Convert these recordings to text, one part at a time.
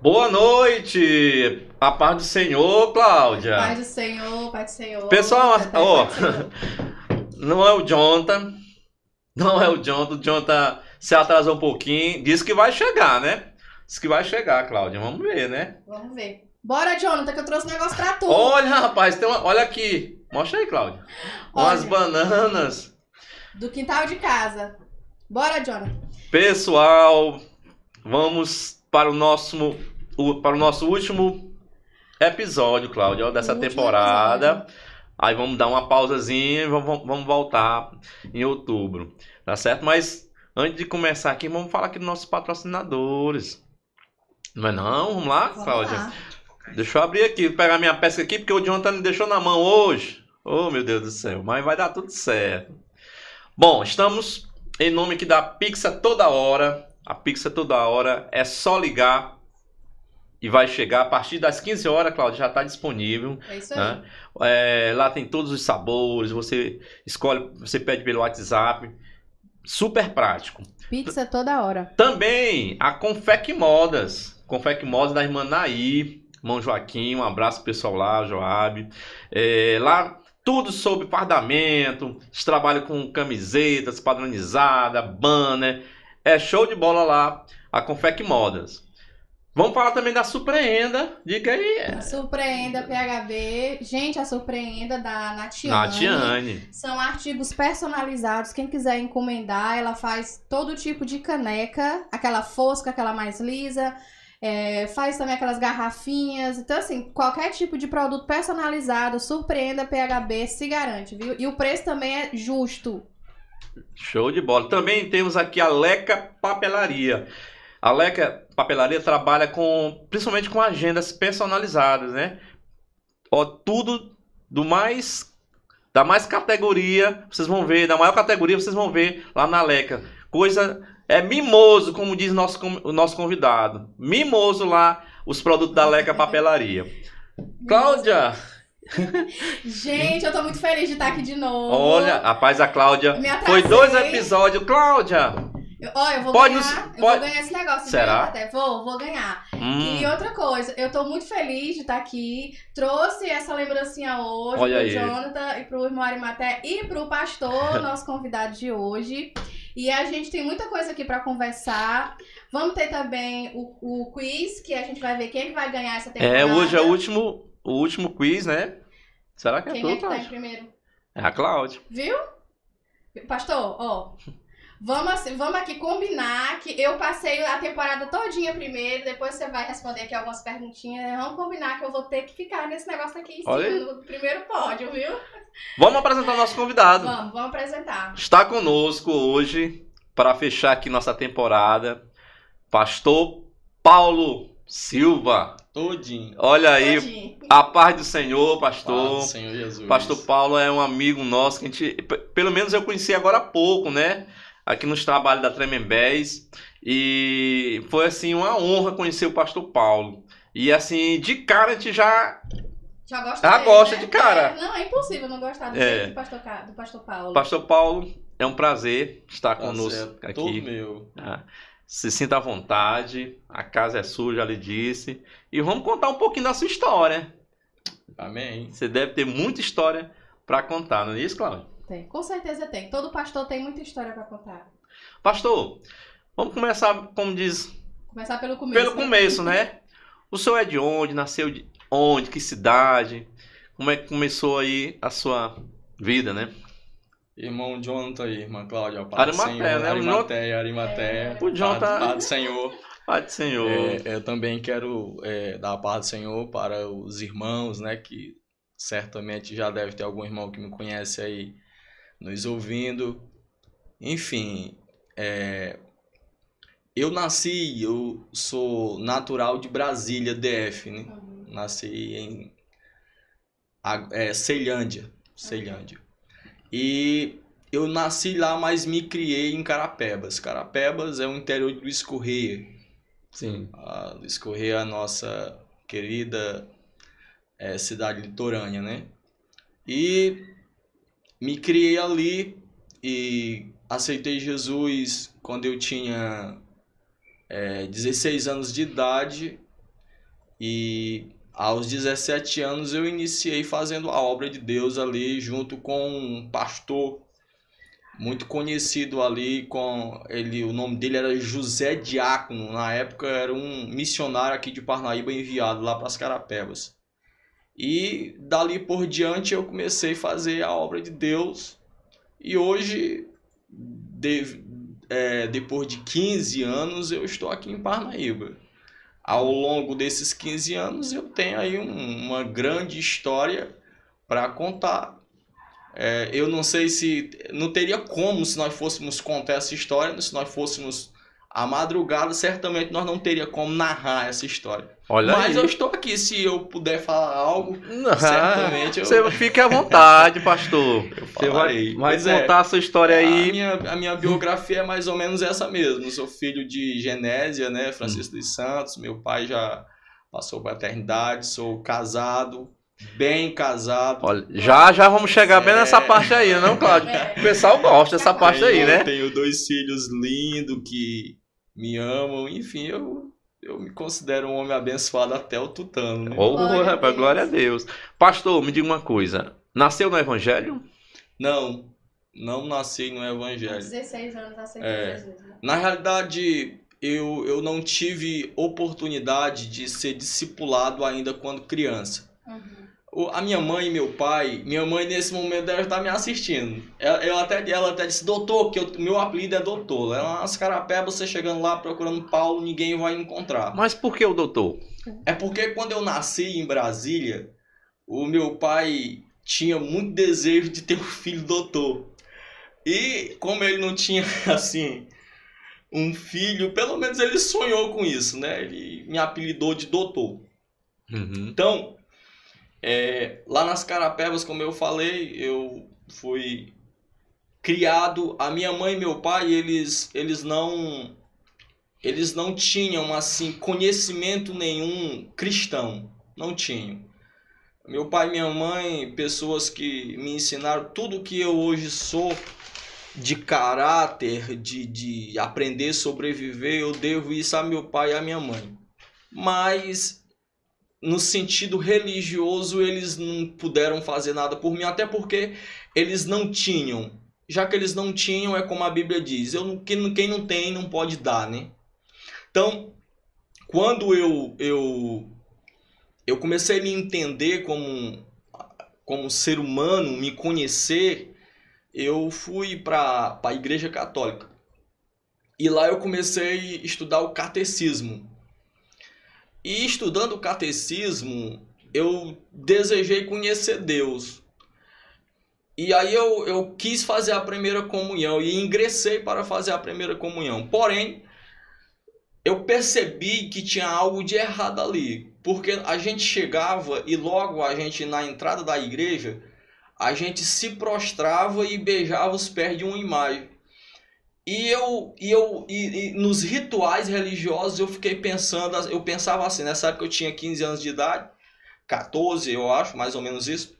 Boa noite! A paz do Senhor, Cláudia. Paz do Senhor, Paz do Senhor. Pessoal, ó, não é o Jonathan. Não é o Jonathan. O Jonathan se atrasou um pouquinho. Disse que vai chegar, né? Disse que vai chegar, Cláudia. Vamos ver, né? Vamos ver. Bora, Jonathan, que eu trouxe um negócio pra tu. Olha, rapaz, tem uma... olha aqui. Mostra aí, Cláudia. Umas bananas. Do quintal de casa. Bora, Jonathan. Pessoal, vamos para o nosso, para o nosso último episódio, Cláudia, ó, dessa O temporada. Aí vamos dar uma pausazinha e vamos, vamos voltar em outubro, tá certo? Mas antes de começar aqui, vamos falar aqui dos nossos patrocinadores. Não é não? Vamos lá, Vamos Cláudia? lá. Deixa eu abrir aqui, pegar minha pesca aqui, porque o Jonathan me deixou na mão hoje. Oh, meu Deus do céu, mas vai dar tudo certo. Bom, estamos em nome aqui da Pixa Toda Hora. A Pixa Toda Hora é só ligar e vai chegar a partir das 15 horas, Cláudia, já está disponível. É isso aí. né? É, lá tem todos os sabores, você escolhe, você pede pelo WhatsApp. Super prático. Pizza toda hora. Também a Confec Modas. Confec Modas da irmã Naí, irmão Joaquim, um abraço pessoal lá, Joab. É, lá tudo sobre fardamento, eles trabalham com camisetas padronizadas, banner. É show de bola lá, a Confec Modas. Vamos falar também da Surpreenda. Diga aí. Surpreenda PHB. Gente, a Surpreenda da Natiane. Natiane. São artigos personalizados. Quem quiser encomendar, ela faz todo tipo de caneca, aquela fosca, aquela mais lisa. é, faz também aquelas garrafinhas. Então, assim, qualquer tipo de produto personalizado, surpreenda PHB, se garante, viu? E o preço também é justo. Show de bola. Também temos aqui a Leca Papelaria. A Leca Papelaria trabalha com, principalmente com agendas personalizadas, né? Ó, tudo do mais da mais categoria, vocês vão ver, da maior categoria vocês vão ver lá na Leca. Coisa é mimoso, como diz nosso o nosso convidado. Mimoso lá os produtos da Leca Papelaria. Cláudia, Gente, eu tô muito feliz de estar aqui de novo. olha, rapaz, a Cláudia foi dois episódios. Cláudia, Eu, ó, eu vou Pode ganhar. nos- Eu pode- vou ganhar esse negócio. Será? Até vou, vou ganhar. hum, E outra coisa, eu tô muito feliz de estar aqui. Trouxe essa lembrancinha hoje Olha pro aí. Jonathan e pro irmão Arimaté e pro pastor, nosso convidado de hoje. E a gente tem muita coisa aqui pra conversar. Vamos ter também o, o quiz, que a gente vai ver quem que vai ganhar essa temporada. É, hoje é o último, o último quiz, né? Será que é Quem tu, é que tá em Cláudia? primeiro? É a Cláudia. Viu? Pastor, ó. Vamos, assim- vamos aqui combinar que eu passei a temporada todinha primeiro, depois você vai responder aqui algumas perguntinhas. Vamos combinar que eu vou ter que ficar nesse negócio aqui em cima, Olha aí. no primeiro pódio, viu? Vamos apresentar o nosso convidado. Vamos, vamos apresentar. Está conosco hoje, para fechar aqui nossa temporada, Pastor Paulo Silva. Todinho. Olha aí, Todinho. a paz do Senhor, pastor. Paz, Senhor Jesus. Pastor Paulo é um amigo nosso que a gente, pelo menos eu conheci agora há pouco, né? Aqui nos trabalhos da Tremembés. E foi assim uma honra conhecer o Pastor Paulo. E assim, de cara a gente já. Já gosta Ah, dele, gosta né? de cara. É, não, é impossível não gostar do, É. jeito do, pastor, do pastor Paulo. Pastor Paulo, é um prazer estar Tá conosco certo. aqui. Todo meu. Ah, se sinta à vontade, a casa é sua, já lhe disse. E vamos contar um pouquinho da sua história. Amém. Você deve ter muita história para contar, não é isso, Cláudio? Tem, com certeza tem. Todo pastor tem muita história pra contar. Pastor, vamos começar, como diz, Começar pelo começo. pelo né? começo, né? O senhor é de onde? Nasceu de onde? Que cidade? Como é que começou aí a sua vida, né? Irmão Jonathan e irmã Cláudia. Do Arimateia, Senhor. né? O Arimateia, Arimateia. O Jonathan- Paz, paz do Senhor. Pai do Senhor. É, eu também quero é, dar a paz do Senhor para os irmãos, né? Que certamente já deve ter algum irmão que me conhece aí nos ouvindo. Enfim, é, eu nasci, eu sou natural de Brasília, DF, né? Uhum. Nasci em é, Ceilândia, Ceilândia. E eu nasci lá, mas me criei em Carapebas. Carapebas é o interior de Luiz Correia. Sim. A Luiz Correia é a nossa querida é, cidade litorânea, né? E me criei ali e aceitei Jesus quando eu tinha é, 16 anos de idade E aos 17 anos eu iniciei fazendo a obra de Deus ali junto com um pastor muito conhecido ali com ele o nome dele era José Diácono. Na época era um missionário aqui de Parnaíba enviado lá para as Carapebas. E dali por diante eu comecei a fazer a obra de Deus. E hoje de, é, depois de 15 anos eu estou aqui em Parnaíba ao longo desses 15 anos eu tenho aí um, uma grande história para contar é, eu não sei se. Não teria como se nós fôssemos contar essa história, se nós fôssemos a madrugada, certamente nós não teria como narrar essa história. Olha Mas aí. eu estou aqui, se eu puder falar algo, certamente eu- Você fique à vontade, pastor. eu Você vai, falarei. vai Pois é, contar a sua história a, aí. minha, a minha biografia é mais ou menos essa mesmo. Eu sou filho de Genésia, né? Francisco dos Santos. Meu pai já passou por eternidade. Sou casado, bem casado. Olha, já já vamos chegar bem É. nessa parte aí, não, Cláudio? É. O pessoal gosta dessa parte aí, Tenho- né? Tenho dois filhos lindos que me amam. Enfim, eu, eu me considero um homem abençoado até o tutano, né? Oh, Glória a rapaz, Deus. glória a Deus. Pastor, me diga uma coisa. Nasceu no Evangelho? Não, não nasci no evangelho. 16 anos aceitou É. Jesus, né? Na realidade, eu, eu não tive oportunidade de ser discipulado ainda quando criança. Uhum. A minha mãe e meu pai, minha mãe nesse momento deve estar me assistindo. Ela, eu até, ela até disse, doutor, que o meu apelido é doutor. Ela nas carapebas, você chegando lá procurando Paulo, ninguém vai encontrar. Mas por que o doutor? É porque quando eu nasci em Brasília, o meu pai tinha muito desejo de ter um filho doutor. E como ele não tinha, assim, um filho, pelo menos ele sonhou com isso, né? Ele me apelidou de doutor. Uhum. Então, é, lá nas Carapebas, como eu falei, eu fui criado. A minha mãe e meu pai, eles, eles não eles não tinham assim conhecimento nenhum cristão, não tinham. Meu pai e minha mãe, pessoas que me ensinaram tudo que eu hoje sou de caráter, de, de aprender a sobreviver, eu devo isso a meu pai e a minha mãe. Mas no sentido religioso, eles não puderam fazer nada por mim, até porque eles não tinham. Já que eles não tinham, é como a Bíblia diz: eu, quem, quem não tem não pode dar, né? Então, quando eu, eu, eu comecei a me entender como, como ser humano, me conhecer, eu fui para a Igreja Católica. E lá eu comecei a estudar o catecismo. E estudando o catecismo, eu desejei conhecer Deus. E aí eu, eu quis fazer a primeira comunhão e ingressei para fazer a primeira comunhão. Porém, eu percebi que tinha algo de errado ali. Porque a gente chegava e logo a gente, na entrada da igreja, a gente se prostrava e beijava os pés de uma imagem. E eu, e eu e, e nos rituais religiosos eu fiquei pensando, eu pensava assim, nessa época eu tinha 15 anos de idade, 14 eu acho, mais ou menos isso.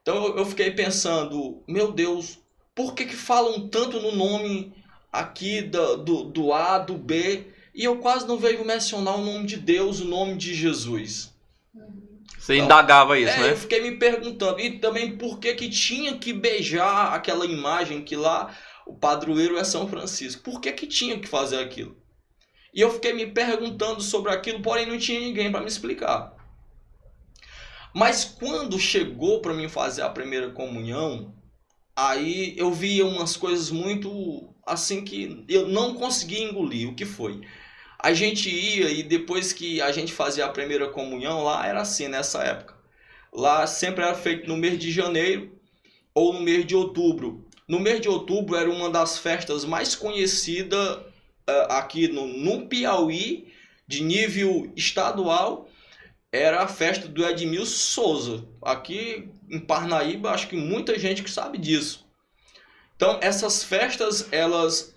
Então eu, eu fiquei pensando, meu Deus, por que que falam tanto no nome aqui do, do, do A, do B, e eu quase não vejo mencionar o nome de Deus, o nome de Jesus. Você indagava isso, É, né? eu fiquei me perguntando. E também por que que tinha que beijar aquela imagem que lá o padroeiro é São Francisco? Por que que tinha que fazer aquilo? E eu fiquei me perguntando sobre aquilo, porém não tinha ninguém para me explicar. Mas quando chegou para mim fazer a primeira comunhão, aí eu via umas coisas muito assim que eu não conseguia engolir. O que foi? A gente ia e depois que a gente fazia a primeira comunhão lá, era assim nessa época. Lá sempre era feito no mês de janeiro ou no mês de outubro. No mês de outubro era uma das festas mais conhecidas eh, aqui no, no Piauí, de nível estadual, era a festa do Edmilson Souza. Aqui em Parnaíba, acho que muita gente que sabe disso. Então, essas festas, elas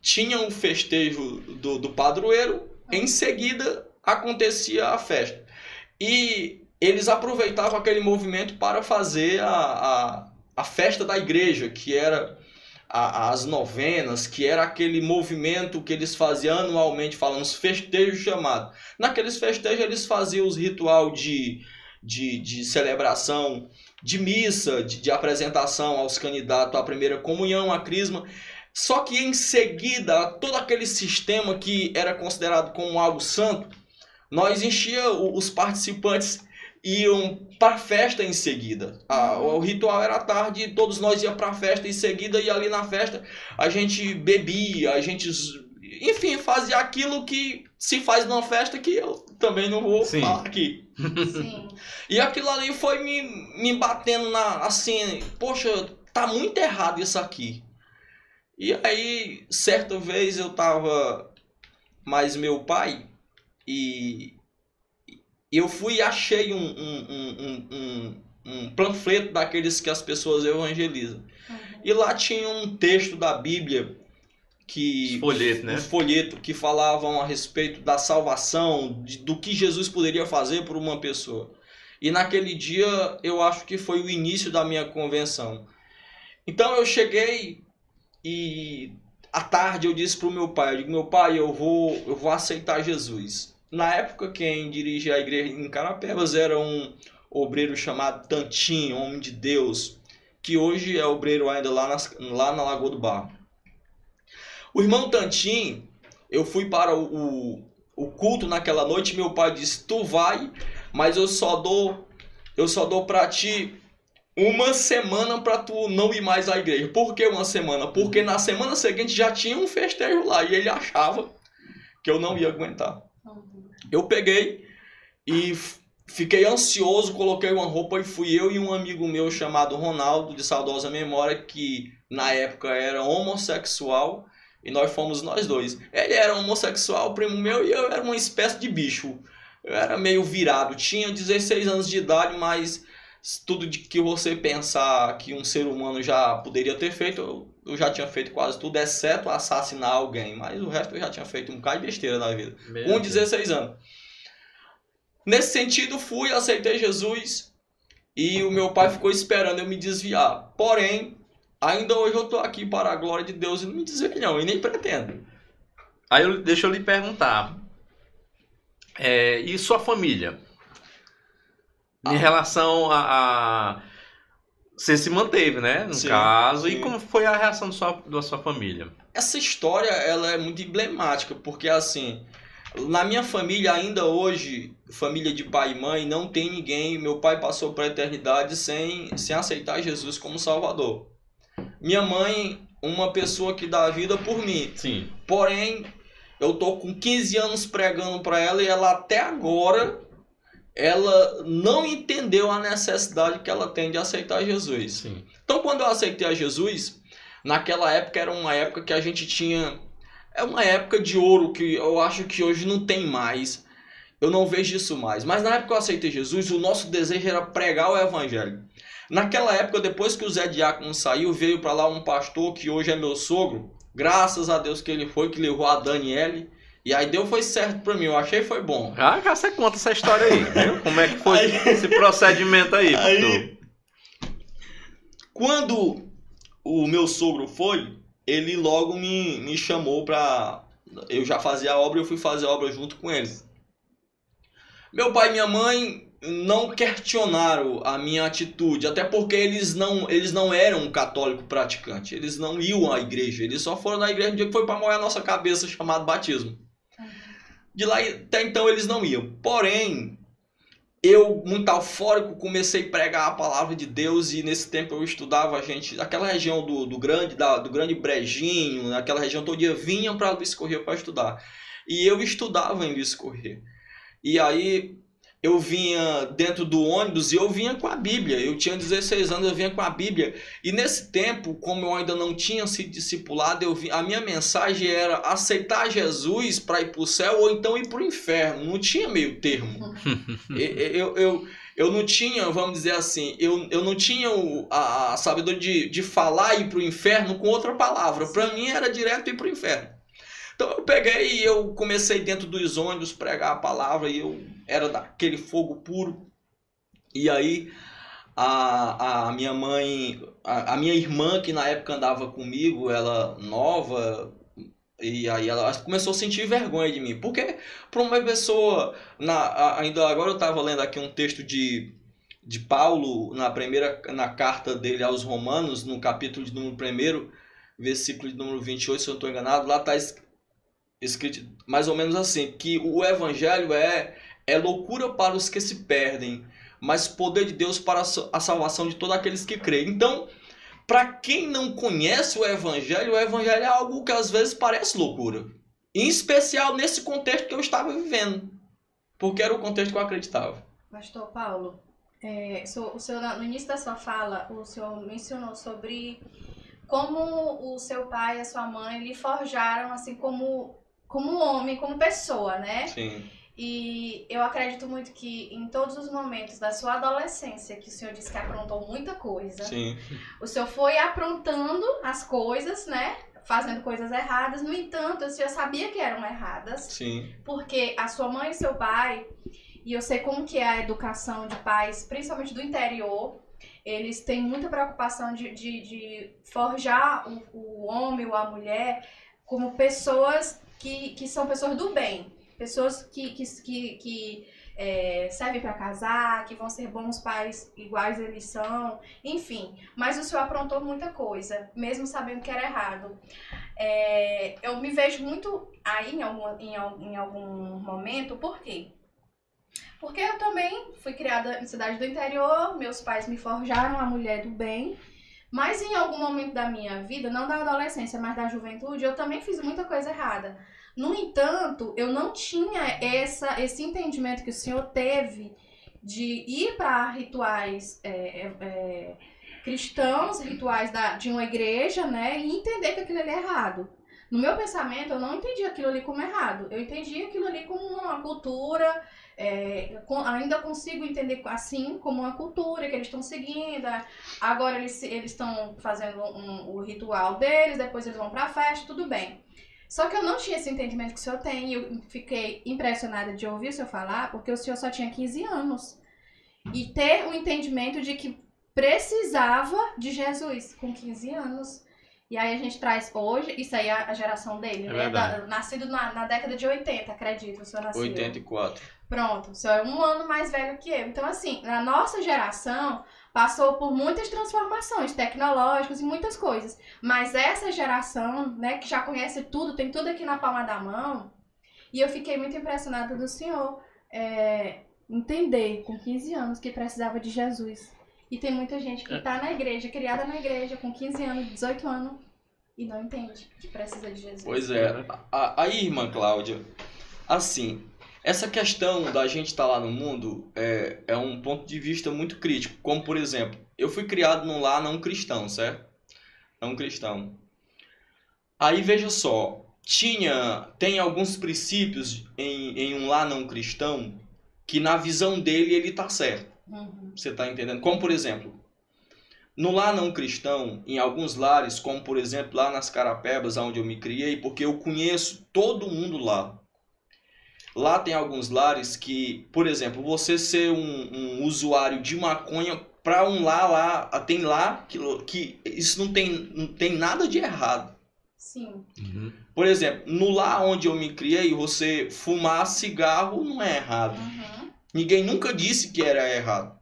tinham o festejo do, do padroeiro, em seguida acontecia a festa. E eles aproveitavam aquele movimento para fazer a, a, a festa da igreja, que era a- as novenas, que era aquele movimento que eles faziam anualmente, falando os festejos chamados. Naqueles festejos eles faziam os ritual de, de, de celebração, de missa, de, de apresentação aos candidatos à primeira comunhão, à crisma. Só que em seguida, todo aquele sistema que era considerado como algo santo, nós enchia os participantes iam para festa em seguida. A- o ritual era à tarde e todos nós ia para a festa em seguida e ali na festa a gente bebia, a gente enfim, fazia aquilo que se faz numa festa que eu também não vou Sim. falar aqui. Sim. E aquilo ali foi me, me batendo na assim, poxa, tá muito errado isso aqui. E aí, certa vez eu tava mais meu pai e eu fui e achei um, um, um, um, um, um panfleto daqueles que as pessoas evangelizam. Uhum. E lá tinha um texto da Bíblia que Folheto, né? um folheto que falavam a respeito da salvação, de- do que Jesus poderia fazer por uma pessoa. E naquele dia eu acho que foi o início da minha convenção. Então eu cheguei e à tarde eu disse para o meu pai, eu digo, meu pai, eu vou, eu vou aceitar Jesus. Na época quem dirigia a igreja em Carapebas era um obreiro chamado Tantinho, homem de Deus, que hoje é obreiro ainda lá, nas, lá na Lagoa do Barro. O irmão Tantim, eu fui para o, o, culto naquela noite, meu pai disse, tu vai, mas eu só dou, eu só dou para ti uma semana para tu não ir mais à igreja. Por que uma semana? Porque na semana seguinte já tinha um festejo lá e ele achava que eu não ia aguentar. Eu peguei e fiquei ansioso, coloquei uma roupa e fui eu e um amigo meu chamado Ronaldo, de saudosa memória, que na época era homossexual, e nós fomos nós dois. Ele era homossexual, primo meu, e eu era uma espécie de bicho. Eu era meio virado, tinha 16 anos de idade, mas tudo de que você pensar que um ser humano já poderia ter feito, eu- eu já tinha feito quase tudo, exceto assassinar alguém. Mas o resto eu já tinha feito um bocado de besteira na vida Meu com Deus. 16 anos. Nesse sentido, fui, aceitei Jesus e o meu pai ficou esperando eu me desviar. Porém, ainda hoje eu tô aqui para a glória de Deus e não me desviei não, e nem pretendo. Aí eu, deixa eu lhe perguntar. É, e sua família? Em Ah. relação a, a- Você se manteve, né? No Sim, caso. sim. E como foi a reação da sua, da sua família? Essa história, ela é muito emblemática, porque assim, na minha família ainda hoje, família de pai e mãe, não tem ninguém, meu pai passou para a eternidade sem, sem aceitar Jesus como salvador. Minha mãe, uma pessoa que dá a vida por mim, Sim. Porém, eu tô com 15 anos pregando para ela e ela até agora ela não entendeu a necessidade que ela tem de aceitar Jesus. Sim. Então, quando eu aceitei a Jesus, naquela época era uma época que a gente tinha é uma época de ouro que eu acho que hoje não tem mais. Eu não vejo isso mais. Mas na época que eu aceitei Jesus, o nosso desejo era pregar o evangelho. Naquela época, depois que o Zé Diácono saiu, veio para lá um pastor que hoje é meu sogro. Graças a Deus que ele foi, que levou a Daniele. E aí deu foi certo para mim, eu achei foi bom. Ah, já você conta essa história aí, viu? Como é que foi Aí- esse procedimento aí? Aí- Quando o meu sogro foi, ele logo me, me chamou pra. Eu já fazia a obra e eu fui fazer a obra junto com eles. Meu pai e minha mãe não questionaram a minha atitude, até porque eles não, eles não eram católico praticante, eles não iam à igreja, eles só foram na igreja no dia que foi para molhar a nossa cabeça chamado batismo. De lá até então eles não iam. Porém, eu, muito eufórico, comecei a pregar a palavra de Deus e nesse tempo eu estudava a gente, aquela região do, do grande da, do grande Brejinho, naquela região todo dia vinham para Luiz Correia para estudar. E eu estudava em Luiz. E aí eu vinha dentro do ônibus e eu vinha com a Bíblia. Eu tinha 16 anos, eu vinha com a Bíblia. E nesse tempo, como eu ainda não tinha sido discipulado, eu vi, a minha mensagem era aceitar Jesus para ir para o céu ou então ir para o inferno. Não tinha meio termo. eu, eu, eu, eu não tinha, vamos dizer assim, eu, eu não tinha o, a, a sabedoria de, de falar e ir para o inferno com outra palavra. Para mim era direto ir para o inferno. Então eu peguei e eu comecei dentro dos ônibus pregar a palavra e eu era daquele fogo puro. E aí A, a minha mãe, a, a minha irmã, que na época andava comigo, ela nova, e aí ela começou a sentir vergonha de mim. Porque para uma pessoa, na, ainda agora eu estava lendo aqui um texto de, de Paulo na primeira na carta dele aos Romanos, no capítulo de número 1, versículo de número 28, se eu não estou enganado, lá está escrito mais ou menos assim, que o evangelho é é loucura para os que se perdem, mas poder de Deus para a salvação de todos aqueles que creem. Então, para quem não conhece o evangelho, o evangelho é algo que às vezes parece loucura. Em especial nesse contexto que eu estava vivendo. Porque era o contexto que eu acreditava. Pastor Paulo, é, o senhor, no início da sua fala, o senhor mencionou sobre como o seu pai e a sua mãe lhe forjaram assim como, como homem, como pessoa, né? Sim. E eu acredito muito que em todos os momentos da sua adolescência, que o senhor disse que aprontou muita coisa, Sim. o senhor foi aprontando as coisas, né? Fazendo coisas erradas. No entanto, o senhor sabia que eram erradas. Sim. Porque a sua mãe e seu pai, e eu sei como que é a educação de pais, principalmente do interior, eles têm muita preocupação de, de, de forjar o, o homem ou a mulher como pessoas que, que são pessoas do bem pessoas que, que, que, que é, servem para casar, que vão ser bons pais iguais eles são, enfim. Mas o senhor aprontou muita coisa, mesmo sabendo que era errado. É, eu me vejo muito aí em algum, em, em algum momento, por quê? Porque eu também fui criada em cidade do interior, meus pais me forjaram a mulher do bem, mas em algum momento da minha vida, não da adolescência, mas da juventude, eu também fiz muita coisa errada. No entanto, eu não tinha essa, esse entendimento que o senhor teve de ir para rituais é, é, é, cristãos, rituais da, de uma igreja, né, e entender que aquilo ali é errado. No meu pensamento, eu não entendi aquilo ali como errado. Eu entendi aquilo ali como uma cultura. É, ainda consigo entender assim como uma cultura que eles estão seguindo. Agora eles estão fazendo um, o ritual deles, depois eles vão para a festa, tudo bem. Só que eu não tinha esse entendimento que o senhor tem e eu fiquei impressionada de ouvir o senhor falar, porque o senhor só tinha 15 anos. E ter o entendimento de que precisava de Jesus com 15 anos. E aí a gente traz hoje, isso aí é a geração dele, é né? Da, nascido na, na, década de 80, acredito, o senhor nasceu. 84. Pronto, o senhor é um ano mais velho que eu. Então, assim, na nossa geração, passou por muitas transformações tecnológicas e muitas coisas. Mas essa geração, né, que já conhece tudo, tem tudo aqui na palma da mão, e eu fiquei muito impressionada do senhor é, entender com 15 anos que precisava de Jesus. E tem muita gente que está na igreja, criada na igreja, com 15 anos, 18 anos, e não entende que precisa de Jesus. Pois é. Aí, irmã Cláudia, assim, essa questão da gente estar tá lá no mundo é, é um ponto de vista muito crítico. Como, por exemplo, eu fui criado num lar não cristão, certo? Não cristão. Aí veja só, tinha tem alguns princípios em, em um lar não cristão que na visão dele ele tá certo. Uhum. Você tá entendendo? Como por exemplo, no lar não cristão, em alguns lares, como por exemplo lá nas Carapebas, onde eu me criei, porque eu conheço todo mundo lá. Lá tem alguns lares que, por exemplo, você ser um, um usuário de maconha para um lá lá tem lá que, que isso não tem, não tem nada de errado. Sim. Uhum. Por exemplo, no lá onde eu me criei, você fumar cigarro não é errado. Uhum. Ninguém nunca disse que era errado.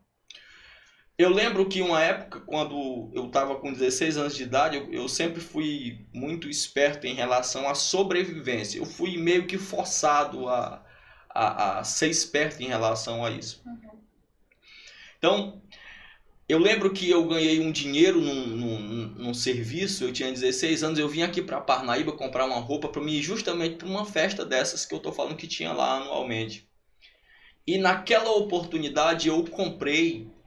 Eu lembro que uma época, quando eu estava com 16 anos de idade, eu, eu, sempre fui muito esperto em relação à sobrevivência. Eu fui meio que forçado a, a, a ser esperto em relação a isso. Uhum. Então, eu lembro que eu ganhei um dinheiro num, num, num, serviço, eu tinha 16 anos, eu vim aqui para Parnaíba comprar uma roupa para mim, justamente para uma festa dessas que eu tô falando que tinha lá anualmente. E naquela oportunidade eu comprei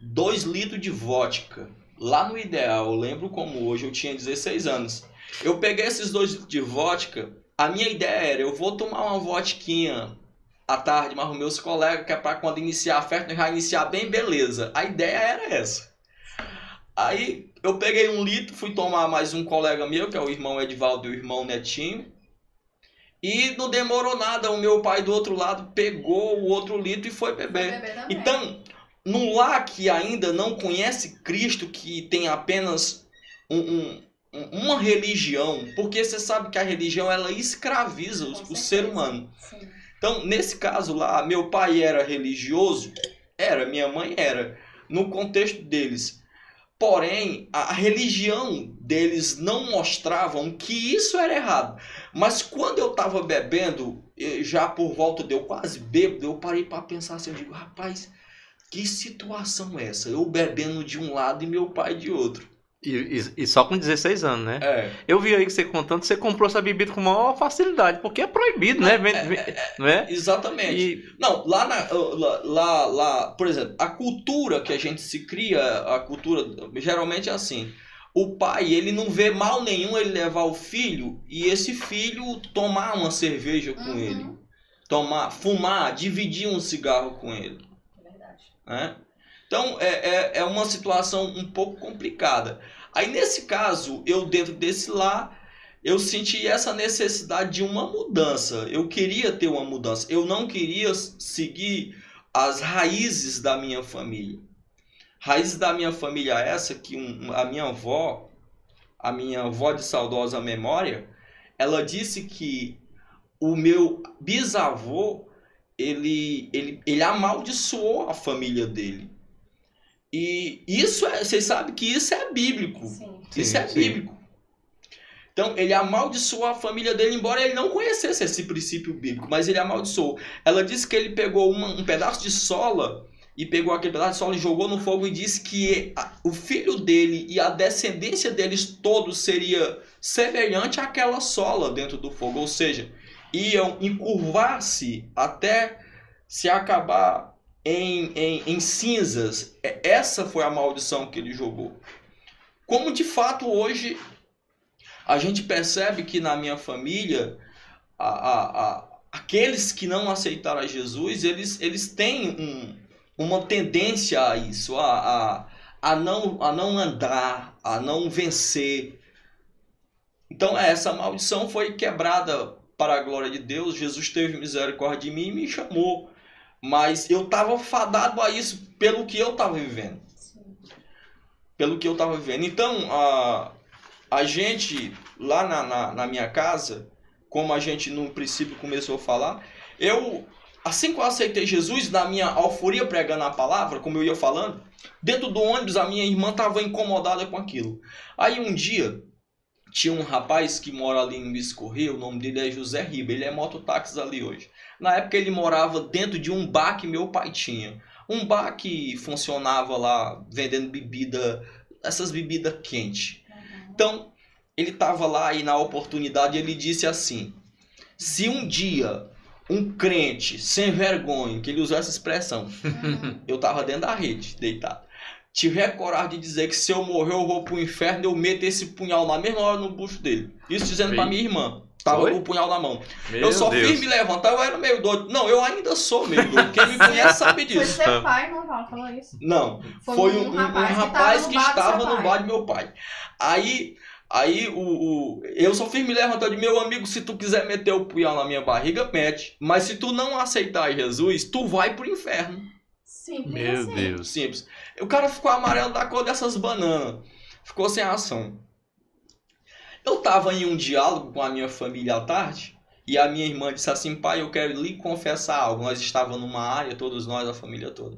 2 litros de vodka. Lá no Ideal, eu lembro como hoje, eu tinha 16 anos. Eu peguei esses 2 litros de vodka, a minha ideia era, eu vou tomar uma vodquinha à tarde, mas os meus colegas, que é para quando iniciar a festa, já iniciar bem, beleza. A ideia era essa. Aí eu peguei um litro, fui tomar mais um colega meu, que é o irmão Edvaldo e o irmão Netinho. E não demorou nada, o meu pai do outro lado pegou o outro litro e foi beber. Foi beber então, num lar que ainda não conhece Cristo, que tem apenas um, um, uma religião, porque você sabe que a religião ela escraviza o, o ser humano. Sim. Então, nesse caso lá, meu pai era religioso, era, minha mãe era, no contexto deles. Porém, a, religião deles não mostravam que isso era errado. Mas quando eu estava bebendo, eh, já por volta de eu quase bêbado, eu parei para pensar assim, eu digo, rapaz, que situação é essa? Eu bebendo de um lado e meu pai de outro. E, e- e só com 16 anos, né? É. Eu vi aí que você contando, você comprou essa bebida com maior facilidade, porque é proibido, né? Vem- vem- não é? Exatamente. E, Não, lá, na, lá, lá, lá, por exemplo, a cultura que a gente se cria, a cultura geralmente é assim. O pai, ele não vê mal nenhum ele levar o filho e esse filho tomar uma cerveja com Uhum. ele. Tomar, fumar, dividir um cigarro com ele. É né? Então é, é, é uma situação um pouco complicada. Aí nesse caso, eu dentro desse lá, eu senti essa necessidade de uma mudança. Eu queria ter uma mudança. Eu não queria seguir as raízes da minha família. Raízes da minha família essa que um- a minha avó, a minha avó de saudosa memória, ela disse que o meu bisavô ele, ele, ele amaldiçoou a família dele. E isso é, vocês sabem que isso é bíblico. Sim. Isso Sim, é sim. bíblico. Então, ele amaldiçoou a família dele, embora ele não conhecesse esse princípio bíblico, mas ele amaldiçoou. Ela disse que ele pegou uma- um pedaço de sola e pegou aquele pedaço de sola e jogou no fogo e disse que a- o filho dele e a descendência deles todos seria semelhante àquela sola dentro do fogo, ou seja, iam encurvar-se até se acabar em, em, em cinzas. É- Essa foi a maldição que ele jogou. Como de fato hoje a gente percebe que na minha família a, a, a- aqueles que não aceitaram a Jesus eles, eles têm um, uma tendência a isso, a, a, a, não, a não andar, a não vencer. Então essa maldição foi quebrada para a glória de Deus. Jesus teve misericórdia de mim e me chamou. Mas eu estava fadado a isso pelo que eu estava vivendo Sim. pelo que eu estava vivendo. Então, a, a gente, lá na, na, na minha casa, como a gente no princípio começou a falar, eu, assim que eu aceitei Jesus, na minha alforia pregando a palavra, como eu ia falando, dentro do ônibus a minha irmã estava incomodada com aquilo. Aí um dia, tinha um rapaz que mora ali em Biscorreio, o nome dele é José Riba, ele é mototáxi ali hoje. Na época ele morava dentro de um bar que meu pai tinha. Um bar que funcionava lá vendendo bebida, essas bebidas quentes. Uhum. Então, ele estava lá e na oportunidade ele disse assim: se um dia um crente sem vergonha, que ele usou essa expressão, Uhum. eu tava dentro da rede, deitado, tiver coragem de dizer que se eu morrer eu vou pro inferno, eu meto esse punhal na mesma hora no bucho dele. Isso dizendo pra Ei. minha irmã. Tava Oi? com o punhal na mão. Meu eu só Deus. fiz me levantar, eu era meio doido. Não, eu ainda sou meio doido. Quem me conhece sabe Foi disso. seu pai, não falou isso? Não, Foi, foi um, um, um rapaz, rapaz, que estava no bar do meu pai. Aí, aí o, o, eu só fiz me levantar de meu amigo, se tu quiser meter o punhal na minha barriga, mete. Mas se tu não aceitar Jesus, tu vai pro inferno. Simples Meu assim. Deus. Simples. O cara ficou amarelo da cor dessas bananas. Ficou sem ação. Eu tava em um diálogo com a minha família à tarde. E a minha irmã disse assim, pai, eu quero lhe confessar algo. Nós estávamos numa área, todos nós, a família toda.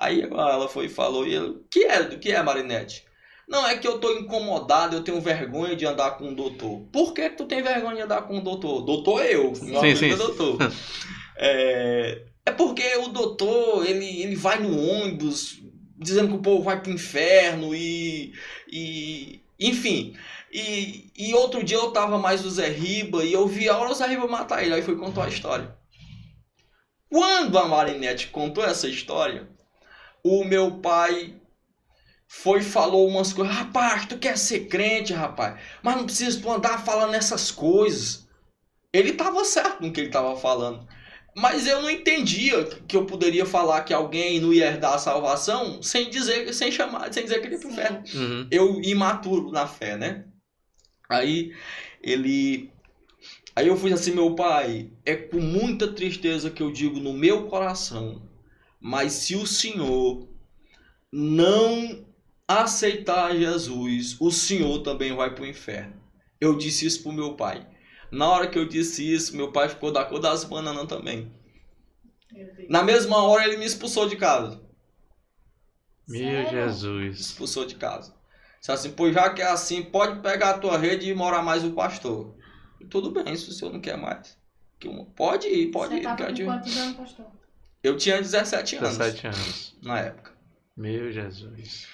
Aí ela foi e falou, e eu, que é, do que é, Marinete? Não, é que eu tô incomodado, eu tenho vergonha de andar com o doutor. Por que, que tu tem vergonha de andar com o doutor? Doutor é eu, meu Sim, amigo sim. é doutor. é, é porque o doutor, ele, ele vai no ônibus dizendo que o povo vai pro inferno e. e enfim. E, e outro dia eu tava mais o Zé Riba e eu vi a hora o Zé Riba matar ele. Aí foi contou a história. Quando a Marinette contou essa história, o meu pai foi falou umas coisas. Rapaz, tu quer ser crente, rapaz, mas não precisa tu andar falando essas coisas. Ele tava certo no que ele tava falando. Mas eu não entendia que eu poderia falar que alguém não ia herdar a salvação sem dizer, sem chamar, sem dizer que ele ia pro Sim. inferno Uhum. eu imaturo na fé, né? Aí ele. Aí eu fui assim, meu pai, é com muita tristeza que eu digo no meu coração, mas se o Senhor não aceitar Jesus, o senhor também vai para o inferno. Eu disse isso pro meu pai. Na hora que eu disse isso, meu pai ficou da cor das bananas também. Na mesma hora ele me expulsou de casa. Meu Sério? Jesus. Expulsou de casa. Disse assim, pois já que é assim, pode pegar a tua rede e morar mais o pastor. E tudo bem, se o senhor não quer mais. Que Pode ir, pode Você ir. tava quer com de- quantos anos, pastor? Eu tinha 17 anos 17 anos. na época. Meu Jesus.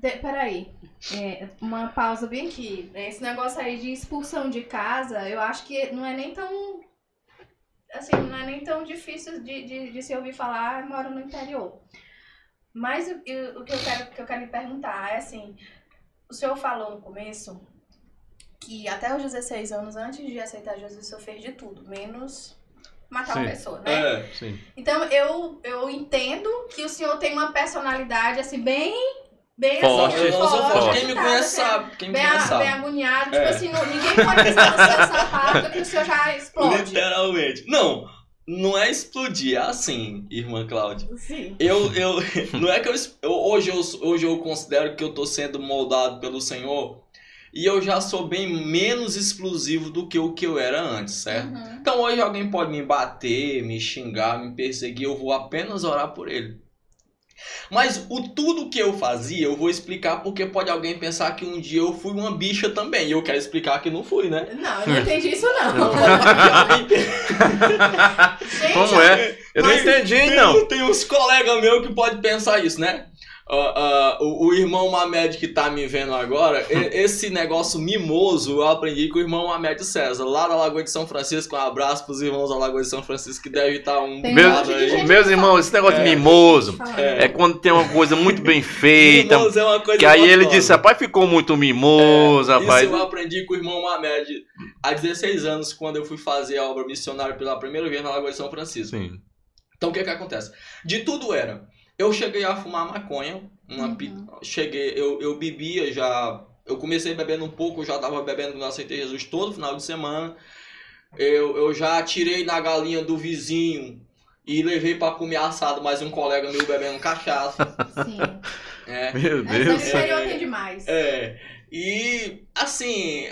De- peraí, é, uma pausa bem aqui. Esse negócio aí de expulsão de casa, eu acho que não é nem tão. Assim, não é nem tão difícil de, de, de se ouvir falar, eu moro no interior. Mas o, eu- o que, eu quero, que eu quero lhe perguntar é assim: o senhor falou no começo que até os 16 anos, antes de aceitar Jesus, o senhor fez de tudo, menos matar uma Sim. pessoa, né? É. Sim. Então eu, eu entendo que o senhor tem uma personalidade assim bem bem Forte. assim, forte, forte. Quem me conhece assim, sabe. Quem me Bem, conhece a- bem sabe. agoniado, É. tipo assim, não- ninguém pode pisar no seu sapato que o senhor já explode. Literalmente. Não, não é explodir, é assim, irmã Cláudia. Sim. Eu, eu, não é que eu, eu- hoje, eu, hoje eu considero que eu tô sendo moldado pelo Senhor e eu já sou bem menos explosivo do que o que eu era antes, certo? Uhum. Então hoje alguém pode me bater, me xingar, me perseguir, eu vou apenas orar por ele. Mas o tudo que eu fazia, eu vou explicar porque pode alguém pensar que um dia eu fui uma bicha também. E eu quero explicar que não fui, né? Não, eu não entendi isso não. Gente, Como é? Eu não entendi, tem, não. Tem uns colegas meus que podem pensar isso, né? Ah, o, o irmão Mamed que tá me vendo agora, esse negócio mimoso eu aprendi com o irmão Mamed César, lá da Lagoa de São Francisco. Um abraço pros irmãos da Lagoa de São Francisco que deve estar um Tem Meu- bocado aí. Meus irmãos, esse negócio de mimoso É. é quando tem uma coisa muito bem feita. Mimoso é uma coisa Que aí ele disse, rapaz, ficou muito mimoso, rapaz. Isso eu aprendi com o irmão Mamed há 16 anos, quando eu fui fazer a obra missionária pela primeira vez na Lagoa de São Francisco. Sim. Então o que que acontece? De tudo era. Eu cheguei a fumar maconha, uma Uhum. pi- cheguei, eu, eu bebia já, eu comecei bebendo um pouco, eu já tava bebendo eu aceitei Jesus todo final de semana. Eu, eu já tirei na galinha do vizinho e levei pra comer assado mais um colega meu bebendo cachaça. Sim. É. Meu Deus. interior tem demais. É. E assim,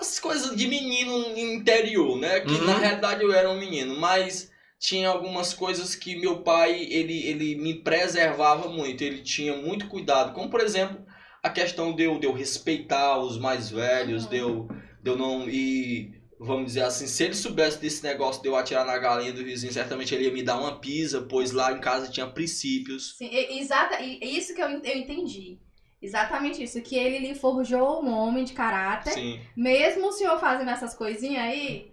as coisas de menino interior, né? Que Uhum. na realidade eu era um menino, mas tinha algumas coisas que meu pai ele, ele me preservava muito, ele tinha muito cuidado, como por exemplo a questão de eu, de eu respeitar os mais velhos, de, eu, de eu não ir, vamos dizer assim, se ele soubesse desse negócio de eu atirar na galinha do vizinho, certamente ele ia me dar uma pisa, pois lá em casa tinha princípios. Sim, exata, isso que eu, eu entendi. Exatamente isso, que ele lhe forjou um homem de caráter, Sim. mesmo o senhor fazendo essas coisinhas aí,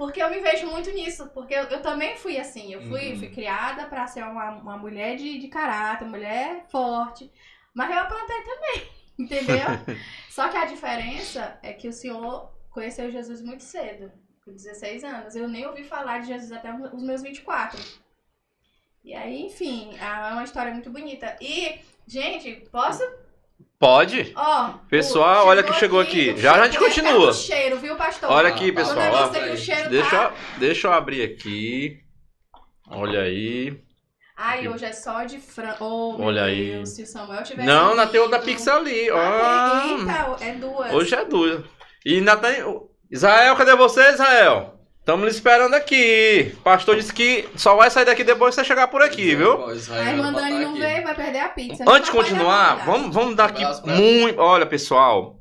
porque eu me vejo muito nisso, porque eu, eu também fui assim, eu fui, Uhum. fui criada pra ser uma, uma mulher de, de caráter, mulher forte, mas eu aprontei também, entendeu? Só que a diferença é que o senhor conheceu Jesus muito cedo, com 16 anos, eu nem ouvi falar de Jesus até os meus 24. E aí, enfim, é uma história muito bonita. E, gente, posso Pode? Ó, Pessoal, o- olha que chegou aqui. o Já a gente cheiro- continua. cheiro, viu, pastor? Olha aqui, tá pessoal. ó. aqui, Deixa, tá... eu- deixa eu abrir aqui. Olha aí. Ai, hoje é só de frango. Oh, Olha aí. Deus, se o Samuel tivesse Não, na tem outra pizza ali. Ah. Eita, é duas. Hoje é duas. E ainda tem. Israel, cadê você, Israel? Estamos lhe esperando aqui. O pastor disse que só vai sair daqui depois que você chegar por aqui, viu? A irmã Dani não veio, vai perder a pizza. Antes de Não continuar, vamos, vamos dar aqui muito. Olha, pessoal.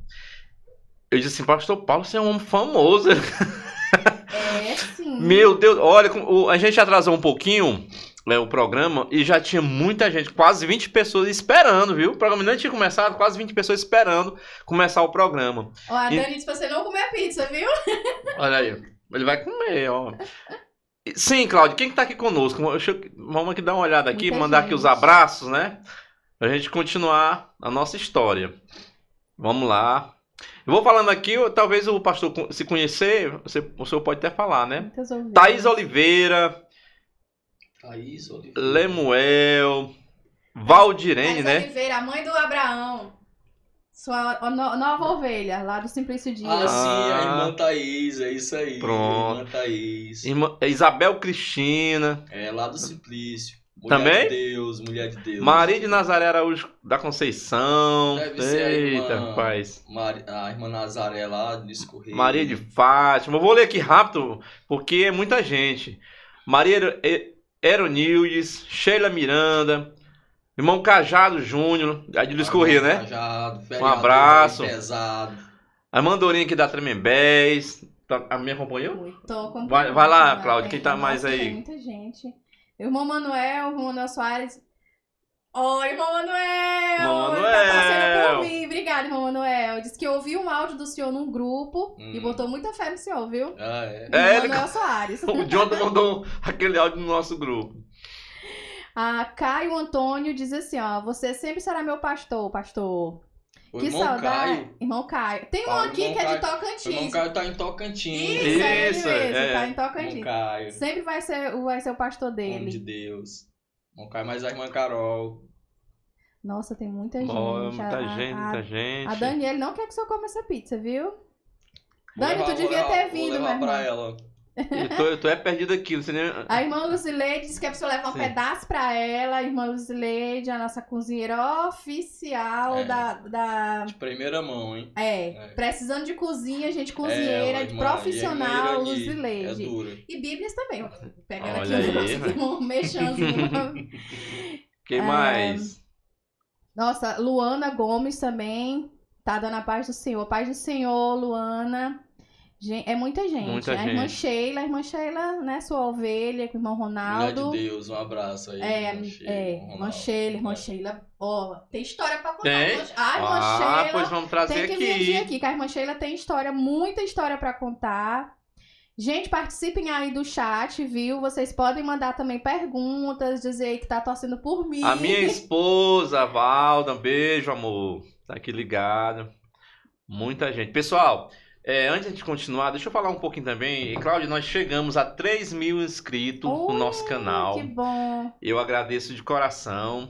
Eu disse assim, pastor Paulo, você é um homem famoso. É, sim. Meu Deus, olha, a gente atrasou um pouquinho né, o programa e já tinha muita gente, quase 20 pessoas esperando, viu? O programa nem tinha começado, quase 20 pessoas esperando começar o programa. Ó, a E- Dani disse pra você não comer pizza, viu? Olha aí, ele vai comer, ó. Sim, Cláudio, quem que tá aqui conosco? Deixa eu- vamos aqui dar uma olhada aqui, Muita mandar aqui os gente. abraços, né? Pra gente continuar a nossa história. Vamos lá. Eu vou falando aqui, talvez o pastor se conhecer, você, o senhor pode até falar, né? Thaís Oliveira, Thaís Oliveira. Lemuel, Valdirene, Thaís né? Oliveira, a mãe do Abraão. Sua nova ovelha, lá do Simplício Dias. Ah, sim, a Ah. irmã Thaís, é isso aí. Pronto. A irmã Thaís. Irmã- Isabel Cristina, É lá do Simplício. Mulher Também? de Deus, mulher de Deus. Maria de Nazaré Araújo da Conceição. Deve ser a Eita, irmã. rapaz. Mari- A irmã Nazaré lá do Escorreio. Maria de Fátima. Eu vou ler aqui rápido, porque é muita gente. Maria Eronildes, Sheila Miranda, irmão Cajado Júnior, aí de Luiz Corrêa, né? Cajado, Um abraço. Pesado. A Mandorinha aqui da Tremembés. Tá- A me acompanhou? Acompanhando, Vai- vai lá? Cláudia, quem tá mais aí? Tem muita gente. Irmão Manuel, irmão Manuel Soares. Oi, irmão Manuel! Irmão Ele Manuel! Tá torcendo por mim. Obrigada, irmão Manuel. Disse que ouviu um áudio do senhor num grupo Hum. e botou muita fé no senhor, viu? Ah, é. Irmão É, ele- Manuel Soares. O Jonathan mandou aquele áudio no nosso grupo. A Caio Antônio diz assim, ó. Você sempre será meu pastor, pastor. O que irmão saudade. Caio. Irmão Caio. Tem um Ah, aqui que é de Caio- O Tocantins. irmão Caio tá em Tocantins. Isso, é ele Isso, mesmo, é. tá em Tocantins. Caio. Sempre vai ser, vai ser o pastor dele. de Deus. Irmão Caio mais a irmã Carol. Nossa, tem muita gente. A- muita a- gente, a, muita gente. A Daniele não quer que o senhor coma essa pizza, viu? Vou Dani, levar- tu vou devia levar- ter vou vindo, levar meu pra irmão. ela. Eu tô, eu tô é perdido aqui, não sei nem... A irmã Luzileide disse que é pra você levar um Sim. pedaço pra ela. A irmã Luzileide, a nossa cozinheira oficial É. da, da. De primeira mão, hein? É, É. precisando de cozinha, gente É, cozinheira, a de a profissional, Luzileide. É dura. E Bíblias também. Pegando Olha aqui um, aí, aqui um mexãozinho. Quem É. mais? Nossa, Luana Gomes também tá dando a paz do Senhor. Paz do Senhor, Luana. É muita gente. Muita a irmã gente. Sheila, a irmã Sheila, né? Sua ovelha, com o irmão Ronaldo. de Deus, um abraço aí. É, irmã Sheila, é, irmã. Sheila, irmã É. Sheila. Ó, tem história pra contar. Tem? irmã- Ah, irmã Ah, Sheila. pois vamos trazer Tem que aqui. vir aqui, que a irmã Sheila tem história, muita história pra contar. Gente, participem aí do chat, viu? Vocês podem mandar também perguntas, dizer aí que tá torcendo por mim. A minha esposa, Valda, um beijo, amor. Tá aqui ligado. Muita gente. Pessoal, é, antes de continuar, deixa eu falar um pouquinho também. E, Cláudia, nós chegamos a 3 mil inscritos no nosso canal. Que bom. Eu agradeço de coração.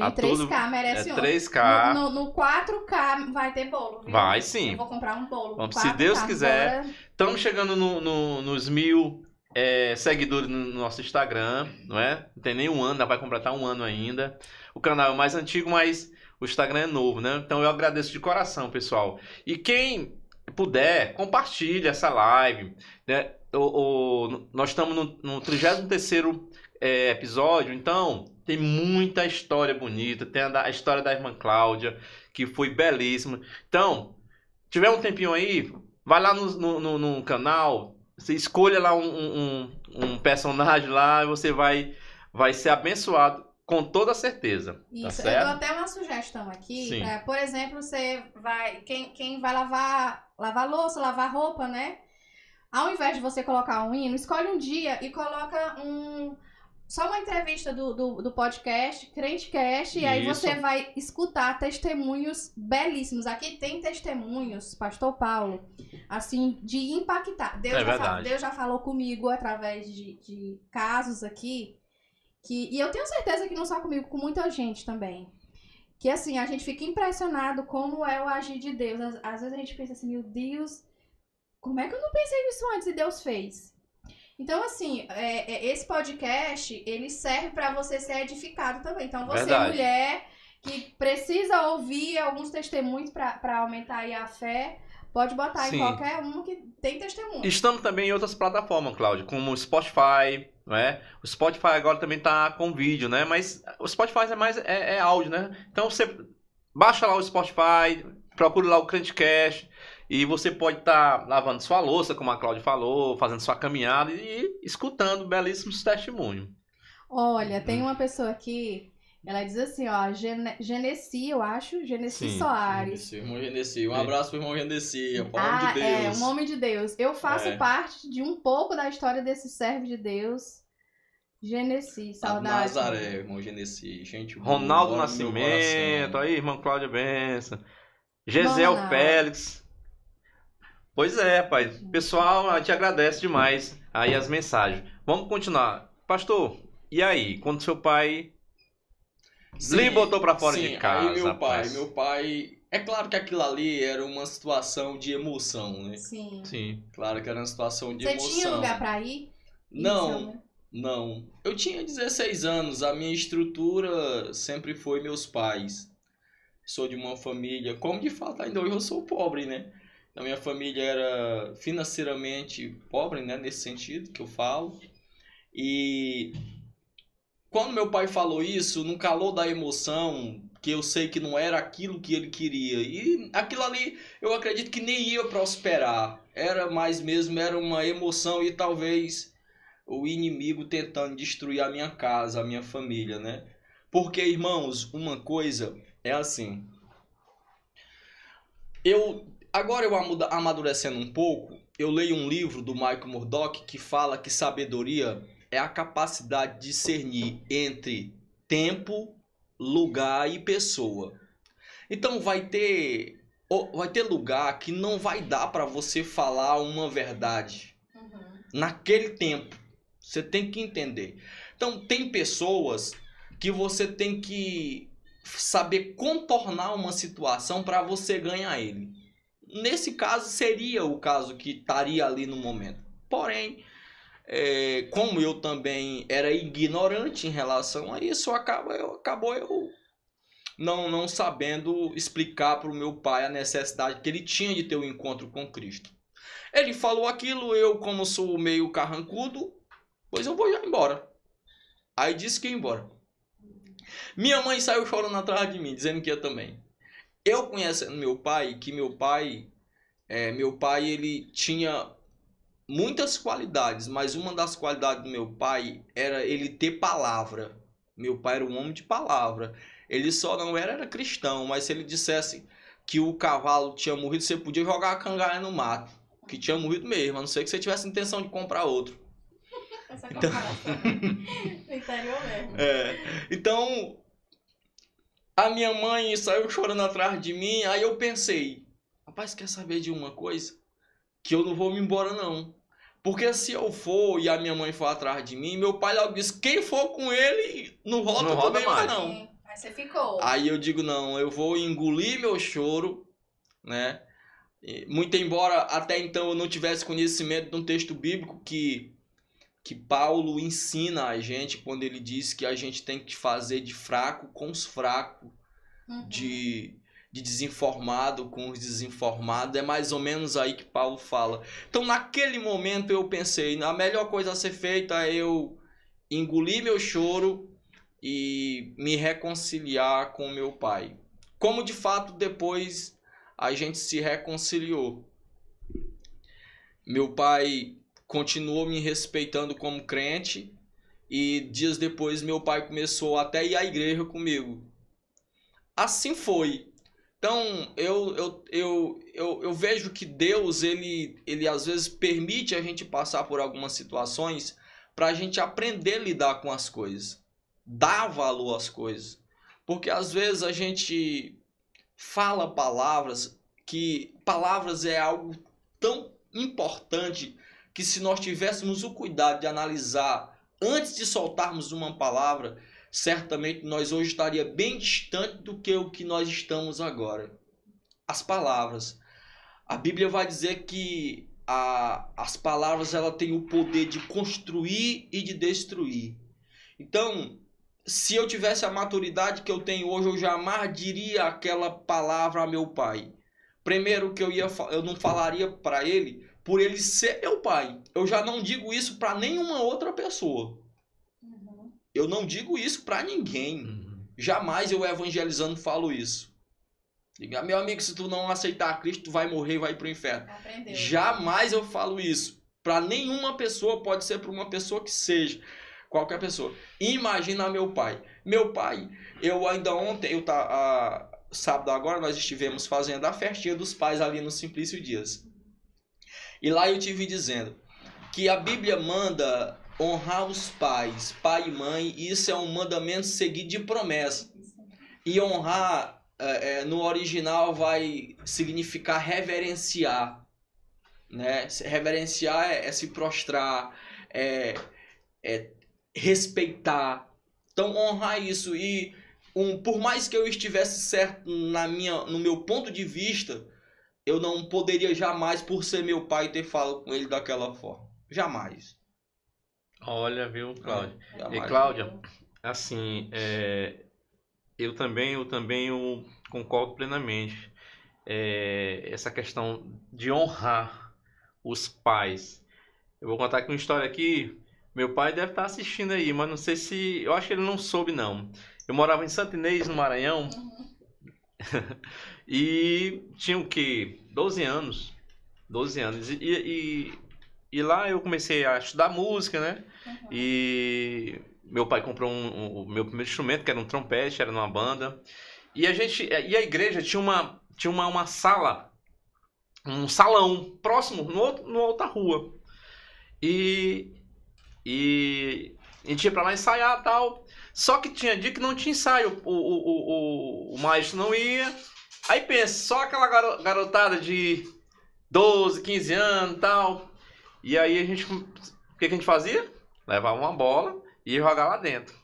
A Gente, 3K tudo- merece É um. 3K. No, no, no 4K vai ter bolo, viu? Vai sim. Eu vou comprar um bolo. Vamos, 4K, se Deus quiser. Estamos chegando no- no- nos mil é, seguidores no nosso Instagram, não é? Não tem nem um ano, vai completar um ano ainda. O canal é mais antigo, mas o Instagram é novo, né? Então eu agradeço de coração, pessoal. E quem puder, compartilhe essa live. Né? O, o- nós estamos no, no 33º é, episódio, então tem muita história bonita. Tem a, a história da irmã Cláudia, que foi belíssima. Então, tiver um tempinho aí, vai lá no, no, no- canal, você escolha lá um, um- um personagem lá e você vai, vai ser abençoado com toda certeza. Tá Isso, eu certo? dou até uma sugestão aqui. Pra- por exemplo, você vai. Quem, quem vai lavar, lavar louça, lavar roupa, né? Ao invés de você colocar um hino, escolhe um dia e coloca um. Só uma entrevista do, do, do podcast, Crentecast, e aí você vai escutar testemunhos belíssimos. Aqui tem testemunhos, Pastor Paulo, assim, de impactar. Deus, É já. Deus já falou comigo através de, de casos aqui que, e eu tenho certeza que não só comigo, com muita gente também. Que assim, a gente fica impressionado como é o agir de Deus. Às, às vezes a gente pensa assim, meu Deus, como é que eu não pensei nisso antes e Deus fez? Então, assim, é- é, esse podcast, ele serve para você ser edificado também. Então, você, Verdade. mulher, que precisa ouvir alguns testemunhos para aumentar aí a fé, pode botar Sim. em qualquer um que tem testemunho. Estamos também em outras plataformas, Cláudio, como Spotify, não é? O Spotify agora também tá com vídeo, né? Mas o Spotify é mais é, é áudio, né? Então você baixa lá o Spotify, procura lá o Crentecast e você pode estar lavando sua louça, como a Cláudia falou, fazendo sua caminhada e escutando belíssimos testemunhos. Olha, tem uma pessoa aqui, ela diz assim, ó, Gene- Genesi, eu acho, Genesi Sim, Soares. Genesi, irmão Genesi. Um É. abraço pro irmão Genesi. É palavra Ah, de é, Deus. um homem de Deus. Eu faço É. parte de um pouco da história desse servo de Deus. Genesi, A saudade. Nazaré, irmão Genesi. Gente Ronaldo Nascimento, aí, irmão Cláudia Benção. Gisel. Félix. Pois é, pai. Pessoal, a gente agradece demais aí as mensagens. Vamos continuar. Pastor, e aí? Quando seu pai Sim, lhe botou pra fora sim, de casa? Aí meu pai, rapaz? meu pai. É claro que aquilo ali era uma situação de emoção, né? Sim. Sim. Claro que era uma situação de Você emoção. tinha lugar pra ir? Não, Isso, né? Não. Eu tinha 16 anos, a minha estrutura sempre foi meus pais. Sou de uma família, como de fato ainda hoje eu sou pobre, né? A minha família era financeiramente pobre, né? Nesse sentido que eu falo. E quando meu pai falou isso, no calor da emoção, que eu sei que não era aquilo que ele queria. E aquilo ali, eu acredito que nem ia prosperar. Era mais mesmo, era uma emoção e talvez o inimigo tentando destruir a minha casa, a minha família, né? Porque, irmãos, uma coisa é assim. Eu agora eu amadurecendo um pouco, eu leio um livro do Michael Murdock que fala que sabedoria é a capacidade de discernir entre tempo, lugar e pessoa. Então vai ter vai ter lugar que não vai dar para você falar uma verdade uhum. naquele tempo. Você tem que entender. Então, tem pessoas que você tem que saber contornar uma situação para você ganhar ele. Nesse caso, seria o caso que estaria ali no momento. Porém, é, como eu também era ignorante em relação a isso, acaba, eu, acabou eu não, não sabendo explicar para o meu pai a necessidade que ele tinha de ter o um encontro com Cristo. Ele falou aquilo, eu, como sou meio carrancudo, Pois eu vou já embora. Aí disse que ia embora. Minha mãe saiu chorando atrás de mim, dizendo que ia também. Eu conhecendo meu pai, que meu pai, é, meu pai ele tinha muitas qualidades, mas uma das qualidades do meu pai era ele ter palavra. Meu pai era um homem de palavra. Ele só não era, era cristão, mas se ele dissesse que o cavalo tinha morrido, você podia jogar a cangalha no mato. Que tinha morrido mesmo, a não ser que você tivesse intenção de comprar outro essa então... no interior mesmo. É. Então, a minha mãe saiu chorando atrás de mim, aí eu pensei, rapaz, quer saber de uma coisa? Que eu não vou me embora não. Porque se eu for e a minha mãe for atrás de mim, meu pai logo disse, quem for com ele, não volta não também mais não. Sim. Aí você ficou. Aí eu digo, não, eu vou engolir meu choro, né? Muito embora até então eu não tivesse conhecimento de um texto bíblico que que Paulo ensina a gente quando ele diz que a gente tem que fazer de fraco com os fracos, uhum. de, de desinformado com os desinformados. É mais ou menos aí que Paulo fala. Então, naquele momento, eu pensei: a melhor coisa a ser feita é eu engolir meu choro e me reconciliar com meu pai. Como de fato depois a gente se reconciliou. Meu pai continuou me respeitando como crente e dias depois meu pai começou até ir à igreja comigo. Assim foi. Então eu, eu, eu, eu, eu vejo que Deus ele, ele às vezes permite a gente passar por algumas situações para a gente aprender a lidar com as coisas, dar valor às coisas. Porque às vezes a gente fala palavras que palavras é algo tão importante que se nós tivéssemos o cuidado de analisar antes de soltarmos uma palavra, certamente nós hoje estaria bem distante do que o que nós estamos agora. As palavras. A Bíblia vai dizer que a, as palavras ela tem o poder de construir e de destruir. Então, se eu tivesse a maturidade que eu tenho hoje, eu jamais diria aquela palavra a meu pai. Primeiro que eu ia eu não falaria para ele por ele ser meu pai. Eu já não digo isso para nenhuma outra pessoa. Eu não digo isso para ninguém. Uhum. Jamais eu evangelizando falo isso. Diga, meu amigo, se tu não aceitar Cristo, tu vai morrer e vai pro inferno. Aprendeu. Jamais eu falo isso. Para nenhuma pessoa, pode ser para uma pessoa que seja. Qualquer pessoa. Imagina meu pai. Meu pai, eu ainda ontem, eu tá, a, sábado agora, nós estivemos fazendo a festinha dos pais ali no Simplício Dias. E lá eu tive dizendo que a Bíblia manda honrar os pais, pai e mãe, isso é um mandamento seguido de promessa. E honrar é, é, no original vai significar reverenciar. Né? Reverenciar é, é se prostrar, é, é respeitar. Então honrar isso e um, por mais que eu estivesse certo na minha, no meu ponto de vista, eu não poderia jamais, por ser meu pai, ter falado com ele daquela forma. Jamais. Olha, viu, Cláudia? E Jamais. Cláudia, assim, é, eu também, eu também eu concordo plenamente. É, essa questão de honrar os pais. Eu vou contar aqui uma história aqui. Meu pai deve estar assistindo aí, mas não sei se. Eu acho que ele não soube, não. Eu morava em Santo Inês, no Maranhão, e tinha o quê? 12 anos. 12 anos. E, e, e lá eu comecei a estudar música, né? Uhum. E meu pai comprou um, um- o meu primeiro instrumento, que era um trompete, era numa banda. E a gente, e a igreja tinha uma, tinha uma, uma sala, um salão próximo, no numa outra rua. E, e a gente ia pra lá ensaiar tal. Só que tinha dia que não tinha ensaio, o, o, o, o, maestro não ia. Aí pensa, só aquela garo- garotada de 12, 15 anos e tal. E aí a gente, o que, que a gente fazia? Levava uma bola e ia jogar lá dentro.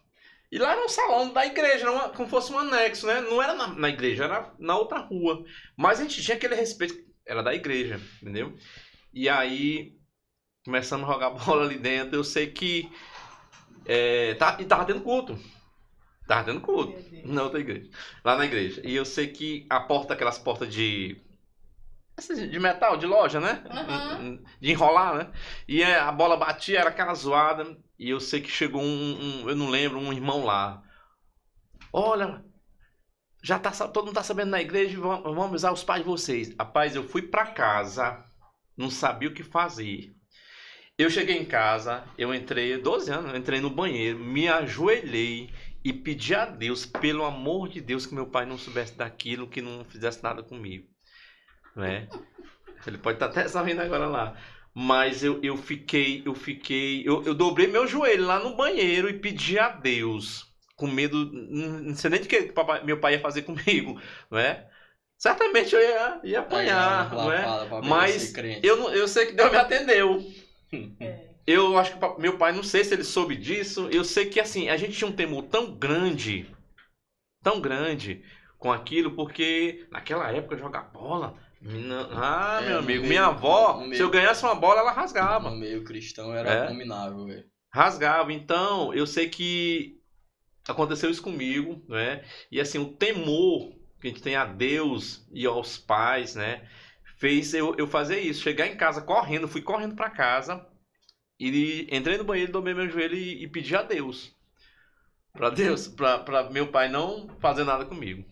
E lá era um salão da igreja, era uma- como fosse um anexo, né? Não era na, na igreja, era na outra rua. Mas a gente tinha aquele respeito, era da igreja, entendeu? E aí, começando a jogar bola ali dentro, eu sei que. É, tá, e tava tendo culto. Tava tendo culto. Na outra igreja. Lá na igreja. E eu sei que a porta, aquelas portas de. De metal, de loja, né? Uhum. De enrolar, né? E é, a bola batia, era aquela zoada. E eu sei que chegou um, um- eu não lembro, um irmão lá. Olha, já tá, todo mundo tá sabendo na igreja, vamos, vamos avisar os pais de vocês. Rapaz, eu fui pra casa, não sabia o que fazer. Eu cheguei em casa, eu entrei, 12 anos, eu entrei no banheiro, me ajoelhei e pedi a Deus, pelo amor de Deus, que meu pai não soubesse daquilo, que não fizesse nada comigo. Não é? Ele pode estar até sorrindo agora lá. Mas eu, eu fiquei, eu fiquei, eu, eu dobrei meu joelho lá no banheiro e pedi a Deus, com medo, não sei nem de que papai- meu pai ia fazer comigo, não é? Certamente eu ia, ia apanhar, não é? Mas Eu, não- eu sei que Deus me atendeu. É. Eu acho que meu pai, não sei se ele soube disso. Eu sei que assim, a gente tinha um temor tão grande, tão grande com aquilo, porque naquela época jogar bola. Ah, É, meu amigo, meio- minha avó, no se meio- eu ganhasse uma bola, ela rasgava. No meio cristão era É. abominável, velho. Rasgava. Então, eu sei que aconteceu isso comigo, né? E assim, o temor que a gente tem a Deus e aos pais, né? Fez eu, eu fazer isso. Chegar em casa correndo, fui correndo pra casa. E entrei no banheiro, dobrei meu joelho e, e pedi a Deus. Pra Deus, pra, pra meu pai não fazer nada comigo.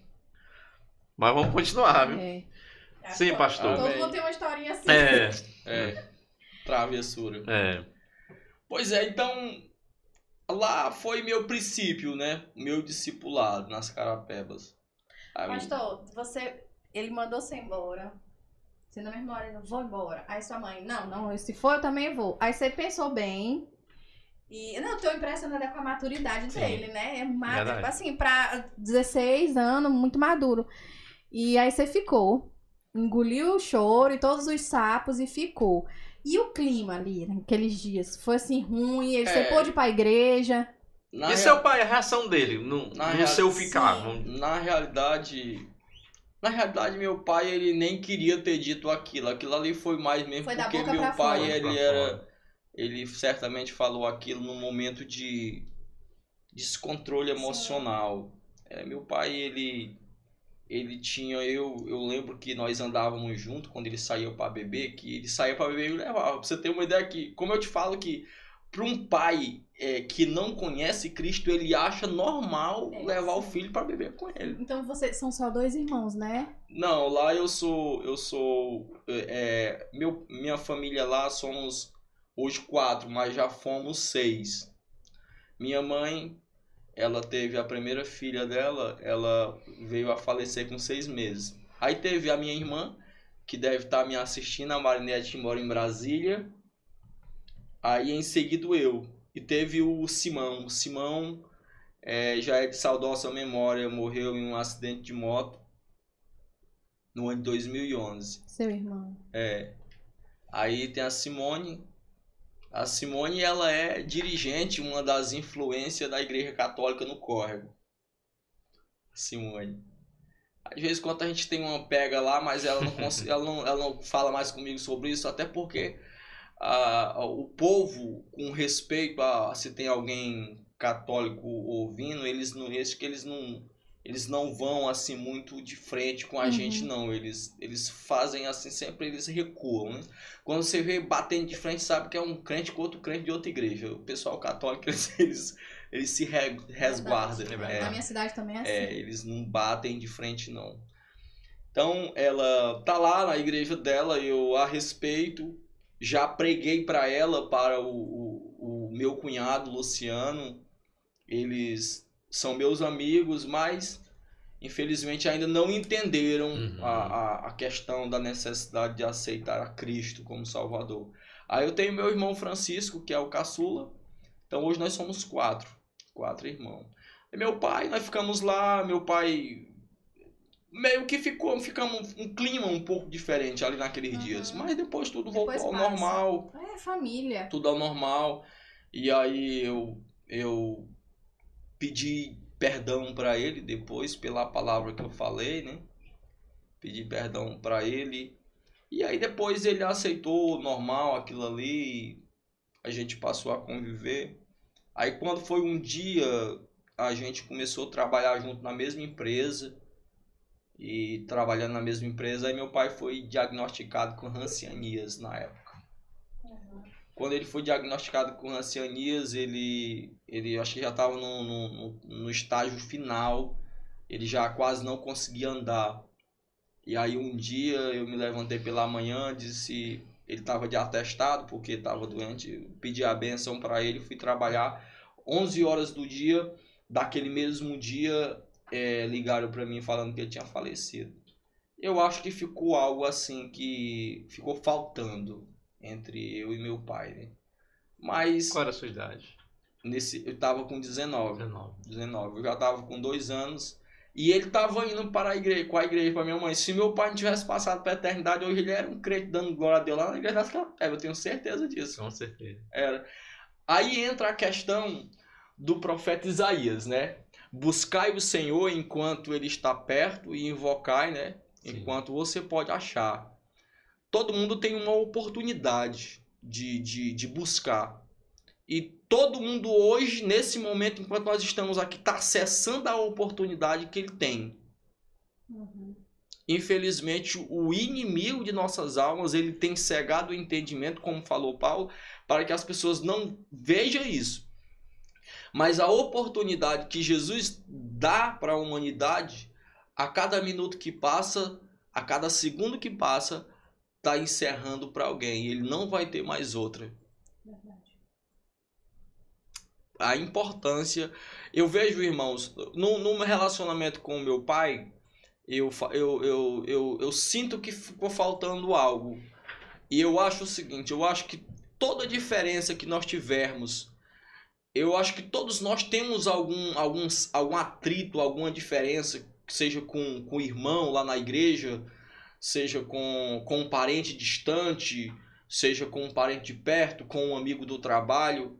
Mas vamos continuar, viu? É. Sim, pastor. Todo Amém. mundo tem uma historinha assim. É, É. Travessura. é. Pois é, então lá foi meu princípio, né? Meu discipulado nas carapebas. Aí, Pastor, você. Ele mandou você embora. Você na mesma hora, ele, vou embora. Aí sua mãe, não, não, se for eu também vou. Aí você pensou bem. E, não, eu tô impressionada com a maturidade Sim. dele, né? É ma- Verdade. assim, pra 16 anos, muito maduro. E aí você ficou. Engoliu o choro e todos os sapos e ficou. E o clima ali, naqueles dias? Foi assim ruim? Ele, Você É. pôde ir pra igreja? na E rea- seu pai, a reação dele no, Na no real- seu ficar? Vamos- Na realidade, na realidade meu pai ele nem queria ter dito aquilo. Aquilo ali foi mais mesmo Foi porque meu pra pai fora. ele era ele certamente falou aquilo num momento de descontrole emocional. É, meu pai ele ele tinha eu eu lembro que nós andávamos junto quando ele saía para beber, que ele saía para beber e me levava. Pra você ter uma ideia que, como eu te falo que para um pai é, que não conhece Cristo, ele acha normal É, levar o filho para beber com ele. Então vocês são só dois irmãos, né? Não, lá eu sou, eu sou, é, meu, minha família lá somos hoje quatro, mas já fomos seis. Minha mãe, ela teve a primeira filha dela, ela veio a falecer com seis meses. Aí teve a minha irmã, que deve estar me assistindo, a Marinette, que mora em Brasília. Aí em seguida eu. E teve o Simão. O Simão é, já é de saudosa memória, morreu em um acidente de moto no ano de 2011. Seu irmão. É. Aí tem a Simone. A Simone, ela é dirigente, uma das influências da Igreja Católica no Córrego. Simone. Às vezes, quando a gente tem uma pega lá, mas ela não, ela não, ela não fala mais comigo sobre isso, até porque o povo, com respeito a se tem alguém católico ouvindo, eles não, que eles não, eles não vão assim muito de frente com a Uhum. gente não, eles, eles fazem assim sempre eles recuam, né? Quando você vê batendo de frente, sabe que é um crente com outro crente de outra igreja. O pessoal católico eles eles, eles se re- resguardam, É né? verdade. Na minha cidade também é assim. É, eles não batem de frente, não. Então, ela tá lá na igreja dela, eu a respeito, já preguei para ela, para o, o, o meu cunhado, Luciano. Eles são meus amigos, mas infelizmente ainda não entenderam Uhum. a, a, a questão da necessidade de aceitar a Cristo como Salvador. Aí eu tenho meu irmão Francisco, que é o caçula. Então hoje nós somos quatro, quatro irmãos. E meu pai, nós ficamos lá, meu pai meio que ficou, ficamos um clima um pouco diferente ali naqueles Uhum. dias, mas depois tudo Depois voltou ao passa. normal, É família. tudo ao normal. E aí eu eu pedi perdão para ele depois pela palavra que eu falei, né? Pedi perdão para ele. E aí depois ele aceitou normal aquilo ali, a gente passou a conviver. Aí quando foi um dia, a gente começou a trabalhar junto na mesma empresa. E trabalhando na mesma empresa, aí meu pai foi diagnosticado com rancianias na época. Quando ele foi diagnosticado com rancianias, ele, ele acho que já estava no, no, no- estágio final, ele já quase não conseguia andar. E aí um dia eu me levantei pela manhã, disse, ele estava de atestado porque estava doente, pedi a benção para ele, fui trabalhar. 11 horas do dia, daquele mesmo dia, eh, ligaram para mim falando que ele tinha falecido. Eu acho que ficou algo assim que ficou faltando entre eu e meu pai, né? Mas Qual era a sua idade? Nesse eu tava com 19, 19. 19. Eu já tava com dois anos e ele tava indo para a igreja, com a igreja para minha mãe. Se meu pai não tivesse passado para a eternidade, hoje ele era um crente dando glória a Deus lá na igreja das Capela. Eu tenho certeza disso. Com certeza. Era. Aí entra a questão do profeta Isaías, né? Buscai o Senhor enquanto ele está perto e invocai, né? Sim. Enquanto você pode achar. Todo mundo tem uma oportunidade de, de, de buscar. E todo mundo hoje, nesse momento, enquanto nós estamos aqui, está acessando a oportunidade que ele tem. Uhum. Infelizmente, o inimigo de nossas almas, ele tem cegado o entendimento, como falou Paulo, para que as pessoas não vejam isso. Mas a oportunidade que Jesus dá para a humanidade, a cada minuto que passa, a cada segundo que passa, está encerrando para alguém. Ele não vai ter mais outra Verdade. A importância. Eu vejo, irmãos, no, no relacionamento com o meu pai, eu, eu, eu, eu, eu sinto que ficou faltando algo. E eu acho o seguinte: eu acho que toda diferença que nós tivermos, eu acho que todos nós temos algum, alguns, algum atrito, alguma diferença, seja com, com o irmão lá na igreja, seja com, com um parente distante, seja com um parente de perto, com um amigo do trabalho.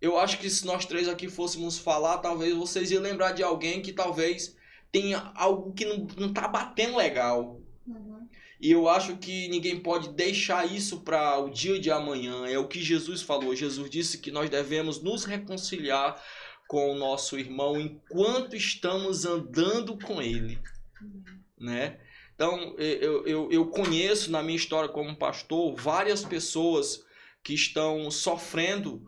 Eu acho que se nós três aqui fôssemos falar, talvez vocês iam lembrar de alguém que talvez tenha algo que não, não tá batendo legal. Uhum. E eu acho que ninguém pode deixar isso para o dia de amanhã. É o que Jesus falou. Jesus disse que nós devemos nos reconciliar com o nosso irmão enquanto estamos andando com ele, né? Então, eu, eu, eu conheço na minha história como pastor várias pessoas que estão sofrendo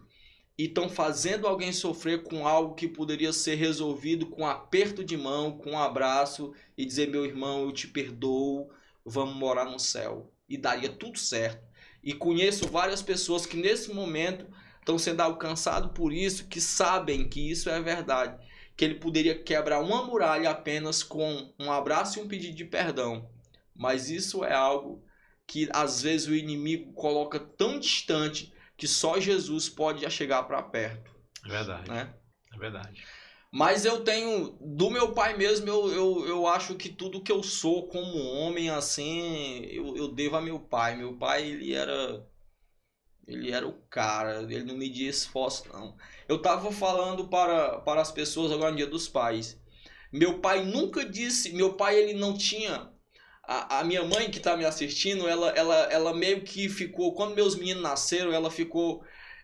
e estão fazendo alguém sofrer com algo que poderia ser resolvido com um aperto de mão, com um abraço e dizer: meu irmão, eu te perdoo, vamos morar no céu. E daria tudo certo. E conheço várias pessoas que nesse momento estão sendo alcançados por isso, que sabem que isso é verdade. Que ele poderia quebrar uma muralha apenas com um abraço e um pedido de perdão. Mas isso é algo que às vezes o inimigo coloca tão distante que só Jesus pode já chegar para perto, É verdade. né? É verdade. Mas eu tenho, do meu pai mesmo, eu, eu, eu acho que tudo que eu sou como homem, assim, eu, eu devo a meu pai. Meu pai, ele era. Ele era o cara, ele não media esforço, não. Eu tava falando para, para as pessoas agora no dia dos pais. Meu pai nunca disse. Meu pai, ele não tinha a, a minha mãe que tá me assistindo, ela, ela, ela meio que ficou. Quando meus meninos nasceram, ela ficou.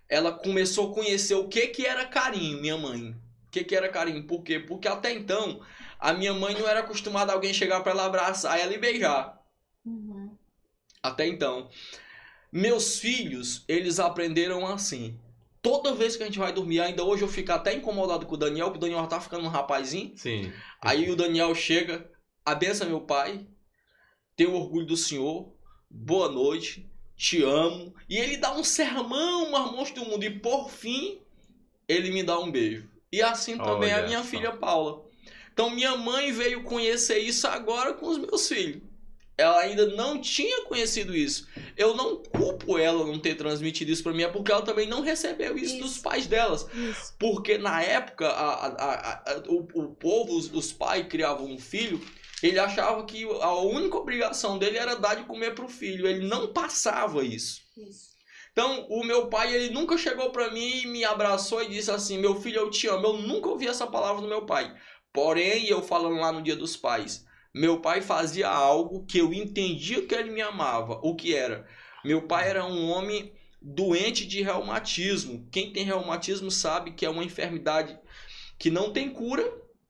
Ela começou a conhecer o que que era carinho, minha mãe. O que que era carinho? Por quê? Porque até então, a minha mãe não era acostumada a alguém chegar para ela abraçar ela e beijar. Uhum. Até então. Meus filhos, eles aprenderam assim. Toda vez que a gente vai dormir, ainda hoje eu fico até incomodado com o Daniel, que o Daniel já tá ficando um rapazinho. Sim. Aí o Daniel chega, abença meu pai, tenho orgulho do senhor, boa noite, te amo. E ele dá um sermão, monstro do mundo. E por fim, ele me dá um beijo. E assim também a Olha minha só. filha Paula. Então minha mãe veio conhecer isso agora com os meus filhos. Ela ainda não tinha conhecido isso. Eu não culpo ela não ter transmitido isso pra mim, é porque ela também não recebeu isso, Isso. dos pais delas. Isso. Porque na época, a, a- a- a- o, o povo, os, os pais criavam um filho, ele achava que a única obrigação dele era dar de comer pro filho. Ele não passava isso. Isso. Então, o meu pai, ele nunca chegou pra mim e me abraçou e disse assim: Meu filho, eu te amo. Eu nunca ouvi essa palavra do meu pai. Porém, eu falando lá no Dia dos Pais, meu pai fazia algo que eu entendia que ele me amava. O que era? Meu pai era um homem doente de reumatismo. Quem tem reumatismo sabe que é uma enfermidade que não tem cura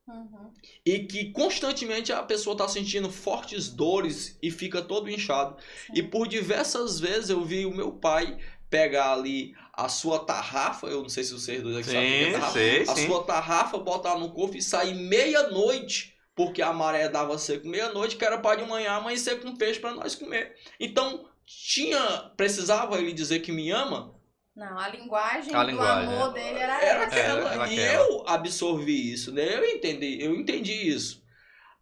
Uhum. e que constantemente a pessoa está sentindo fortes dores e fica todo inchado. E por diversas vezes eu vi o meu pai pegar ali a sua tarrafa, eu não sei se vocês dois aqui sabem é Sim, tarrafa, sei, a sim. sua tarrafa, botar no cofre e sair meia-noite, porque a maré dava seco meia-noite, que era para de manhã amanhecer com peixe para nós comer. Então, tinha, precisava ele dizer que me ama, Não, a linguagem A do linguagem, amor é. dele era, era essa. aquela. Era e aquela. eu absorvi isso, né? Eu entendi, eu entendi isso.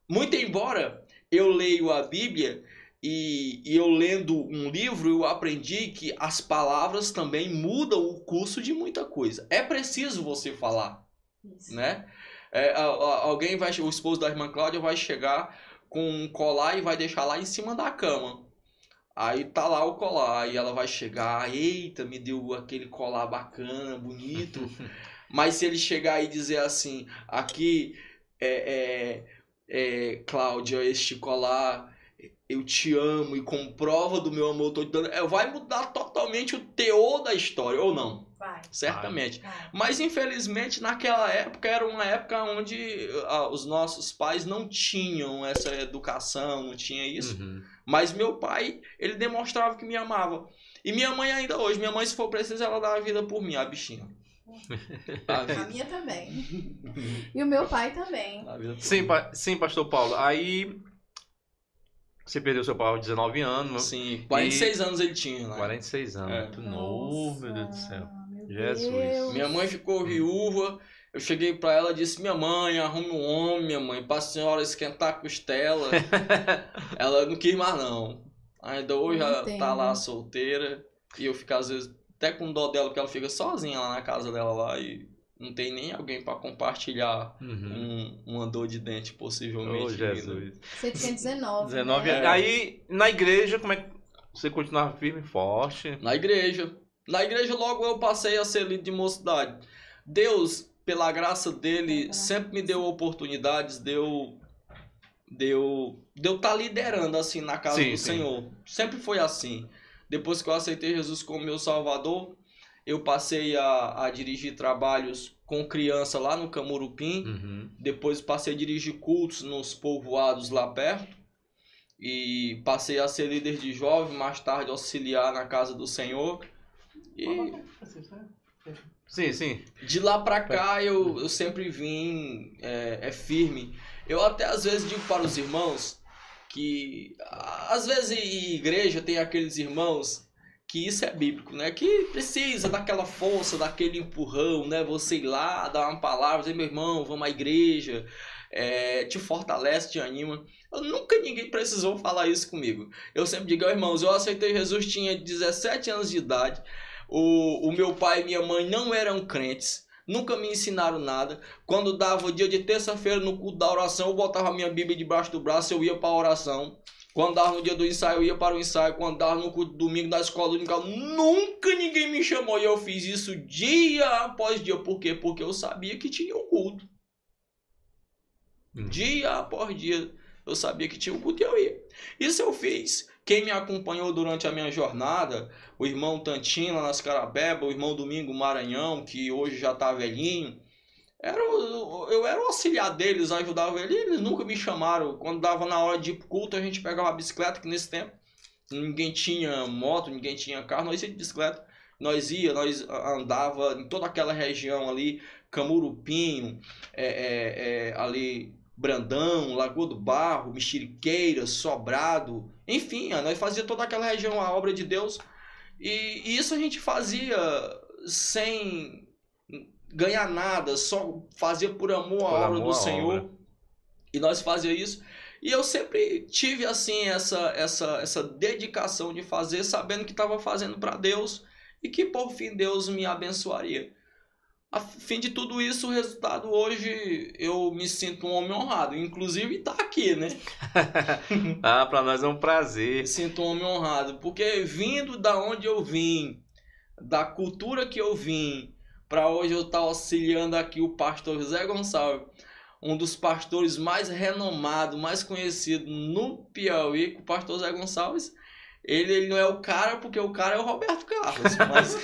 Muito embora eu leio a Bíblia e, e eu lendo um livro, eu aprendi que as palavras também mudam o curso de muita coisa. É preciso você falar, Isso. né? É, a- a- alguém vai, o esposo da irmã Cláudia vai chegar com um colar e vai deixar lá em cima da cama. Aí tá lá o colar, e ela vai chegar, eita, me deu aquele colar bacana, bonito. Mas se ele chegar e dizer assim, aqui, é, é, é, Cláudia, este colar, eu te amo e com prova do meu amor eu tô te dando, é, vai mudar totalmente o teor da história, ou não? Vai, Certamente. vai. Mas infelizmente naquela época era uma época onde ah, os nossos pais não tinham essa educação, não tinha isso. Uhum. Mas meu pai, ele demonstrava que me amava. E minha mãe ainda hoje, minha mãe se for preciso, ela dá a vida por mim, a bichinha. A minha também. E o meu pai também. Sim, pa- sim, pastor Paulo. Aí você perdeu seu pai aos 19 anos, Sim, 46 anos ele tinha, né? 46 anos. É. Muito novo, meu Deus do céu. Meu Jesus. Deus. Minha mãe ficou viúva. Eu cheguei pra ela e disse: Minha mãe, arrume um homem, minha mãe, pra senhora esquentar a costela. ela não quis mais, não. Ainda hoje ela Entendo. tá lá solteira. E eu fico, às vezes, até com dó dela, porque ela fica sozinha lá na casa dela lá e não tem nem alguém pra compartilhar Uhum. um, uma dor de dente, Oh, possivelmente. vindo. Jesus. Você tinha 19. 19 né? Aí, na igreja, como é que você continuava firme e forte? Na igreja. Na igreja, logo eu passei a ser líder de mocidade. Deus, pela graça dele, sempre me deu oportunidades, deu. Deu. Deu estar liderando assim na casa Sim, do sim. Senhor. Sempre foi assim. Depois que eu aceitei Jesus como meu Salvador, eu passei a, a dirigir trabalhos com criança lá no Camurupim. Uhum. Depois passei a dirigir cultos nos povoados lá perto. E passei a ser líder de jovem, mais tarde auxiliar na casa do Senhor. E Sim, sim. de lá pra cá eu, eu sempre vim é, é firme. Eu até às vezes digo para os irmãos que às vezes em igreja tem aqueles irmãos que isso é bíblico, né? Que precisa daquela força, daquele empurrão, né? Você ir lá, dar uma palavra, dizer, meu irmão, vamos à igreja, é, te fortalece, te anima. Eu nunca ninguém precisou falar isso comigo. Eu sempre digo, "Ó, irmãos, eu aceitei Jesus, tinha 17 anos de idade. O, o meu pai e minha mãe não eram crentes, nunca me ensinaram nada. Quando dava o dia de terça-feira no culto da oração, eu botava a minha Bíblia debaixo do braço, eu ia para a oração. Quando dava no dia do ensaio, eu ia para o ensaio. Quando dava no culto domingo da escola dominical, nunca ninguém me chamou. E eu fiz isso dia após dia. Por quê? Porque eu sabia que tinha um culto. Uhum. Dia após dia. eu sabia que tinha um culto e eu ia. Isso eu fiz. Quem me acompanhou durante a minha jornada, o irmão Tantino nas Carabeba, o irmão Domingo Maranhão, que hoje já tá velhinho, era, eu era o auxiliar deles, ajudava eles, eles nunca me chamaram. Quando dava na hora de ir pro culto, a gente pegava uma bicicleta, que nesse tempo ninguém tinha moto, ninguém tinha carro, nós ia de bicicleta. Nós ia, nós andava em toda aquela região ali, Camurupinho, é, é, é, ali Brandão, Lagoa do Barro, Mexeriqueira, Sobrado, enfim, nós fazia toda aquela região a obra de Deus. E, e isso a gente fazia sem ganhar nada, só fazia por amor à obra do Senhor. Obra. E nós fazia isso. E eu sempre tive assim essa essa essa dedicação de fazer, sabendo que estava fazendo para Deus e que por fim Deus me abençoaria. A fim de tudo isso, o resultado hoje eu me sinto um homem honrado, inclusive tá aqui, né? ah, para nós é um prazer. Me sinto um homem honrado, porque vindo da onde eu vim, da cultura que eu vim, para hoje eu estar tá auxiliando aqui o pastor José Gonçalves, um dos pastores mais renomados, mais conhecidos no Piauí, o pastor José Gonçalves. Ele, ele não é o cara porque o cara é o Roberto Carlos. Mas...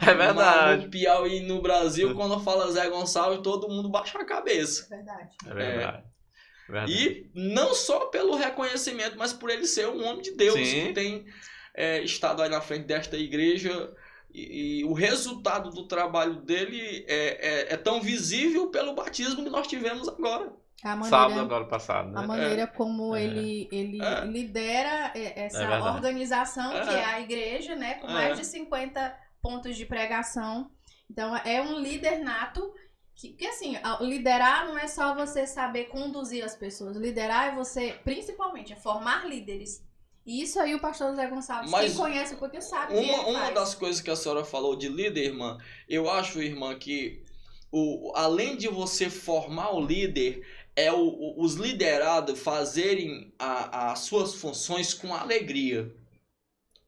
é verdade. Mas no Piauí no Brasil, quando fala Zé Gonçalves, todo mundo baixa a cabeça. É verdade. É verdade. É. Verdade. E não só pelo reconhecimento, mas por ele ser um homem de Deus Sim. que tem é, estado aí na frente desta igreja e, e, o resultado do trabalho dele é, é, é, tão visível pelo batismo que nós tivemos agora. Maneira, Sábado agora passado, né? A maneira é, como é, ele, ele é. lidera essa é organização que é a igreja, né? Com mais de 50 pontos de pregação. Então é um líder nato que, que, assim, liderar não é só você saber conduzir as pessoas. Liderar é você, principalmente, é formar líderes. E isso aí o pastor José Gonçalves, Mas quem conhece porque sabe uma, uma das coisas que a senhora falou de líder, irmã, eu acho, irmã, que o, além de você formar o líder, é o, o, os liderados fazerem a, as suas funções com alegria.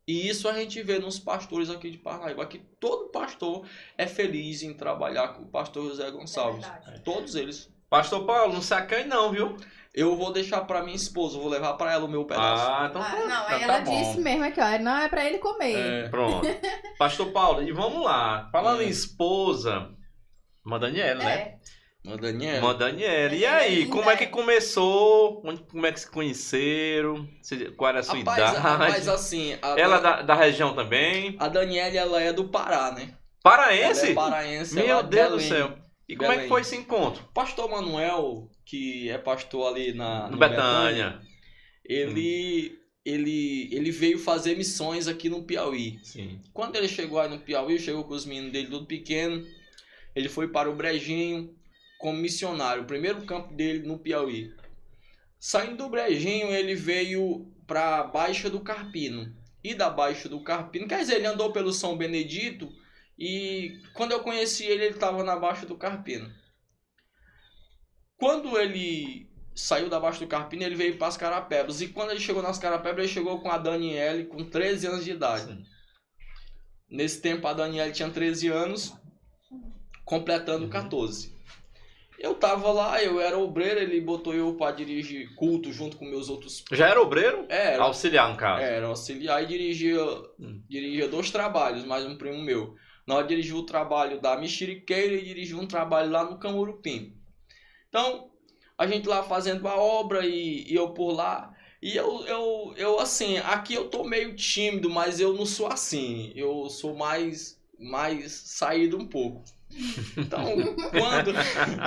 E isso a gente vê nos pastores aqui de Parnaíba, que todo pastor é feliz em trabalhar com o pastor José Gonçalves. É Todos eles. Pastor Paulo, não se acanhe não, viu? Eu vou deixar pra minha esposa, vou levar pra ela o meu pedaço. Ah, então ah, pronto. Não, aí tá, ela tá disse mesmo aqui, ó, não é pra ele comer. É. Pronto. Pastor Paulo, e vamos lá. Falando é. em esposa, uma Daniela, né? Uma Daniela. E aí, como é que começou? Como é que se conheceram? Qual era a sua rapaz, idade? Rapaz, assim... Ela é da, da região também? A Daniela, ela é do Pará, né? Paraense? Ela é paraense. Meu é Deus do céu. E Belém. como é que foi esse encontro? Pastor Manuel, que é pastor ali na no Betânia. Betânia, ele hum. ele ele veio fazer missões aqui no Piauí. Sim. Quando ele chegou aí no Piauí, chegou com os meninos dele tudo pequeno. Ele foi para o Brejinho como missionário, o primeiro campo dele no Piauí. Saindo do Brejinho, ele veio para Baixa do Carpino. E da Baixa do Carpino, quer dizer, ele andou pelo São Benedito e quando eu conheci ele, ele estava na Baixa do Carpino. Quando ele saiu da Baixa do Carpino, ele veio para as Carapebas. E quando ele chegou nas Carapebas, ele chegou com a Daniele com 13 anos de idade. Sim. Nesse tempo, a Daniele tinha 13 anos, completando uhum. 14. Eu tava lá, eu era obreiro, ele botou eu para dirigir culto junto com meus outros. Já era obreiro? É, era. Auxiliar, no caso. Era, auxiliar e dirigia, hum. dirigia dois trabalhos, mais um primo meu. Nós dirigimos o trabalho da Mexeriqueira e dirigimos um trabalho lá no Camurupim. Então, a gente lá fazendo a obra e, e eu por lá. E eu, eu, eu, assim, aqui eu tô meio tímido, mas eu não sou assim. Eu sou mais, mais saído um pouco. Então, quando.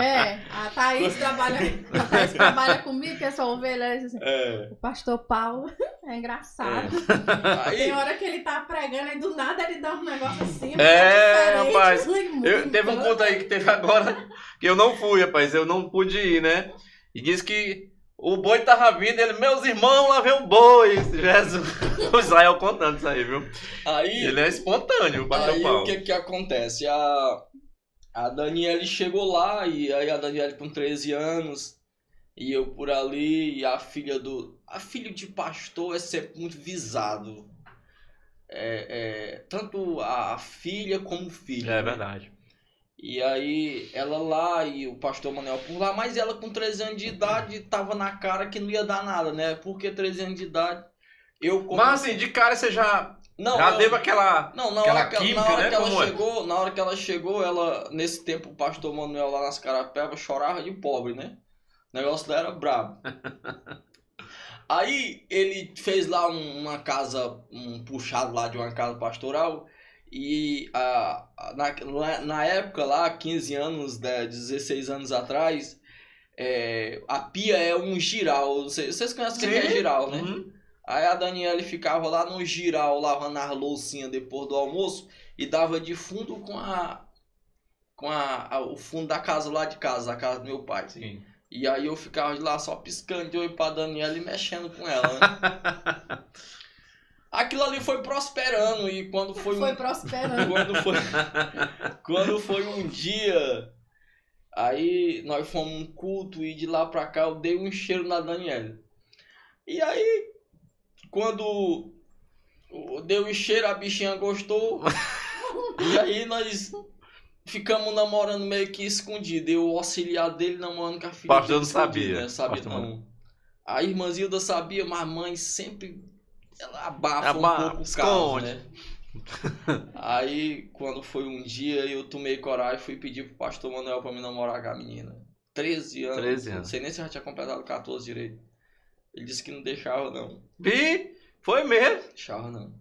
É, a Thaís trabalha, a Thaís trabalha comigo, que é só ovelha. Assim, é. O pastor Paulo é engraçado. É. Aí... Tem hora que ele tá pregando e do nada ele dá um negócio assim. É, rapaz. Eu, teve um ponto aí que teve agora que eu não fui, rapaz. Eu não pude ir, né? E disse que o boi tava vindo, ele, meus irmãos, lá vem o boi. Jesus. O Israel contando isso aí, viu? Aí, ele é espontâneo, o Aí o que que acontece? A a Daniele chegou lá, e aí a Daniele com 13 anos, e eu por ali, e a filha do. A filha de pastor é sempre muito visado. É, é, tanto a filha como o filho. É verdade. E aí ela lá e o pastor Manuel por lá, mas ela com 13 anos de idade tava na cara que não ia dar nada, né? Porque 13 anos de idade eu como... Mas assim, de cara você já, não, já teve aquela. não, na Aquela hora, que, química, na hora né? que ela Como é? chegou, na hora que ela chegou, ela nesse tempo o pastor Manuel lá nas Carapebas chorava de pobre, né? O negócio dela era brabo. Aí ele fez lá um- uma casa, um puxado lá de uma casa pastoral e a, na, na época lá, 15 anos, né, 16 anos atrás, é, a pia é um giral. Vocês, vocês conhecem o que é giral, né? Uhum. Aí a Daniela ficava lá no giral, lavando as loucinhas depois do almoço e dava de fundo com a com a, a- o fundo da casa lá de casa, da casa do meu pai. Sim. E aí eu ficava de lá só piscando de olho pra Daniela e mexendo com ela, né? Aquilo ali foi prosperando e quando foi, Foi um, prosperando. quando foi quando foi um dia aí nós fomos um culto e de lá pra cá eu dei um cheiro na Daniela. E aí quando deu o cheiro a bichinha gostou. e aí nós ficamos namorando meio que escondido. Eu o auxiliar dele namorando com a filha. Pastor não sabia. Né? Sabia Pastor não. A irmã Zilda sabia, mas a mãe sempre ela abafa Abafa, um pouco o esconde. né? Aí, quando foi um dia, eu tomei coragem e fui pedir pro pastor Manuel pra me namorar com a menina. 13 anos. 13 Não anos. sei nem se já tinha completado 14 direito. Ele disse que não deixava, não. Vi? Foi mesmo. Deixava, não.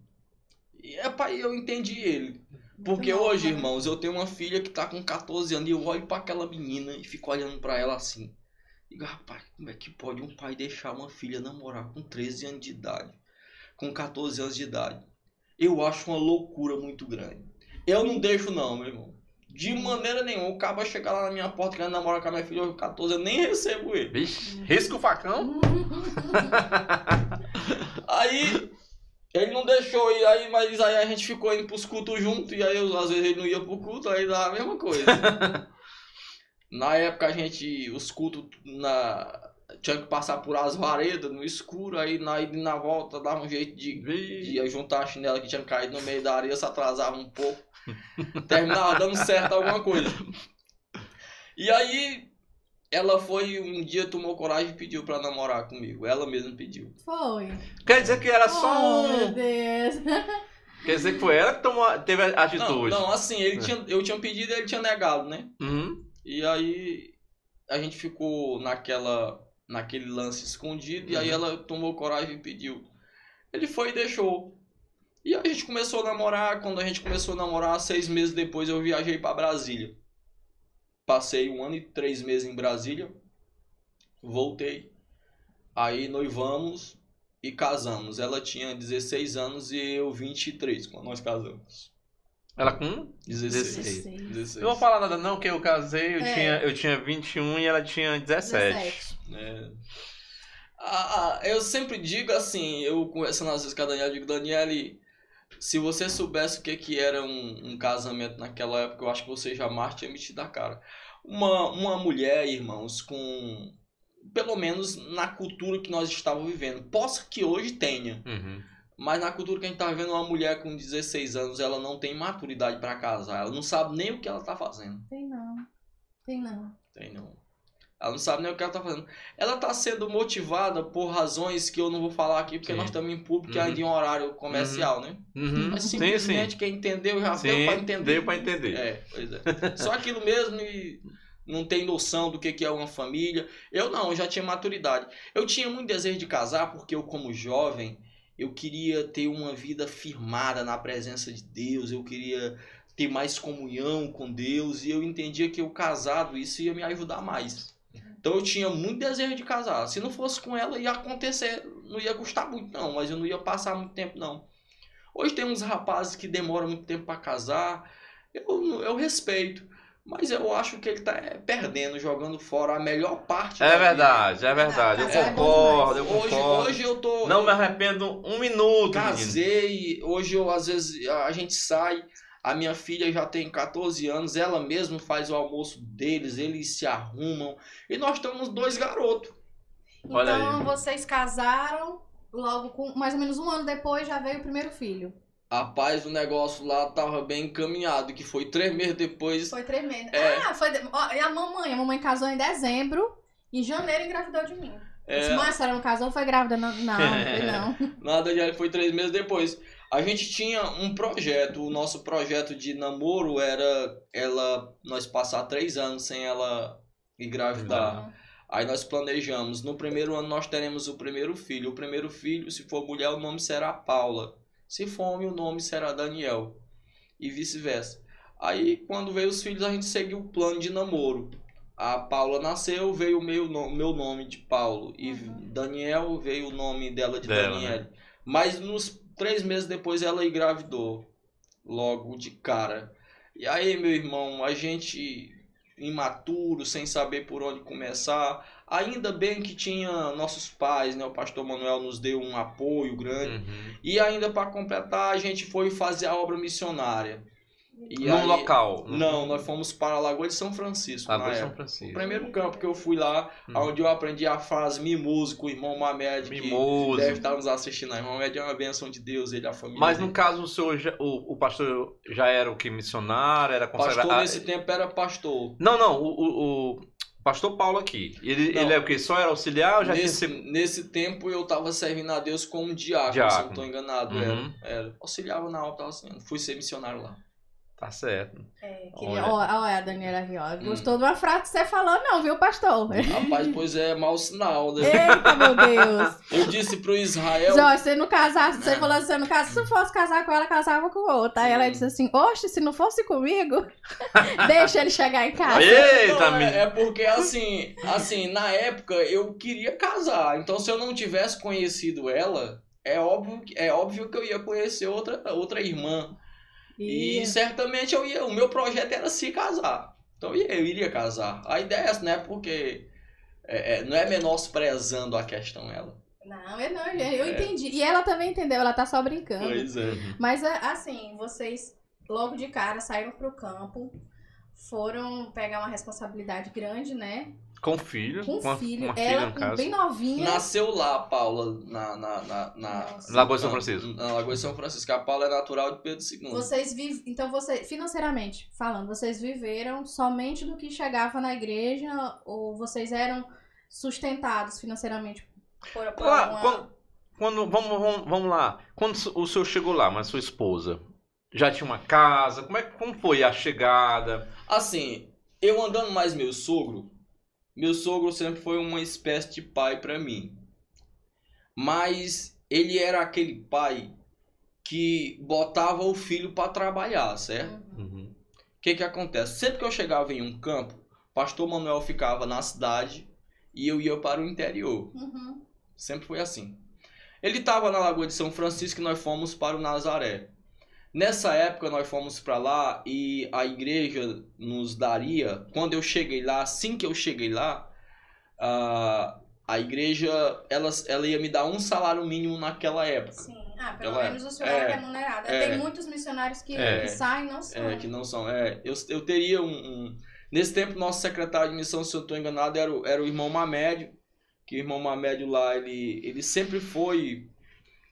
E é pai, eu entendi ele. Porque Muito hoje, né? irmãos, eu tenho uma filha que tá com 14 anos e eu olho pra aquela menina e fico olhando pra ela assim. Digo, rapaz, como é que pode um pai deixar uma filha namorar com 13 anos de idade? Com 14 anos de idade? Eu acho uma loucura muito grande. Eu não deixo, não, meu irmão. De maneira nenhuma. O cara chegar lá na minha porta querendo namorar com a minha filha, com 14 eu nem recebo ele. Vixe, risca o facão. Aí ele não deixou ir, aí, mas aí a gente ficou indo pros cultos junto, e aí eu, às vezes ele não ia pro culto, aí dava a mesma coisa. na época a gente, os cultos na, tinha que passar por as varedas no escuro, aí na ida e na volta dava um jeito de, de juntar a chinela que tinha caído no meio da areia, se atrasava um pouco. Terminava dando certo alguma coisa. E aí ela foi um dia tomou coragem e pediu pra namorar comigo. Ela mesma pediu. Foi. Quer dizer que era só Oh, meu um. Deus. Quer dizer que foi ela que tomou, teve a Não, atitude. não, assim, ele É. tinha, eu tinha pedido e ele tinha negado, né? Uhum. E aí a gente ficou naquela naquele lance escondido e aí Uhum. ela tomou coragem e pediu. Ele foi e deixou. E a gente começou a namorar. Quando a gente começou a namorar, seis meses depois eu viajei para Brasília. Passei um ano e três meses em Brasília. Voltei. Aí noivamos e casamos. Ela tinha 16 anos e eu 23 quando nós casamos. Ela com? 16. 16. 16. Eu não vou falar nada não, que eu casei, eu, É. tinha, eu tinha 21 e ela tinha 17. 17. É. Ah, ah, eu sempre digo assim, eu conversando às vezes com a Daniela, eu digo, Daniele, se você soubesse o que, que era um, um casamento naquela época, eu acho que você jamais tinha metido a cara. Uma, uma mulher, irmãos, com. Pelo menos na cultura que nós estávamos vivendo. Possa que hoje tenha, Uhum. mas na cultura que a gente está vivendo, uma mulher com 16 anos, ela não tem maturidade para casar. Ela não sabe nem o que ela está fazendo. Tem não. Tem não. Tem não. Ela não sabe nem o que ela tá fazendo. Ela tá sendo motivada por razões que eu não vou falar aqui, porque Sim. nós estamos em público e Uhum. ainda em horário comercial, né? Uhum. Mas Sim, sim. simplesmente quem entendeu já Sim, deu pra entender. deu pra entender. É, pois é. Só aquilo mesmo e não tem noção do que que é uma família. Eu não, eu já tinha maturidade. Eu tinha muito desejo de casar porque eu, como jovem, eu queria ter uma vida firmada na presença de Deus, eu queria ter mais comunhão com Deus e eu entendia que o casado isso ia me ajudar mais. Então eu tinha muito desejo de casar. Se não fosse com ela, ia acontecer, não ia custar muito não, mas eu não ia passar muito tempo não. Hoje tem uns rapazes que demoram muito tempo para casar, eu, eu respeito, mas eu acho que ele tá é, perdendo, jogando fora a melhor parte da É vida. verdade, é verdade. Eu é concordo, eu Hoje, concordo. hoje eu tô. Não me arrependo um minuto, menino. casei, hoje eu às vezes a gente sai, a minha filha já tem 14 anos, ela mesma faz o almoço deles, eles se arrumam e nós estamos dois garotos. Olha então aí. vocês casaram, logo com mais ou menos um ano depois já veio o primeiro filho. A paz do negócio lá tava bem encaminhado, que foi três meses depois. Foi tremendo. É. Ah, foi. de- Ó, e a mamãe? A mamãe casou em dezembro. Em janeiro engravidou de mim. É, Disse, mãe, a senhora não casou, foi grávida? Não, não, não. Nada de foi três meses depois. A gente tinha um projeto, o nosso projeto de namoro era ela nós passar três anos sem ela engravidar. Aí nós planejamos, no primeiro ano nós teremos o primeiro filho. O primeiro filho, se for mulher, o nome será Paula. Se for homem, o nome será Daniel. E vice-versa. Aí, quando veio os filhos, a gente seguiu o plano de namoro. A Paula nasceu, veio o meu, no- meu nome de Paulo. E Uhum. Daniel veio o nome dela de Dela, Daniele. Mas nos três meses depois ela engravidou. Logo de cara. E aí, meu irmão, a gente imaturo, sem saber por onde começar. Ainda bem que tinha nossos pais, né? O pastor Manuel nos deu um apoio grande. Uhum. E ainda para completar, a gente foi fazer a obra missionária. E Num aí- local. Não, nós fomos para a Lagoa de São Francisco. Lagoa de São época. O Francisco. primeiro campo que eu fui lá, Hum. onde eu aprendi a frase mimoso com o irmão Mamed, que Mimoso. deve estar nos assistindo. aí. Irmão Mamed é uma bênção de Deus, ele é a família. Mas dele. no caso, o, senhor já- o, o pastor já era o que? Missionário? Era pastor consagrado? nesse tempo era pastor. Não, não. O, o, pastor Paulo aqui. Ele, Não. ele é o que? Só era auxiliar ou já Nesse, tinha nesse tempo eu estava servindo a Deus como diácono, se Diácono. não estou enganado. Uhum. Era, era. Auxiliava na obra, tava sendo. Fui ser missionário lá. Tá certo. É, queria... Olha. Ó, ó, é a Daniela aqui, ó. Hum. Gostou de uma frase que você falou, não, viu, pastor? Rapaz, pois é mau sinal, né? Eita, meu Deus. Eu disse pro Israel. Jorge, você não casasse, É. você falou assim, você não casa, se eu fosse casar com ela, casava com outra. Aí ela disse assim, oxe, se não fosse comigo, deixa ele chegar em casa. Eita, Não, é, é porque assim, assim, na época eu queria casar. Então se eu não tivesse conhecido ela, é óbvio, que- é óbvio que eu ia conhecer outra, outra irmã. E E... certamente eu ia, o meu projeto era se casar. Então eu, ia- eu iria casar. A ideia é essa, né? Porque é, é, não é menosprezando a questão ela. Não, eu não, eu É. entendi. E ela também entendeu, ela tá só brincando. Pois é. Mas é, assim, vocês logo de cara saíram pro campo, foram pegar uma responsabilidade grande, né? Com filho. Com uma, filho. uma filha, ela no bem novinha. Nasceu lá, Paula, na, na, na, na. Lagoa de São na- Francisco. Na Lagoa de São Francisco. A Paula é natural de Pedro II. Vocês vivem. Então, você, financeiramente falando, vocês viveram somente do que chegava na igreja ou vocês eram sustentados financeiramente por, por Lá, alguma- quando, quando- vamos, vamos, vamos lá. Quando o senhor chegou lá, mas sua esposa já tinha uma casa? Como, é, como foi a chegada? Assim, eu andando mais meu sogro, meu sogro sempre foi uma espécie de pai pra mim. Mas ele era aquele pai que botava o filho pra trabalhar, certo? Uhum. Uhum. O que que acontece? Sempre que eu chegava em um campo, pastor Manuel ficava na cidade e eu ia para o interior. Uhum. Sempre foi assim. Ele estava na Lagoa de São Francisco e nós fomos para o Nazaré. Nessa época nós fomos para lá e a igreja nos daria, quando eu cheguei lá, assim que eu cheguei lá, a, a igreja ela, ela ia me dar um salário mínimo naquela época. Sim. Ah, pelo Ela menos o senhor é, remunerado. é. Tem muitos missionários que, É. que saem e não são. É, que não são. É, eu, eu teria um, um- Nesse tempo, nosso secretário de missão, se eu estou enganado, era o, era o irmão Mamédio. Que o irmão Mamédio lá, ele, ele sempre foi.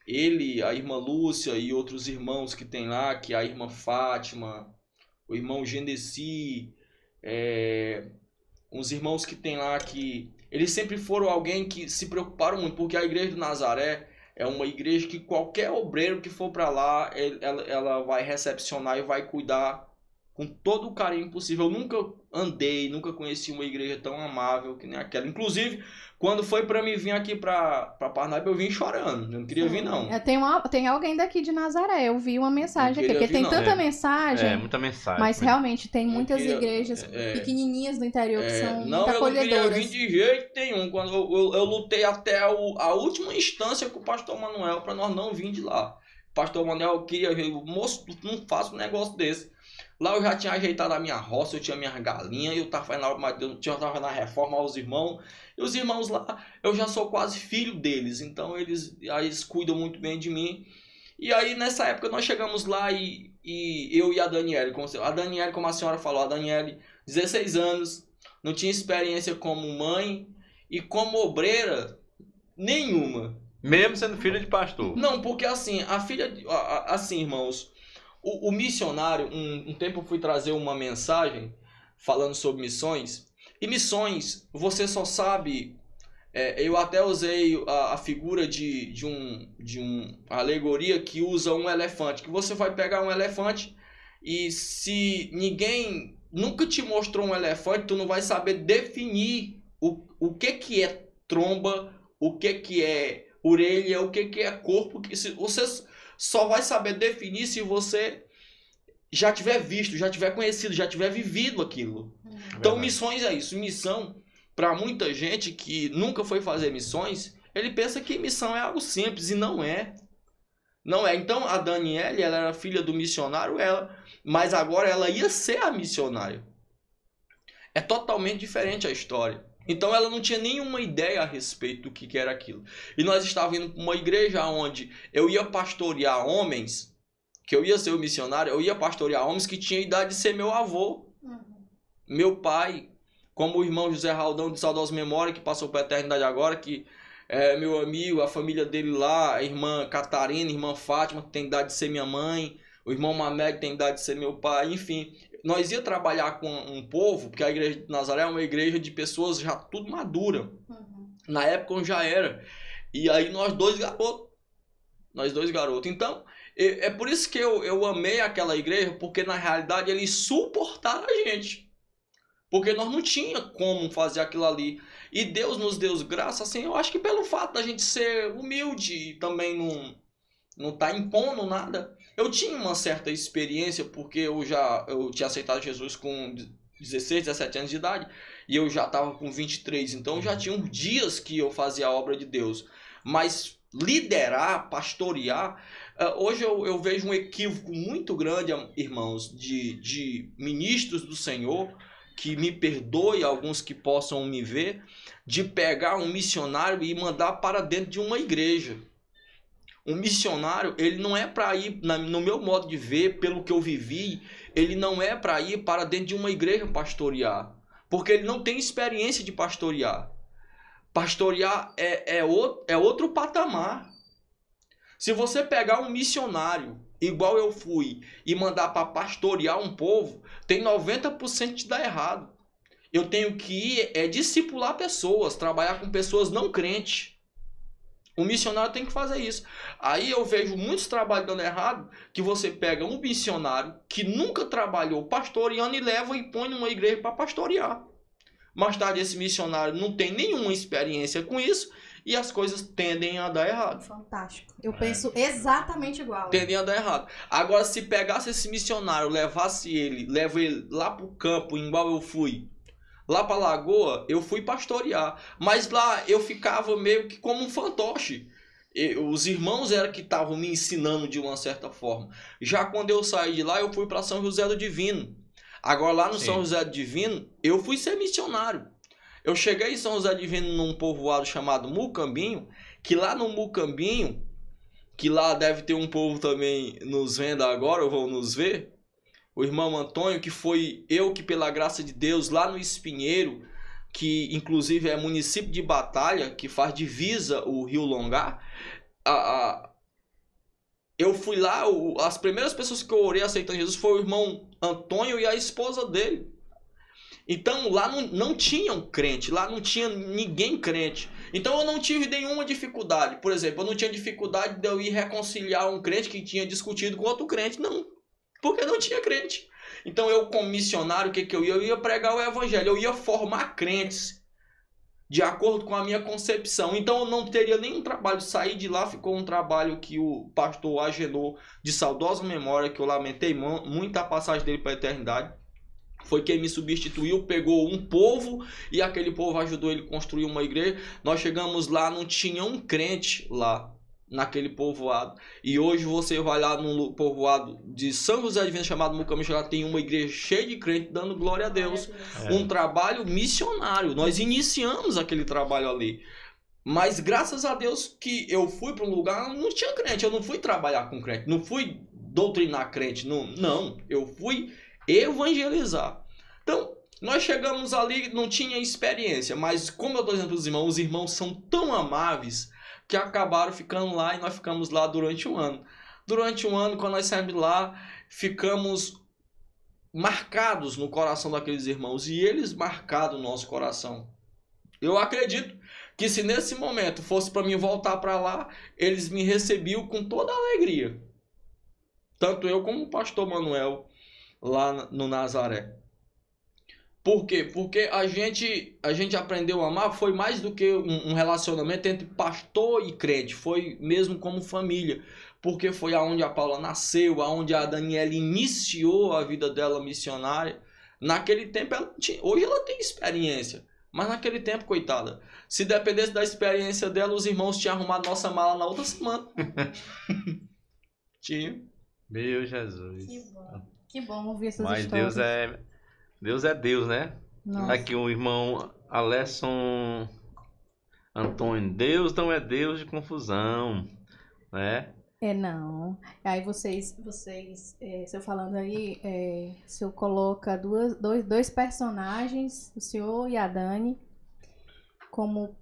Ele, a irmã Lúcia e outros irmãos que tem lá, que é a irmã Fátima, o irmão Genesi, é, uns irmãos que tem lá que. Eles sempre foram alguém que se preocuparam muito, porque a igreja do Nazaré é uma igreja que qualquer obreiro que for para lá, ela, ela vai recepcionar e vai cuidar com todo o carinho possível. Eu nunca andei, nunca conheci uma igreja tão amável que nem aquela. Inclusive, quando foi para mim vir aqui para Parnaíba, eu vim chorando. Eu não queria vir, não. É, tem, uma, tem alguém daqui de Nazaré, eu vi uma mensagem Não aqui, porque vir, tem não. tanta É. mensagem, É, muita mensagem. mas realmente tem Não muitas queria- igrejas é, pequenininhas do interior que É, são não, muito eu não queria acolhedoras. vir de jeito nenhum. Quando eu, eu, eu lutei até o- a última instância com o pastor Manuel para nós não vir de lá. O pastor Manuel queria moço, não faça um negócio desse. Lá eu já tinha ajeitado a minha roça, eu tinha minhas galinhas, eu tava na, eu tava na reforma aos irmãos. E os irmãos lá, eu já sou quase filho deles, então eles, eles cuidam muito bem de mim. E aí nessa época nós chegamos lá e, e eu e a Daniele, como, a Daniele, como a senhora falou, a Daniele, 16 anos, não tinha experiência como mãe e como obreira nenhuma. Mesmo sendo filho de pastor. Não, porque assim, a filha. Assim, irmãos, o, o missionário, um, um tempo fui trazer uma mensagem falando sobre missões. E missões, você só sabe. é, eu até usei a, a figura de, de, um, de um alegoria que usa um elefante. Que você vai pegar um elefante e se ninguém nunca te mostrou um elefante, tu não vai saber definir o, o que, que é tromba, o que, que é orelha, o que, que é corpo. Que se, você só vai saber definir se você já tiver visto, já tiver conhecido, já tiver vivido aquilo. Então, Verdade. missões é isso. Missão, para muita gente que nunca foi fazer missões, ele pensa que missão é algo simples e não é. Não é. Então, a Daniele, ela era filha do missionário, ela, mas agora ela ia ser a missionária. É totalmente diferente a história. Então, ela não tinha nenhuma ideia a respeito do que, era aquilo. E nós estávamos indo para uma igreja onde eu ia pastorear homens, que eu ia ser o missionário, eu ia pastorear homens que tinham idade de ser meu avô Uhum. meu pai, como o irmão José Raldão de saudosa memória, que passou para a eternidade agora, que é meu amigo, a família dele lá, a irmã Catarina, a irmã Fátima, que tem idade de ser minha mãe, o irmão Mamé, que tem idade de ser meu pai, enfim. Nós ia trabalhar com um povo, porque a igreja de Nazaré é uma igreja de pessoas já tudo madura. Uhum. Na época eu já era. E aí nós dois garotos. Nós dois garotos. Então, é por isso que eu, eu amei aquela igreja, porque na realidade eles suportaram a gente. Porque nós não tinha como fazer aquilo ali. E Deus nos deu graça, assim, eu acho que pelo fato da gente ser humilde e também não, não tá impondo nada. Eu tinha uma certa experiência, porque eu já eu tinha aceitado Jesus com 16, 17 anos de idade. E eu já estava com 23, então já tinha uns dias que eu fazia a obra de Deus. Mas liderar, pastorear, eh, hoje eu, eu vejo um equívoco muito grande, irmãos, de, de ministros do Senhor, que me perdoe alguns que possam me ver, de pegar um missionário e mandar para dentro de uma igreja. Um missionário, ele não é para ir, no meu modo de ver, pelo que eu vivi, ele não é para ir para dentro de uma igreja pastorear. Porque ele não tem experiência de pastorear. Pastorear é, é, outro, é outro patamar. Se você pegar um missionário, igual eu fui, e mandar para pastorear um povo, tem 90% de dar errado. Eu tenho que ir, é discipular pessoas, trabalhar com pessoas não crentes. O missionário tem que fazer isso. Aí eu vejo muitos trabalhos dando errado, que você pega um missionário que nunca trabalhou pastoreando e leva e põe numa igreja para pastorear. Mais tarde esse missionário não tem nenhuma experiência com isso e as coisas tendem a dar errado. Fantástico. Eu penso exatamente igual. Tendem a dar errado. Agora, se pegasse esse missionário, levasse ele, leva ele lá pro campo, igual eu fui, lá pra lagoa, eu fui pastorear. Mas lá eu ficava meio que como um fantoche. E os irmãos eram que estavam me ensinando de uma certa forma. Já quando eu saí de lá, eu fui para São José do Divino. Agora lá no Sim. São José do Divino, eu fui ser missionário. Eu cheguei em São José do Divino num povoado chamado Mucambinho, que lá no Mucambinho, que lá deve ter um povo também nos vendo agora, ou vão nos ver, o irmão Antônio, que foi eu que, pela graça de Deus, lá no Espinheiro, que inclusive é município de Batalha, que faz divisa o Rio Longar, a, a- eu fui lá, o- as primeiras pessoas que eu orei aceitando Jesus foi o irmão Antônio e a esposa dele. Então lá não, não tinha um crente, lá não tinha ninguém crente. Então eu não tive nenhuma dificuldade. Por exemplo, eu não tinha dificuldade de eu ir reconciliar um crente que tinha discutido com outro crente. Não. Porque não tinha crente. Então eu, como missionário, o que, que eu ia? Eu ia pregar o evangelho, eu ia formar crentes. De acordo com a minha concepção. Então eu não teria nenhum trabalho. Sair de lá ficou um trabalho que o pastor Agenor, de saudosa memória, que eu lamentei mu- muito a passagem dele para a eternidade. Foi quem me substituiu, pegou um povo e aquele povo ajudou ele a construir uma igreja. Nós chegamos lá, não tinha um crente lá naquele povoado. E hoje você vai lá num povoado de São José de Venda chamado Mucamixo, lá tem uma igreja cheia de crente dando glória a Deus. É. Um trabalho missionário. Nós iniciamos aquele trabalho ali. Mas graças a Deus que eu fui para um lugar não tinha crente. Eu não fui trabalhar com crente, não fui doutrinar crente, não, não. Eu fui evangelizar. Então, nós chegamos ali, não tinha experiência, mas como eu estou dizendo para os irmãos, os irmãos são tão amáveis, que acabaram ficando lá e nós ficamos lá durante um ano. Durante um ano, quando nós saímos lá, ficamos marcados no coração daqueles irmãos e eles marcaram o nosso coração. Eu acredito que se nesse momento fosse para mim voltar para lá, eles me recebiam com toda alegria. Tanto eu como o pastor Manuel lá no Nazaré. Por quê? Porque a gente, a gente aprendeu a amar foi mais do que um, um relacionamento entre pastor e crente, foi mesmo como família porque foi aonde a Paula nasceu, aonde a Daniela iniciou a vida dela missionária. Naquele tempo, ela tinha, hoje ela tem experiência, mas naquele tempo, coitada, se dependesse da experiência dela, os irmãos tinham arrumado nossa mala na outra semana. tinha. Meu Jesus. Que bom. Que bom ouvir essas Mas histórias. Deus é Deus é Deus, né? Nossa. Aqui o irmão Alesson Antônio, Deus não é Deus de confusão, né? É, não. Aí vocês, vocês, é, se eu falando aí, é, o senhor coloca duas, dois, dois personagens, o senhor e a Dani, como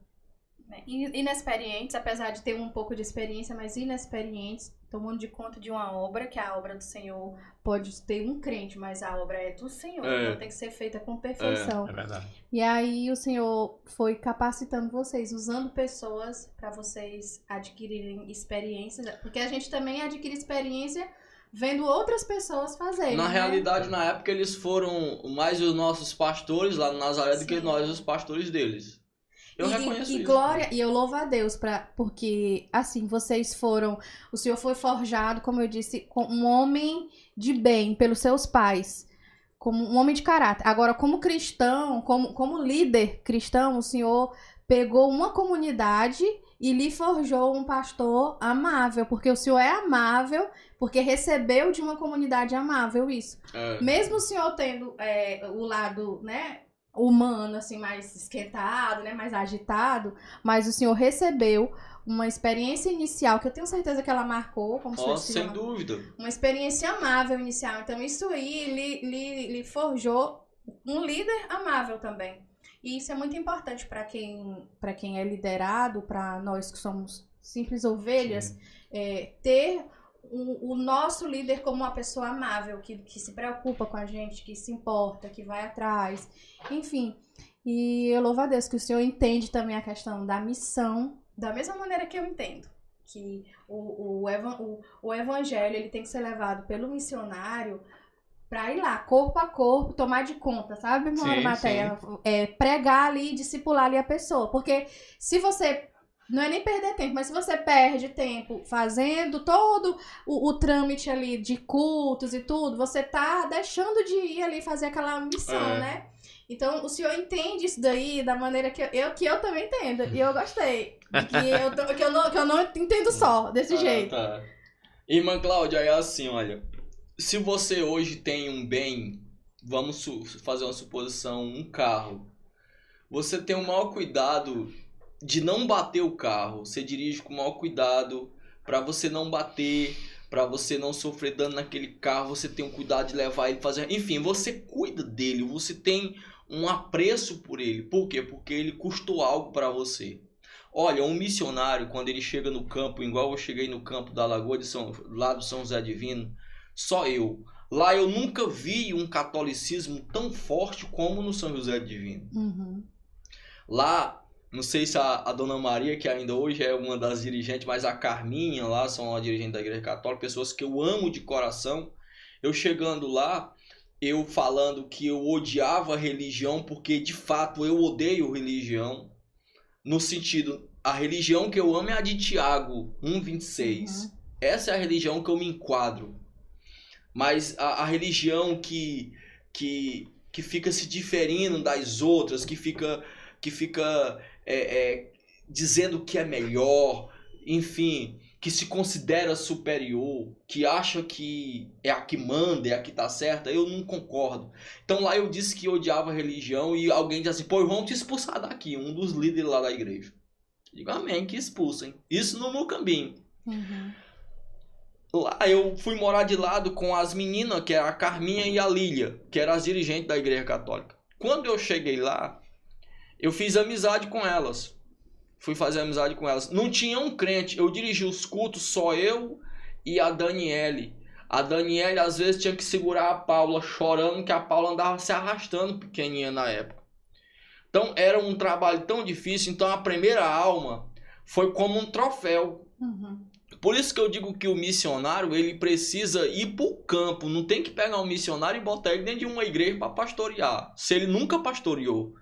né, in- inexperientes, apesar de ter um pouco de experiência, mas inexperientes, tomando de conta de uma obra, que a obra do Senhor pode ter um crente, mas a obra é do Senhor, É. então tem que ser feita com perfeição. É verdade. E aí o Senhor foi capacitando vocês, usando pessoas para vocês adquirirem experiências, porque a gente também adquire experiência vendo outras pessoas fazerem. Na né? realidade, na época, eles foram mais os nossos pastores lá no Nazaré do que Sim. nós, os pastores deles. Eu e, reconheço e, isso. glória, e eu louvo a Deus pra, porque assim, vocês foram, o Senhor foi forjado, como eu disse, como um homem de bem pelos seus pais, como um homem de caráter. Agora, como cristão, como, como líder cristão, o Senhor pegou uma comunidade e lhe forjou um pastor amável, porque o Senhor é amável, porque recebeu de uma comunidade amável isso. É. Mesmo o senhor tendo é, o lado, né, humano, assim, mais esquentado, né, mais agitado, mas o senhor recebeu uma experiência inicial, que eu tenho certeza que ela marcou, como o senhor Nossa, disse, sem uma- dúvida. uma experiência amável inicial. Então, isso aí lhe, lhe, lhe forjou um líder amável também. E isso é muito importante para quem, para quem é liderado, para nós que somos simples ovelhas, é, ter o, o nosso líder como uma pessoa amável, que, que se preocupa com a gente, que se importa, que vai atrás, enfim. E eu louvo a Deus que o Senhor entende também a questão da missão, da mesma maneira que eu entendo. Que o, o, evan- o, o evangelho ele tem que ser levado pelo missionário pra ir lá, corpo a corpo, tomar de conta, sabe, irmã Sim, Matéia? É, pregar ali, discipular ali a pessoa. Porque se você não é nem perder tempo, mas se você perde tempo fazendo todo o, o trâmite ali de cultos e tudo, você tá deixando de ir ali fazer aquela missão, É. né? Então, o senhor entende isso daí da maneira que eu, que eu também entendo. E eu gostei. Que eu, tô- que eu, não, que eu não entendo só, desse Ah, jeito. tá. Irmã Cláudia, é assim, olha. Se você hoje tem um bem, vamos fazer uma suposição, um carro. Você tem o maior cuidado de não bater o carro. Você dirige com o maior cuidado para você não bater, para você não sofrer dano naquele carro. Você tem um cuidado de levar ele fazer, enfim, você cuida dele, você tem um apreço por ele. Por quê? Porque ele custou algo para você. Olha, um missionário, quando ele chega no campo, igual eu cheguei no campo da Lagoa de São, lá do São José Divino, só eu. Lá eu nunca vi um catolicismo tão forte como no São José Divino. Uhum. Lá, não sei se a, a Dona Maria, que ainda hoje é uma das dirigentes, mas a Carminha lá, são a dirigente da Igreja Católica, pessoas que eu amo de coração. Eu chegando lá, eu falando que eu odiava a religião, porque de fato eu odeio religião. No sentido, a religião que eu amo é a de Tiago 1,26. Uhum. Essa é a religião que eu me enquadro. Mas a, a religião que, que, que fica se diferindo das outras, que fica, que fica é, é, dizendo que é melhor, enfim, que se considera superior, que acha que é a que manda, é a que tá certa, eu não concordo. Então lá eu disse que eu odiava a religião e alguém disse assim, pô, vamos te expulsar daqui, um dos líderes lá da igreja. Digo, amém, que expulsem. Isso no Mucambinho. Uhum. Lá eu fui morar de lado com as meninas, que era a Carminha e a Lília, que eram as dirigentes da Igreja Católica. Quando eu cheguei lá, eu fiz amizade com elas. fui fazer amizade com elas. Não tinha um crente, eu dirigi os cultos só eu e a Daniele. A Daniele às vezes tinha que segurar a Paula chorando que a Paula andava se arrastando pequenininha na época. Então era um trabalho tão difícil, então a primeira alma foi como um troféu. Uhum. Por isso que eu digo que o missionário ele precisa ir para o campo, não tem que pegar um missionário e botar ele dentro de uma igreja para pastorear, se ele nunca pastoreou.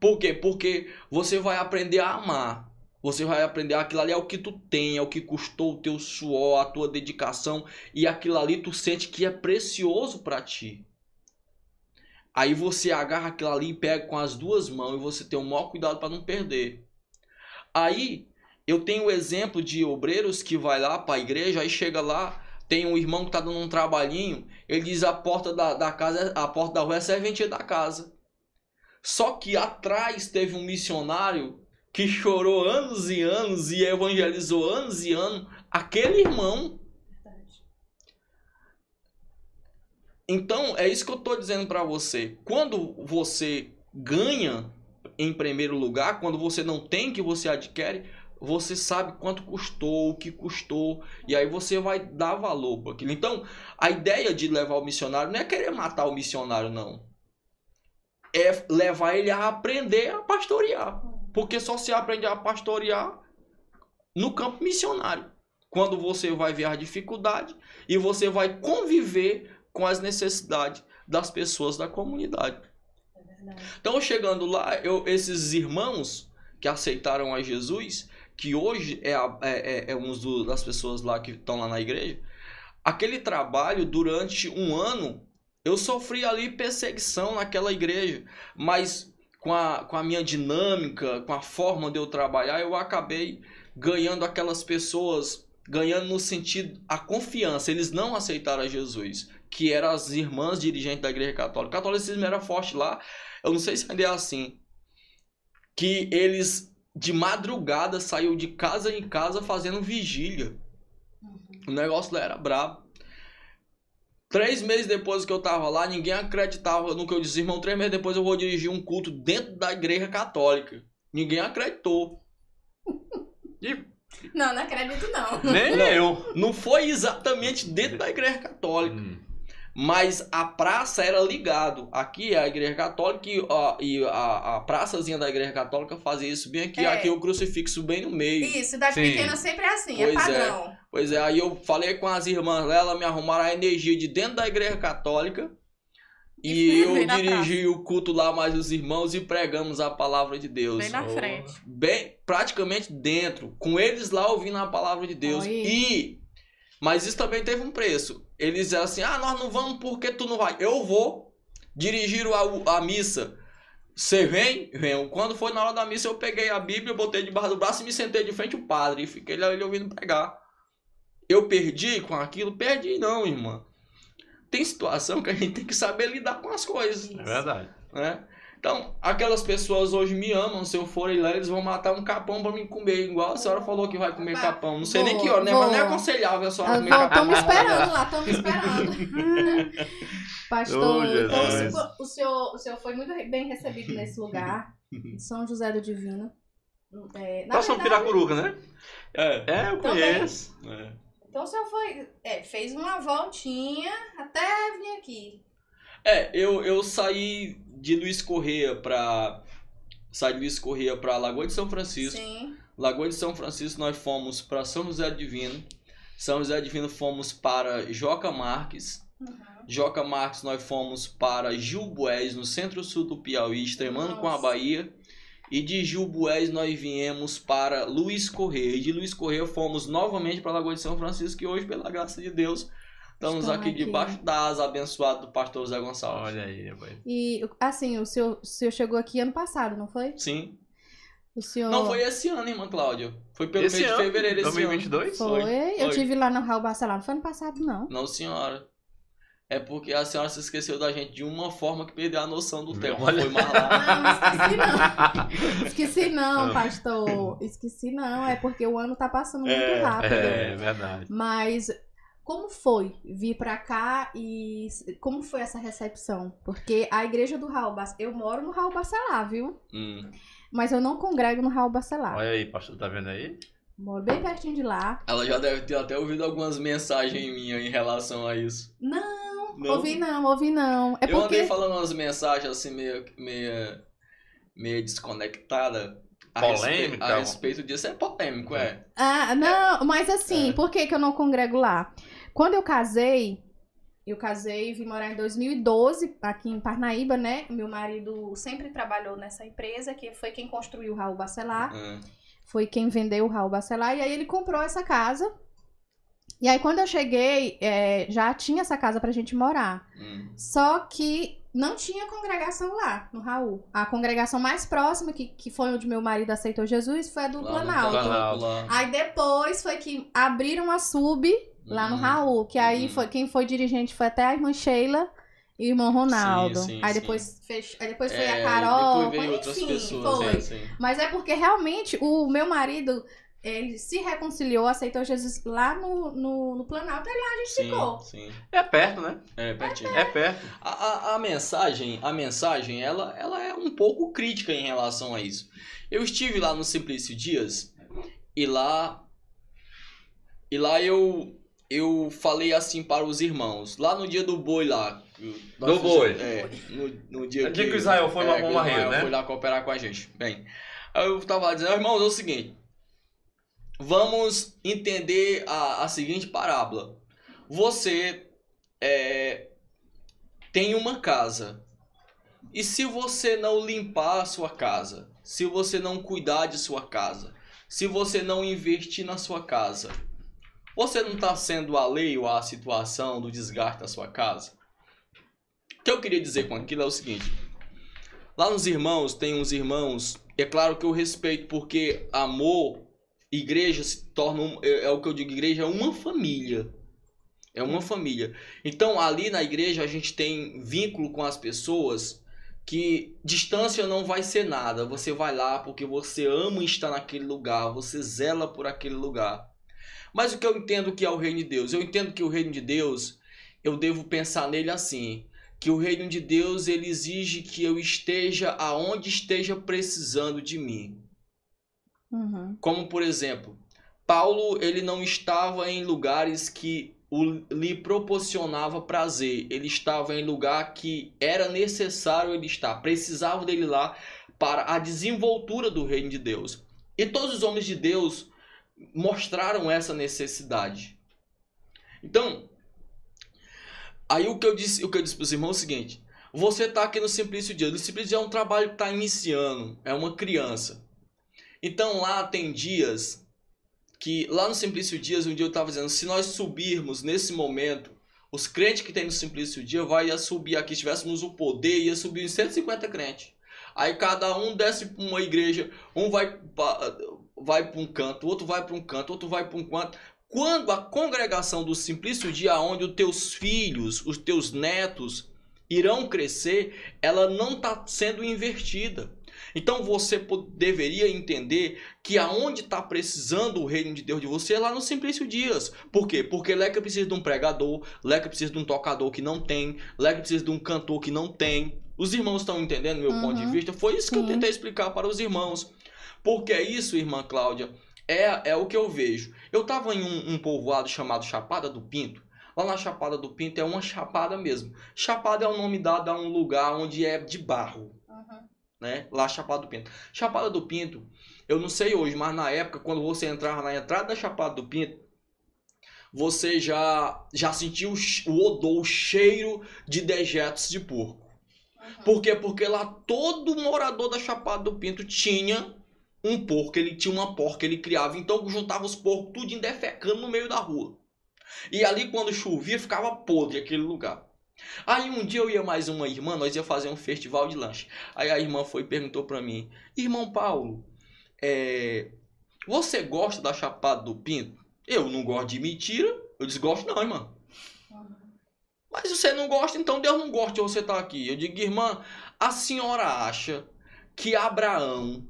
Por quê? Porque você vai aprender a amar. Você vai aprender aquilo ali é o que tu tem, é o que custou o teu suor, a tua dedicação e aquilo ali tu sente que é precioso para ti. Aí você agarra aquilo ali e pega com as duas mãos e você tem o maior cuidado para não perder. Aí eu tenho o exemplo de obreiros que vai lá para a igreja, aí chega lá, tem um irmão que tá dando um trabalhinho, ele diz a porta da, da casa, a porta da rua é serventia da casa. Só que atrás teve um missionário que chorou anos e anos e evangelizou anos e anos aquele irmão. Então, é isso que eu estou dizendo para você. Quando você ganha em primeiro lugar, quando você não tem que você adquire, você sabe quanto custou, o que custou, e aí você vai dar valor para aquilo. Então, a ideia de levar o missionário não é querer matar o missionário, não. É levar ele a aprender a pastorear. Porque só se aprende a pastorear no campo missionário. Quando você vai ver a dificuldade e você vai conviver com as necessidades das pessoas da comunidade. Então, chegando lá, eu, esses irmãos que aceitaram a Jesus, que hoje é, a, é, é, é um das pessoas lá que estão lá na igreja, aquele trabalho durante um ano, eu sofri ali perseguição naquela igreja, mas com a, com a minha dinâmica, com a forma de eu trabalhar, eu acabei ganhando aquelas pessoas, ganhando no sentido, a confiança, eles não aceitaram Jesus, que eram as irmãs dirigentes da igreja católica. O catolicismo era forte lá, eu não sei se ainda é assim, que eles de madrugada saiu de casa em casa fazendo vigília. O negócio lá era brabo. Três meses depois que eu tava lá, ninguém acreditava no que eu disse, irmão. Três meses depois eu vou dirigir um culto dentro da igreja católica. Ninguém acreditou. E Não, não acredito não. nem Não. eu. Não foi exatamente dentro da igreja católica. Hum. Mas a praça era ligado. Aqui é a igreja católica e, a, e a, a praçazinha da igreja católica fazia isso bem aqui. É. Aqui o crucifixo bem no meio. Isso, cidade Sim. pequena sempre é assim, é Pois é. padrão. Pois é, aí eu falei com as irmãs lá, elas me arrumaram a energia de dentro da igreja católica. E, E eu dirigi o culto lá mais os irmãos e pregamos a palavra de Deus. Bem na frente. Bem, praticamente dentro, com eles lá ouvindo a palavra de Deus. Oi. E mas isso também teve um preço. Eles disseram assim: "Ah, nós não vamos porque tu não vai. Eu vou dirigir a, a missa. Você vem? Venho. Quando foi na hora da missa, eu peguei a Bíblia, botei debaixo do braço e me sentei de frente ao padre. E fiquei lá ele ouvindo pregar. Eu perdi com aquilo? Perdi não, irmã. Tem situação que a gente tem que saber lidar com as coisas, É verdade. né? Então, aquelas pessoas hoje me amam. Se eu for lá, eles vão matar um capão pra me comer. Igual a senhora falou que vai comer capão. Não sei nem Vou, que hora, né? Mas não é aconselhável a senhora comer Estão capão. me esperando lá, estão me esperando. Pastor, Oh, então, o, senhor, o senhor foi muito bem recebido nesse lugar, São José do Divino. É, na Passou verdade, Piracuruca, né? É. É, eu Também. conheço. é. então o senhor foi, é, fez uma voltinha até vir aqui. É, eu, eu saí de Luiz Correia pra. Saí de Luiz Correia pra Lagoa de São Francisco. Sim. Lagoa de São Francisco nós fomos pra São José Divino. São José Divino fomos para Joca Marques. Uhum. Joca Marques nós fomos para Gilboés, no centro-sul do Piauí, extremando com a Nossa. Bahia. E de Gilboés nós viemos para Luiz Correia. E de Luiz Correia fomos novamente para Lagoa de São Francisco, que hoje, pela graça de Deus, estamos Estão aqui, aqui. debaixo da asa abençoada do pastor Zé Gonçalves. Olha aí, rapaz. E, assim, o senhor, o senhor chegou aqui ano passado, não foi? Sim. O senhor... Não foi esse ano, irmã Cláudia. Foi pelo Esse mês ano, de fevereiro esse ano. 2022? Foi, Foi, eu foi. tive lá no Raul Barcelona, não foi ano passado, não. Não, senhora. É porque a senhora se esqueceu da gente de uma forma que perdeu a noção do tempo. Olha. Foi mais lá. Não, esqueci não. Esqueci não, Ah. pastor. Esqueci não, é porque o ano tá passando muito É, rápido. É, verdade. Mas Como foi vir pra cá e como foi essa recepção? Porque a igreja do Raul Bacelar, eu moro no Raul Bacelar, viu? Hum. Mas eu não congrego no Raul Bacelar. Olha aí, pastor, tá vendo aí? Moro bem pertinho de lá. Ela já deve ter até ouvido algumas mensagens minhas em relação a isso. Não, Não? ouvi não, ouvi não. É eu andei porque falando umas mensagens assim meio, meio, meio desconectada. Polêmica? a respeito disso. É polêmico, é. Ah, não, mas assim, É. por que, que eu não congrego lá? Quando eu casei, eu casei e vim morar em 2012, aqui em Parnaíba, né? Meu marido sempre trabalhou nessa empresa, que foi quem construiu o Raul Bacelar, Hum. foi quem vendeu o Raul Bacelar, e aí ele comprou essa casa. E aí, quando eu cheguei, é, já tinha essa casa pra gente morar. Hum. Só que não tinha congregação lá, no Raul. A congregação mais próxima, que, que foi onde meu marido aceitou Jesus, foi a do Lá Planalto. Aí depois foi que abriram a sub lá no Hum. Raul, que aí Uhum. foi quem foi dirigente foi até a irmã Sheila e o irmão Ronaldo. Sim, sim, aí sim. depois fech... aí depois foi É, a Carol, Depois veio enfim, pessoas. foi. é. Mas é porque realmente o meu marido ele se reconciliou, aceitou Jesus lá no, no, no Planalto, aí lá a gente Sim, ficou. sim. É perto, né? É, pertinho. É perto. A, a, a mensagem, a mensagem, ela, ela é um pouco crítica em relação a isso. Eu estive lá no Simplício Dias e lá e lá eu eu falei assim para os irmãos, lá no dia do boi lá. Do nós boi. É, no, no dia É dia que o Israel foi lá é, pra que o Israel né? foi lá cooperar com a gente. Bem, aí eu tava lá dizendo, irmãos, é o seguinte, vamos entender a, a seguinte parábola. Você é, tem uma casa. E se você não limpar a sua casa, se você não cuidar de sua casa, se você não investir na sua casa, você não está sendo alheio à situação do desgaste da sua casa? O que eu queria dizer com aquilo é o seguinte: lá nos irmãos, tem uns irmãos, é claro que eu respeito, porque amor, igreja se torna, é, é o que eu digo, igreja é uma família. É uma família. Então, ali na igreja, a gente tem vínculo com as pessoas que distância não vai ser nada. Você vai lá porque você ama estar naquele lugar, você zela por aquele lugar. Mas o que eu entendo que é o reino de Deus? Eu entendo que o reino de Deus, eu devo pensar nele assim, que o reino de Deus ele exige que eu esteja aonde esteja precisando de mim. Uhum. Como por exemplo, Paulo ele não estava em lugares que o, lhe proporcionava prazer. Ele estava em lugar que era necessário ele estar, precisava dele lá para a desenvoltura do reino de Deus. E todos os homens de Deus mostraram essa necessidade. Então, aí o que eu disse, o que eu disse para os irmãos é o seguinte: você está aqui no Simplício Dia. O Simplício Dia é um trabalho que está iniciando, é uma criança. Então lá tem dias que lá no Simplício Dias, um dia eu estava dizendo, se nós subirmos nesse momento, os crentes que tem no Simplício Dia vai subir aqui, se tivéssemos o poder, ia subir em 150 crentes. Aí cada um desce para uma igreja, um vai pa- vai para um canto, outro vai para um canto, outro vai para um canto. Quando a congregação do Simplício Dia, onde os teus filhos, os teus netos irão crescer, ela não está sendo invertida. Então você deveria entender que aonde está precisando o reino de Deus de você é lá no Simplício Dias. Por quê? Porque Leca precisa de um pregador, Leca precisa de um tocador que não tem, Leca precisa de um cantor que não tem. Os irmãos estão entendendo meu Uhum. ponto de vista? Foi isso que eu Sim. tentei explicar para os irmãos. Porque é isso, irmã Cláudia, é, é o que eu vejo. Eu estava em um, um povoado chamado Chapada do Pinto. Lá na Chapada do Pinto é uma chapada mesmo. Chapada é o nome dado a um lugar onde é de barro Uhum. Né? Lá Chapada do Pinto. Chapada do Pinto, eu não sei hoje, mas na época, quando você entrava na entrada da Chapada do Pinto, você já, já sentiu o odor, o cheiro de dejetos de porco. Por quê? Porque lá todo morador da Chapada do Pinto tinha um porco, ele tinha uma porca, ele criava. Então juntava os porcos tudo defecando no meio da rua. E ali quando chovia ficava podre aquele lugar. Aí um dia eu ia mais uma irmã, nós ia fazer um festival de lanche. Aí a irmã foi e perguntou pra mim: Irmão Paulo, é, você gosta da Chapada do Pinto? Eu não gosto de mentira. Eu disse: Gosto não, irmã. Mas você não gosta, então Deus não gosta de você estar aqui. Eu digo: Irmã, a senhora acha que Abraão,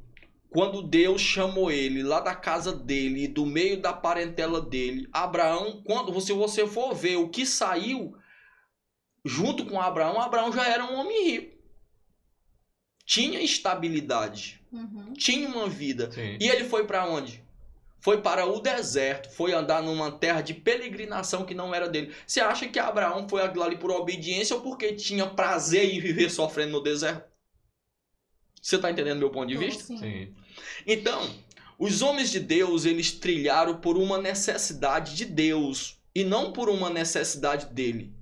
quando Deus chamou ele lá da casa dele, do meio da parentela dele, Abraão, quando se você for ver o que saiu junto com Abraão, Abraão já era um homem rico. Tinha estabilidade, Uhum. tinha uma vida. Sim. E ele foi para onde? Foi para o deserto, foi andar numa terra de peregrinação que não era dele. Você acha que Abraão foi ali por obediência ou porque tinha prazer em viver sofrendo no deserto? Você está entendendo meu ponto de vista? sim. Sim. Então, os homens de Deus, eles trilharam por uma necessidade de Deus e não por uma necessidade dele.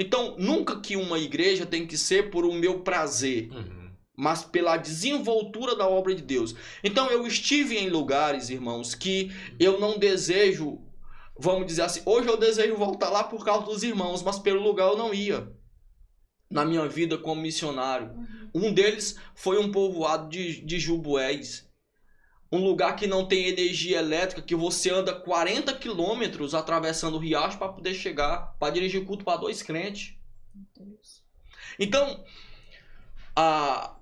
Então, nunca que uma igreja tem que ser por o meu prazer, Uhum. mas pela desenvoltura da obra de Deus. Então, eu estive em lugares, irmãos, que eu não desejo, vamos dizer assim, hoje eu desejo voltar lá por causa dos irmãos, mas pelo lugar eu não ia. Na minha vida como missionário. Uhum. Um deles foi um povoado de, de Jubués. Um lugar que não tem energia elétrica, que você anda 40 quilômetros atravessando o riacho para poder chegar, para dirigir culto para dois crentes. Então, a,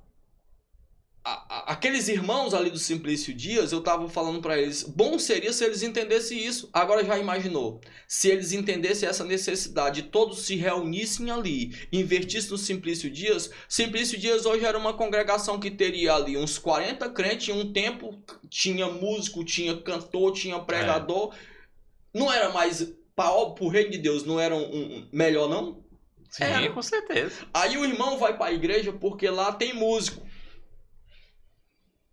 a- aqueles irmãos ali do Simplício Dias, eu tava falando para eles, bom seria se eles entendessem isso. Agora já imaginou? Se eles entendessem essa necessidade, todos se reunissem ali, investissem no Simplício Dias. Simplício Dias hoje era uma congregação que teria ali uns 40 crentes, em um tempo tinha músico, tinha cantor, tinha pregador. Não era mais para o reino de Deus, não era um, um- melhor não? Sim, Era. com certeza. Aí o irmão vai para a igreja porque lá tem músico.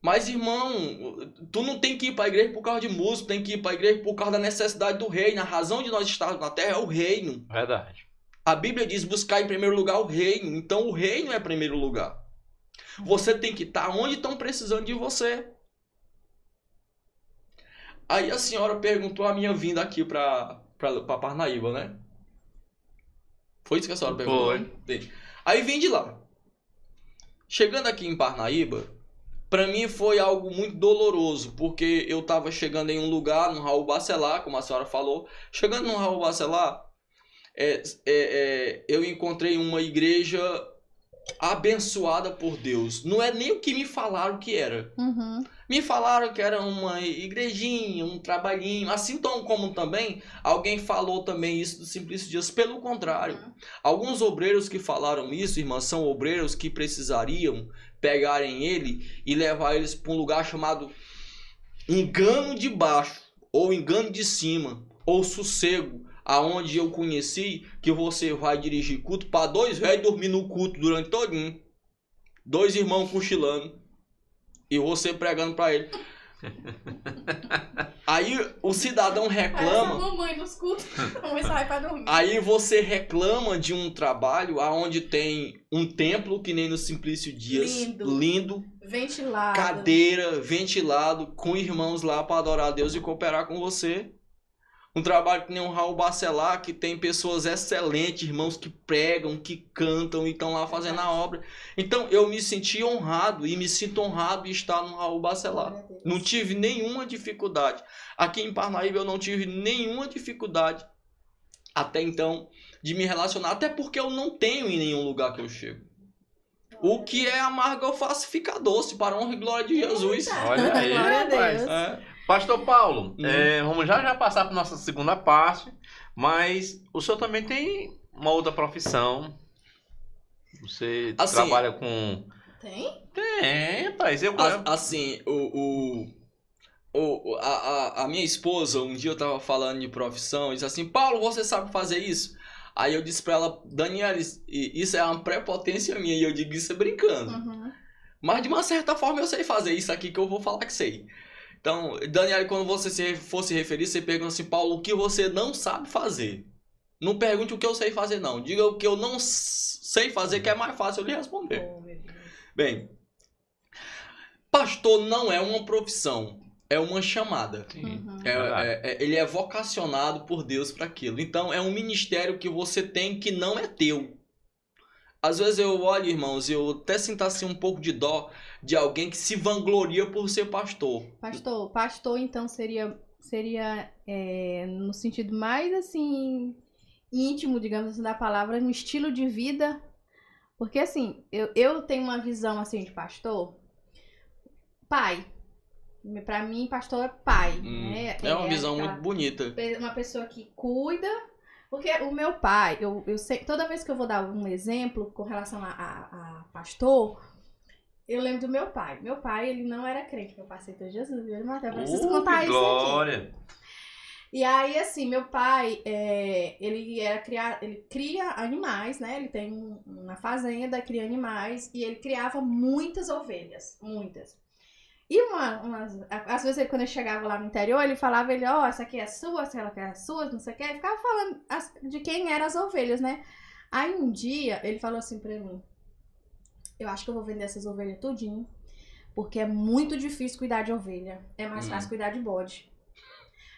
Mas irmão, tu não tem que ir para a igreja por causa de músico, tem que ir para a igreja por causa da necessidade do reino. A razão de nós estarmos na terra é o reino. Verdade. A Bíblia diz buscar em primeiro lugar o reino. Então o reino é primeiro lugar. Você tem que estar onde estão precisando de você. Aí a senhora perguntou a minha vinda aqui para para Parnaíba, né? Foi isso que a senhora perguntou? Foi. Bem, Aí vim de lá. Chegando aqui em Parnaíba, para mim foi algo muito doloroso, porque eu tava chegando em um lugar, no Raul Bacelar, como a senhora falou. Chegando no Raul Bacelar, é, é, é, eu encontrei uma igreja abençoada por Deus. Não é nem o que me falaram que era. Uhum. Me falaram que era uma igrejinha, um trabalhinho, assim tão como também alguém falou também isso do Simplício Dias. Pelo contrário, alguns obreiros que falaram isso, irmãs, são obreiros que precisariam pegarem ele e levar eles para um lugar chamado engano de baixo, ou engano de cima, ou sossego, aonde eu conheci que você vai dirigir culto para dois velhos dormir no culto durante todinho. Dois irmãos cochilando. E você pregando para ele. Aí o cidadão reclama. mamãe nos cultos. Sai pra dormir. Aí você reclama de um trabalho aonde tem um templo que nem no Simplício Dias, Lindo. lindo, Ventilado. cadeira, ventilado, com irmãos lá para adorar a Deus e cooperar com você. Um trabalho que nem o Raul Bacelar, que tem pessoas excelentes, irmãos que pregam, que cantam e estão lá fazendo a obra. Então eu me senti honrado e me sinto honrado de estar no Raul Bacelar. Não tive nenhuma dificuldade. Aqui em Parnaíba eu não tive nenhuma dificuldade até então de me relacionar, até porque eu não tenho em nenhum lugar que eu chego. O que é amargo eu faço ficar doce para a honra e glória de Jesus. Eita. Olha aí, Glória a rapaz. Deus. É. Pastor Paulo, Hum. é, vamos já já passar para nossa segunda parte, mas o senhor também tem uma outra profissão. Você Assim- trabalha com. Tem? Tem, rapaz. Eu, A- Assim, o, o, o- a, a, a minha esposa, um dia eu tava falando de profissão, e disse assim, Paulo, você sabe fazer isso? Aí eu disse pra ela, Daniela, isso- isso é uma prepotência minha, e eu digo isso é brincando. Uhum. Mas de uma certa forma eu sei fazer isso aqui que eu vou falar que sei. Então, Daniela, quando você se, for se referir, você pergunta assim, Paulo, o que você não sabe fazer? Não pergunte o que eu sei fazer, não. Diga o que eu não sei fazer, que é mais fácil eu lhe responder. Bem, pastor não é uma profissão, é uma chamada. Uhum. É- Verdade. é- é- ele é vocacionado por Deus para aquilo. Então é um ministério que você tem que não é teu. Às vezes eu olho, irmãos, e eu até sinto assim um pouco de dó de alguém que se vangloria por ser pastor. Pastor, pastor então seria seria é, no sentido mais assim íntimo, digamos assim, da palavra, no estilo de vida. Porque assim, eu, eu tenho uma visão assim de pastor, pai, Pra mim, pastor é pai. Hum, né? é uma visão aquela- muito bonita. uma pessoa que cuida. Porque o meu pai, eu, eu sei, toda vez que eu vou dar um exemplo com relação a, a- a pastor, eu lembro do meu pai. Meu pai, ele não era crente, meu pai aceitou Jesus, viu? Mas eu preciso Uh, contar isso aqui. glória. E aí, assim, meu pai, é, ele era criar, ele cria animais, né? Ele tem um- uma fazenda, cria animais, e ele criava muitas ovelhas, muitas. E uma, umas, às vezes ele, quando ele chegava lá no interior, ele falava, ele, ó, essa aqui é sua, essa aqui é sua, não sei o que, ele ficava falando as- de quem eram as ovelhas, né? Aí um dia ele falou assim pra mim, eu acho que eu vou vender essas ovelhas tudinho, porque é muito difícil cuidar de ovelha, é mais Hum. fácil cuidar de bode.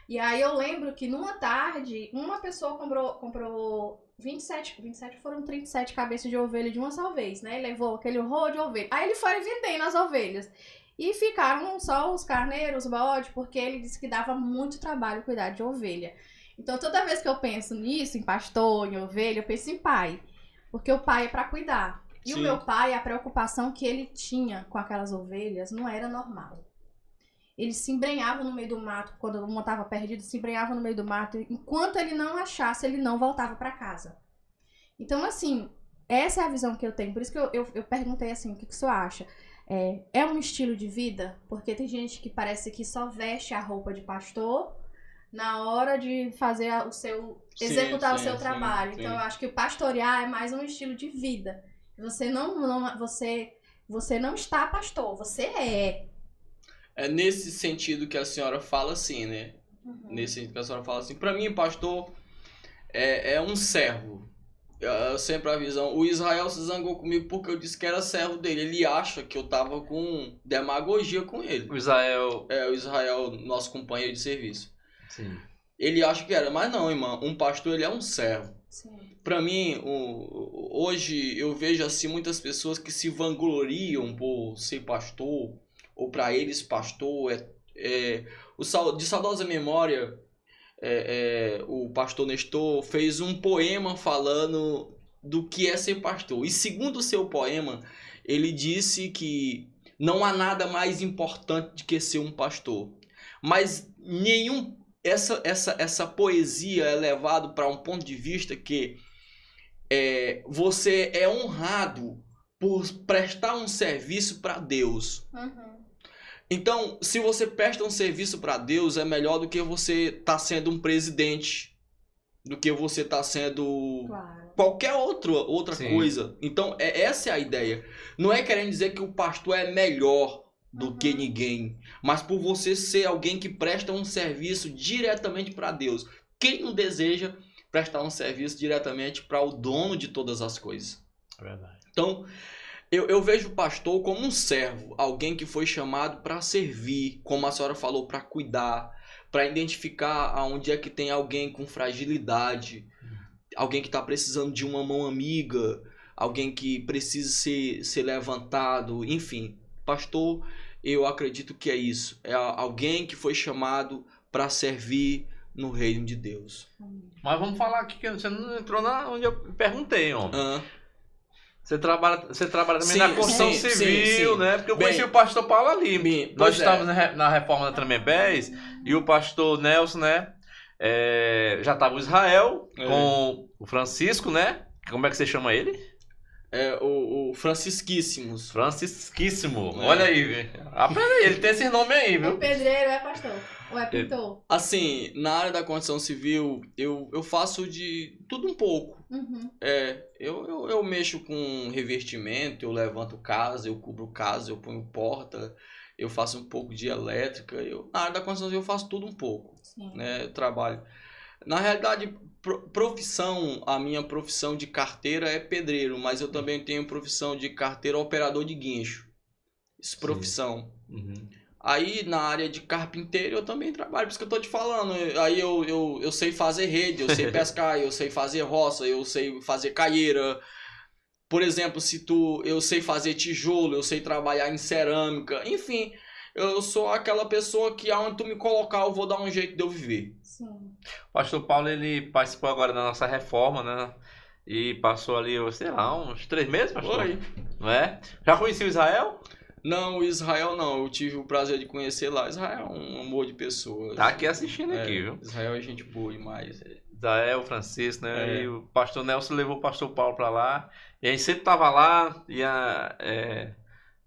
E aí eu lembro que numa tarde, uma pessoa comprou, comprou 27, 27 foram 37 cabeças de ovelha de uma só vez, né? Ele levou aquele horror de ovelha. Aí ele foi vendendo as ovelhas. E ficaram só os carneiros, os bodes, porque ele disse que dava muito trabalho cuidar de ovelha. Então toda vez que eu penso nisso, em pastor, em ovelha, eu penso em pai. Porque o pai é pra cuidar. E o Sim. meu pai, a preocupação que ele tinha com aquelas ovelhas não era normal. Ele se embrenhava no meio do mato, quando uma estava perdida, se embrenhava no meio do mato. Enquanto ele não achasse, ele não voltava para casa. Então, assim, essa é a visão que eu tenho. Por isso que eu, eu, eu perguntei assim, o que, que o senhor acha? É, é um estilo de vida? Porque tem gente que parece que só veste a roupa de pastor na hora de fazer o seu. Sim, executar o sim, seu sim, trabalho. sim. Então, eu acho que o pastorear é mais um estilo de vida. Você não, não você, você não está pastor, você é. É nesse sentido que a senhora fala assim, né? Uhum. Nesse sentido que a senhora fala assim. Pra mim, pastor é, é um servo. Eu sempre a visão. O Israel se zangou comigo porque eu disse que era servo dele. Ele acha que eu tava com demagogia com ele. O Israel. É, o Israel, nosso companheiro de serviço. Sim. Ele acha que era, mas não, irmão. Um pastor, ele é um servo. Pra mim, o- hoje eu vejo assim muitas pessoas que se vangloriam por ser pastor, ou pra eles pastor é, é o de saudosa memória, é, é, o pastor Nestor fez um poema falando do que é ser pastor. E segundo o seu poema, ele disse que não há nada mais importante do que ser um pastor. Mas nenhum essa, essa, essa poesia é levado para um ponto de vista que é, você é honrado por prestar um serviço para Deus. Uhum. Então, se você presta um serviço para Deus, é melhor do que você tá sendo um presidente, do que você tá sendo Claro. qualquer outro, outra Sim. coisa. Então, é, essa é a ideia. Não é querendo dizer que o pastor é melhor do Uhum. que ninguém, mas por você ser alguém que presta um serviço diretamente para Deus. Quem não deseja prestar um serviço diretamente para o dono de todas as coisas? Verdade. Então, eu, eu vejo o pastor como um servo, alguém que foi chamado para servir, como a senhora falou, para cuidar, para identificar aonde é que tem alguém com fragilidade, alguém que está precisando de uma mão amiga, alguém que precisa ser, ser levantado, enfim. Pastor, eu acredito que é isso. É alguém que foi chamado para servir no reino de Deus. Mas vamos falar aqui que você não entrou na onde eu perguntei, homem. Ah, Você trabalha, você trabalha também Sim, na construção sim, civil, sim, né? Porque eu conheci o pastor Paulo ali. bem, Nós é. estávamos na re- na reforma da Tremembés e o pastor Nelson, né? é, já estava o Israel É. com o Francisco, né? Como é que você chama ele? É o, o Francisquíssimos. Francisquíssimo. É. Olha aí? Aprenda aí, ele tem esse nome aí, O viu? pedreiro é pastor. Ou é pintor? Assim, na área da construção civil, eu, eu faço de tudo um pouco. Uhum. É, eu, eu, eu mexo com revestimento, eu levanto casa, eu cubro casa, eu ponho porta, eu faço um pouco de elétrica. Eu, na área da construção civil eu faço tudo um pouco, Sim. né? Eu trabalho. Na realidade, profissão, a minha profissão de carteira é pedreiro, mas eu também tenho profissão de carteira operador de guincho. Isso, profissão. Uhum. Aí na área de carpinteiro eu também trabalho, por isso que eu tô te falando. Aí eu, eu, eu sei fazer rede, eu sei pescar, eu sei fazer roça, eu sei fazer caieira. Por exemplo, se tu eu sei fazer tijolo, eu sei trabalhar em cerâmica, enfim, eu sou aquela pessoa que aonde tu me colocar eu vou dar um jeito de eu viver. Sim. O pastor Paulo, ele participou agora da nossa reforma, né? E passou ali, sei lá, uns três meses, pastor? Oi. Não é? Já conhecia o Israel? Não, Israel não. Eu tive o prazer de conhecer lá. Israel é um amor de pessoa. Tá aqui assistindo É, aqui, viu? Israel é gente boa demais. Israel, Francisco, né? É. E o pastor Nelson levou o pastor Paulo pra lá. E a gente sempre tava lá, ia é,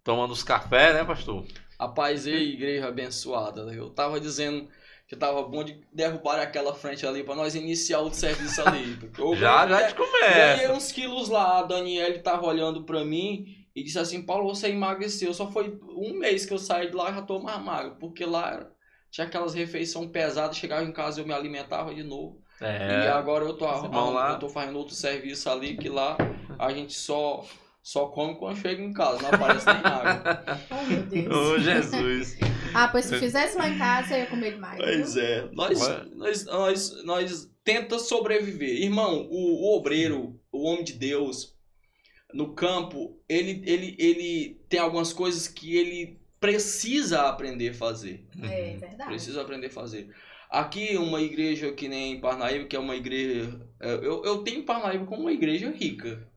tomando os cafés, né, pastor? Rapaz, e igreja abençoada. Eu tava dizendo que tava bom de derrubar aquela frente ali pra nós iniciar o serviço ali. eu Já, ganhei- já te Ganhei começa. uns quilos lá, a Daniele tava olhando pra mim e disse assim, Paulo, você emagreceu. Só foi um mês que eu saí de lá e já tô mais magro. Porque lá tinha aquelas refeições pesadas, chegava em casa eu me alimentava de novo. E É. agora eu tô, lá. eu tô fazendo outro serviço ali, que lá a gente só, só come quando chega em casa, não aparece nem água. Oh, meu Deus. Ô, Jesus. Ah, pois se fizesse lá em casa, eu ia comer demais. Pois viu? é, nós, Ué. nós, nós, nós tenta sobreviver. Irmão, o, o obreiro, o homem de Deus, no campo, ele, ele, ele tem algumas coisas que ele precisa aprender a fazer. É verdade. Precisa aprender a fazer. Aqui, uma igreja que nem Parnaíba, que é uma igreja. é, Eu, eu tenho Parnaíba como uma igreja rica.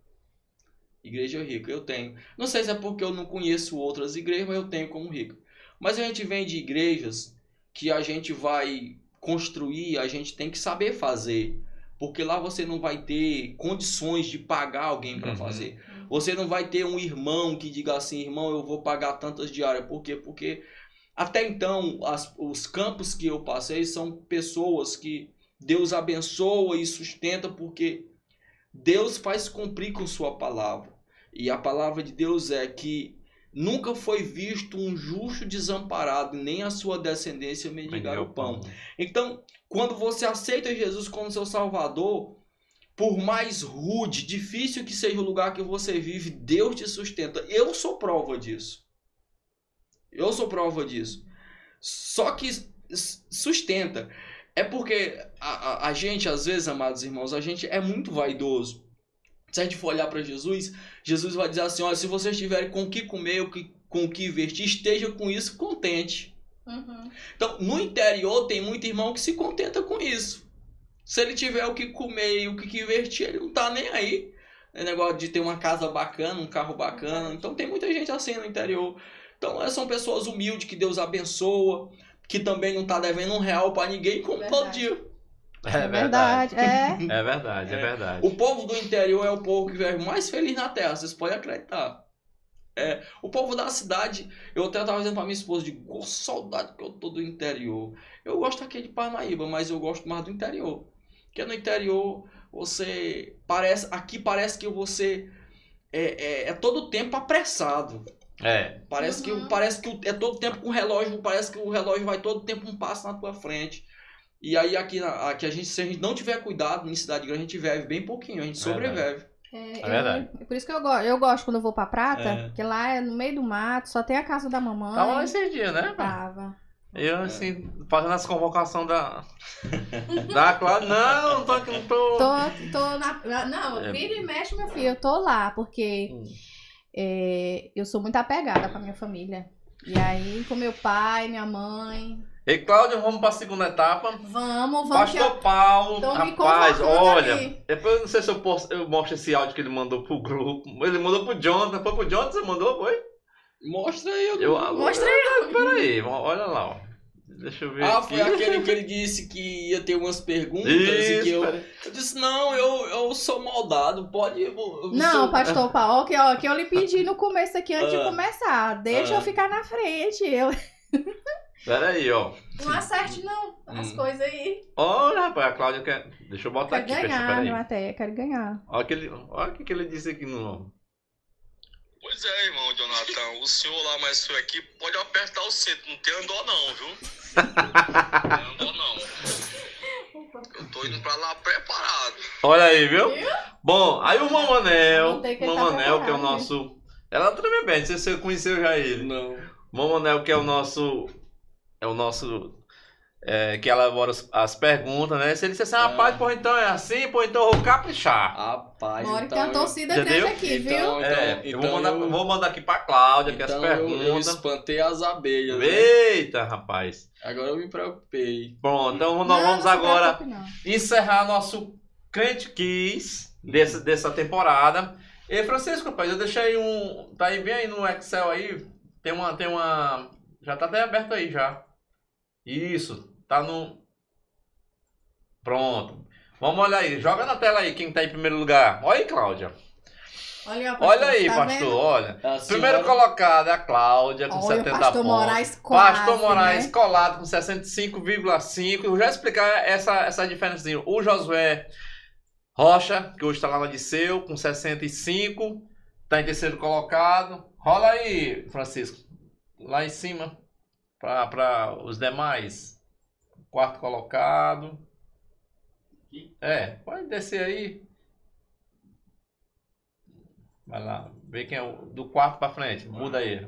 Igreja rica, eu tenho. Não sei se é porque eu não conheço outras igrejas, mas eu tenho como rica. Mas a gente vem de igrejas que a gente vai construir, a gente tem que saber fazer. Porque lá você não vai ter condições de pagar alguém para Uhum. fazer. Você não vai ter um irmão que diga assim, irmão, eu vou pagar tantas diárias. Por quê? Porque até então, as- os campos que eu passei são pessoas que Deus abençoa e sustenta porque Deus faz cumprir com sua palavra. E a palavra de Deus é que nunca foi visto um justo desamparado, nem a sua descendência mendigar o pão. Então, quando você aceita Jesus como seu Salvador, por mais rude, difícil que seja o lugar que você vive, Deus te sustenta. Eu sou prova disso. Eu sou prova disso. Só que sustenta. É porque a, a, a gente, às vezes, amados irmãos, a gente é muito vaidoso. Se a gente for olhar para Jesus, Jesus vai dizer assim: olha, se vocês tiverem com o que comer, com o que vestir, esteja com isso contente. Uhum. Então, no interior tem muito irmão que se contenta com isso. Se ele tiver o que comer e o que investir, ele não tá nem aí. É negócio de ter uma casa bacana, um carro bacana. Então tem muita gente assim no interior. Então é, são pessoas humildes que Deus abençoa, que também não tá devendo um real pra ninguém, como todo Verdade. dia. É verdade. É. É verdade, é É. verdade. O povo do interior é o povo que vive mais feliz na terra, vocês podem acreditar. É, o povo da cidade, eu até tava dizendo pra minha esposa, de "Ô, saudade que eu tô do interior. Eu gosto aqui de Parnaíba, mas eu gosto mais do interior. Porque no interior, você parece, aqui parece que você é, é, é todo tempo apressado. É. Parece Uhum. que, parece que o- é todo tempo com o relógio, parece que o relógio vai todo tempo um passo na tua frente. E aí aqui, aqui a gente, se a gente não tiver cuidado, em cidade grande a gente vive bem pouquinho, a gente Verdade. sobrevive. É, É verdade. eu- por isso que eu gosto. Eu gosto quando eu vou pra Prata, É. porque lá é no meio do mato, só tem a casa da mamãe. Tava lá esses dias, né? Tava. Eu, assim, fazendo as convocações da. da Cláudia. Não, não tô aqui, não tô. Tô, tô na. na- Não, É. vira e mexe, meu filho. Eu tô lá, porque Hum. é, eu sou muito apegada com a minha família. E aí, com meu pai, minha mãe. E Cláudio, vamos pra segunda etapa. Vamos, vamos. que Pastor Paulo, Estão me rapaz, olha. ali. Depois eu não sei se eu, posto, eu mostro esse áudio que ele mandou pro grupo. Ele mandou pro Jonathan. Foi pro Jonathan que você mandou, foi? Mostra aí. Eu, Mostra aí. Peraí, olha lá, ó. Deixa eu ver. Ah, aqui. foi aquele que ele disse que ia ter umas perguntas Isso, e que eu. Eu disse, não, eu, eu sou maldado, pode. eu- eu Não, sou- pastor Paulo, que, ó, que eu lhe pedi no começo aqui, antes de Ah. começar. Deixa Ah. eu ficar na frente. Eu Peraí, ó. não acerte, não, as Hum. coisas aí. Olha, rapaz, a Cláudia quer. Deixa eu botar Quero aqui, ganhar, peraí. meu até, quero ganhar. Olha, que ele, olha o que ele disse aqui no. Pois é, irmão Jonathan. O senhor lá mais sua equipe pode apertar o cinto. Não tem andor não, viu? Não tem andor não. Eu tô indo pra lá preparado. Olha aí, viu? Bom, aí o Mamanel. Não ele tá Mamanel, que é o preparado, nosso. Ela também bem, não sei se você conheceu já ele. Não. Mamanel, que é o nosso. É o nosso. É, que elabora as, as perguntas, né? Se ele disse assim, Ah. rapaz, pô, então é assim, pô, então eu vou caprichar. Rapaz. Uma hora que então tem uma torcida Entendeu? grande aqui, viu? Então, é, então, eu vou mandar, eu- vou mandar aqui pra Cláudia, que então as eu, eu perguntas. espantei as abelhas. né? Eita, rapaz. Agora eu me preocupei. Bom, então nós Não, vamos não agora encerrar nosso Crente Kiss dessa, dessa temporada. E Francisco, rapaz, eu deixei um. Tá aí bem aí no Excel aí. Tem uma. Tem uma. Já tá até aberto aí já. Isso. Tá no. Pronto. Vamos olhar aí. Joga na tela aí quem tá em primeiro lugar. Olha aí, Cláudia. Olha, pastor, Olha aí, tá pastor. vendo? Olha. A Primeiro senhora- colocado é a Cláudia com Olha, 70 pastor pontos. Moraes quase, Pastor Moraes né? colado com 65,5. Eu já explicar essa, essa diferença. O Josué Rocha, que hoje está lá na Disseu, com 65. Está em terceiro colocado. Rola aí, Francisco. Lá em cima. Para os demais. Quarto colocado. É, pode descer aí. Vai lá. Vê quem é o. Do quarto pra frente. Muda aí.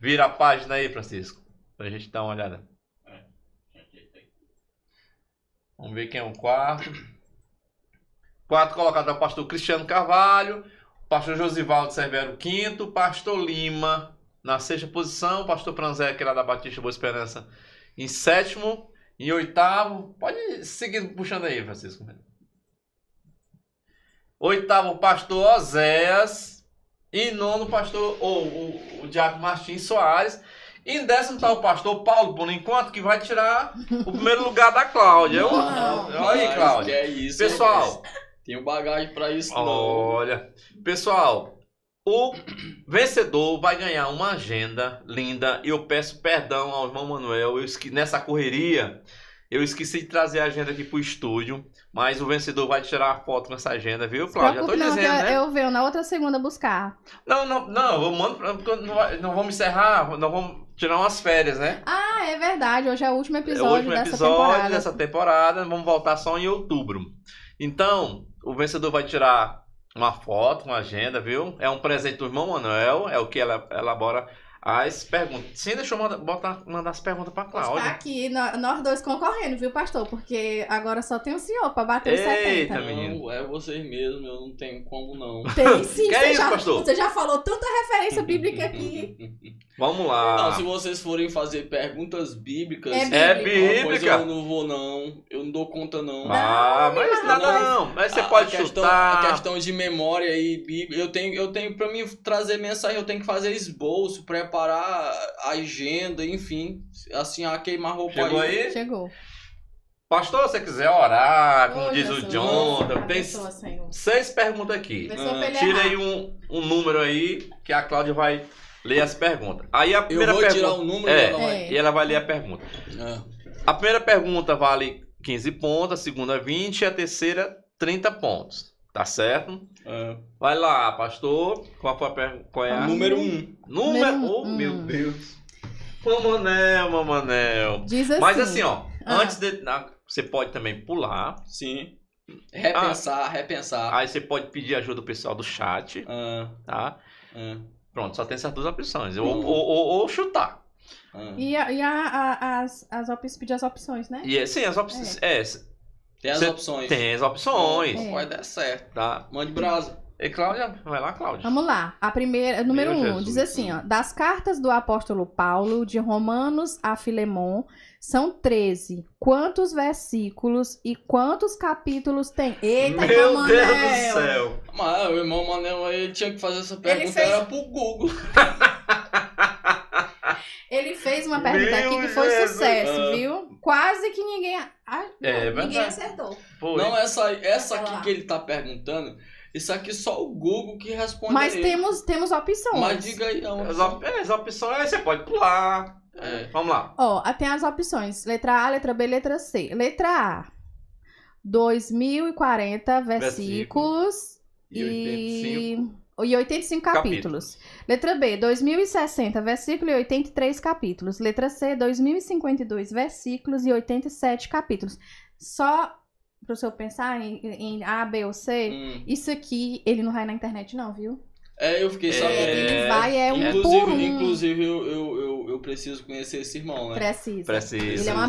Vira a página aí, Francisco. Pra gente dar uma olhada. Vamos ver quem é o quarto. Quarto colocado é o pastor Cristiano Carvalho. Pastor Josivaldo Severo, quinto. Pastor Lima, na sexta posição. Pastor Franzé, que era da Batista Boa Esperança, em sétimo. Em oitavo. Pode seguir puxando aí, Francisco. Oitavo, pastor Oséias. E nono, pastor, ou o, o Martins Soares. Em décimo está o pastor Paulo, por enquanto, que vai tirar o primeiro lugar da Cláudia. Olha aí, Cláudia. é isso, Pessoal, rapaz. Tenho bagagem pra isso, não. olha. Pessoal, o vencedor vai ganhar uma agenda linda. E eu peço perdão ao irmão Manuel. Eu esque... Nessa correria, eu esqueci de trazer a agenda aqui pro estúdio. Mas o vencedor vai tirar a foto com essa agenda, viu, Se Cláudia? Já tô não, dizendo, eu, né? eu venho na outra segunda buscar. Não, não, não, eu mando porque não, não vamos encerrar, não vamos tirar umas férias, né? Ah, é verdade. Hoje é o último É episódio o último dessa episódio temporada. dessa temporada, vamos voltar só em outubro. Então, o vencedor vai tirar uma foto, uma agenda, viu? É um presente do irmão Manuel, é o que ela elabora as perguntas. Sim, deixa eu mandar, botar, mandar as perguntas pra Está Cláudia. aqui, nó- nós dois concorrendo, viu, pastor? Porque agora só tem o senhor pra bater os Eita, 70. menino. Não, é vocês mesmo, eu não tenho como não. Tem sim, Que você, é isso, já, pastor? você já falou tanta referência bíblica aqui. Vamos lá. Não, se vocês forem fazer perguntas bíblicas, É É bíblica. Pois bíblica. eu não vou não, eu não dou conta não. Ah, mas Não, nada mas- não. Mas você A- pode a questão, chutar. A questão de memória e bíblia, eu tenho, eu tenho para mim trazer mensagem, eu tenho que fazer esboço, preparar a agenda, enfim, assim a queimar roupa Chegou aí? Chegou. Pastor, se você quiser orar, como Ô, diz o Jesus, John, tem Senhor. seis perguntas aqui. Ah, pra ele Tira aí um, um número aí que a Cláudia vai ler as perguntas. Aí a Eu primeira vou pergunta. tirar o número É. e ela vai. É. E ela vai ler a pergunta. Ah, A primeira pergunta vale 15 pontos, a segunda 20 e a terceira 30 pontos. Tá certo? ah. Vai lá, pastor. Qual foi a pergunta? Qual é a. Número 1. Um. Número. Número Oh, um. meu Deus. Mamanel, mamanel. Diz assim. Mas assim, ó. Ah. Antes de. Você pode também pular. Sim. Repensar, Ah. repensar. Aí você pode pedir ajuda do pessoal do chat. Ah, Tá? ah, Pronto, só tem essas duas opções. Ou, Pronto. ou, ou- ou chutar. ah. E, a, e a, a- as, as opções, pedir as opções, né? E é- sim, as opções. É. Tem as opções. tem as opções. É. Pode dar certo. Tá? Mande brasa. E Cláudia, vai lá, Cláudia. Vamos lá. A primeira, número Meu um, Jesus. diz assim, ó. Das cartas do apóstolo Paulo, de Romanos a Filemon, são 13. Quantos versículos e quantos capítulos tem? Eita, Meu irmão Deus do Manel! céu. Mas o irmão Manel aí ele tinha que fazer essa pergunta, fez- era pro Google. Ele fez uma pergunta Meu aqui que foi Jesus. sucesso, Ah. viu? Quase que ninguém. Ah, não, É ninguém acertou. Foi. Não, essa, essa aqui que ele tá perguntando, isso aqui só o Google que responde Mas aí. temos, temos opções. Mas diga aí, não. As, op- é, as opções, aí você pode pular. É. Vamos lá. Ó, tem as opções. Letra A, letra B, letra C. Letra A. 2040 versículos E 85. e, e 85 capítulos. Letra B, 2060 versículo e 83 capítulos. Letra C, 2052 versículos e 87 capítulos. Só para o senhor pensar em, em A, B ou C, Hum. isso aqui ele não vai na internet não, viu? É, eu fiquei É, sabendo. Ele vai é um inclusive, por um. inclusive eu, eu, eu, eu preciso conhecer esse irmão, né? Precisa. Precisa. Ele é uma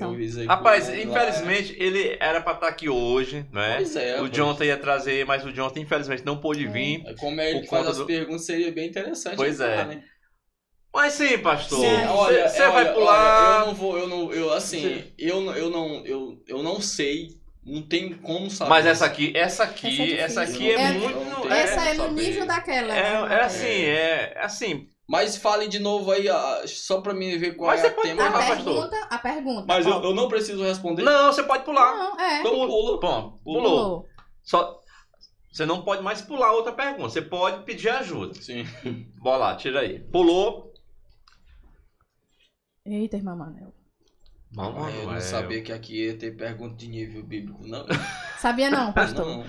eu visei Rapaz, ele lá, infelizmente, ele era pra estar aqui hoje, é. né? Pois é, o. Jonathan ia trazer, mas o Jonathan, infelizmente, não pôde É. vir. Como é ele faz as do- perguntas, seria bem interessante. Pois é. falar, né? Mas sim, pastor. Sim, olha, você é, vai olha, pular. olha, eu não vou, eu não, eu assim, Sim. eu, eu não, eu, eu não sei, não tenho como saber. Mas essa aqui, essa aqui, Essa é essa aqui é, É- muito. não é- Essa é no saber. nível daquela. É, né? é assim, é assim. Mas fale de novo aí, ah, só pra mim ver qual Mas é pode tema. A Ah, pastor. pergunta, a pergunta. Mas eu, eu não preciso responder. Não, você pode pular. Não, é. Então pula. Bom, pulou. Pulou. Só, você não pode mais pular outra pergunta. Você pode pedir ajuda. Sim. Bora lá, tira aí. Pulou. Eita, irmã Manel. Ah, eu não sabia que aqui ia ter pergunta de nível bíblico, não. Sabia não, pastor? Não.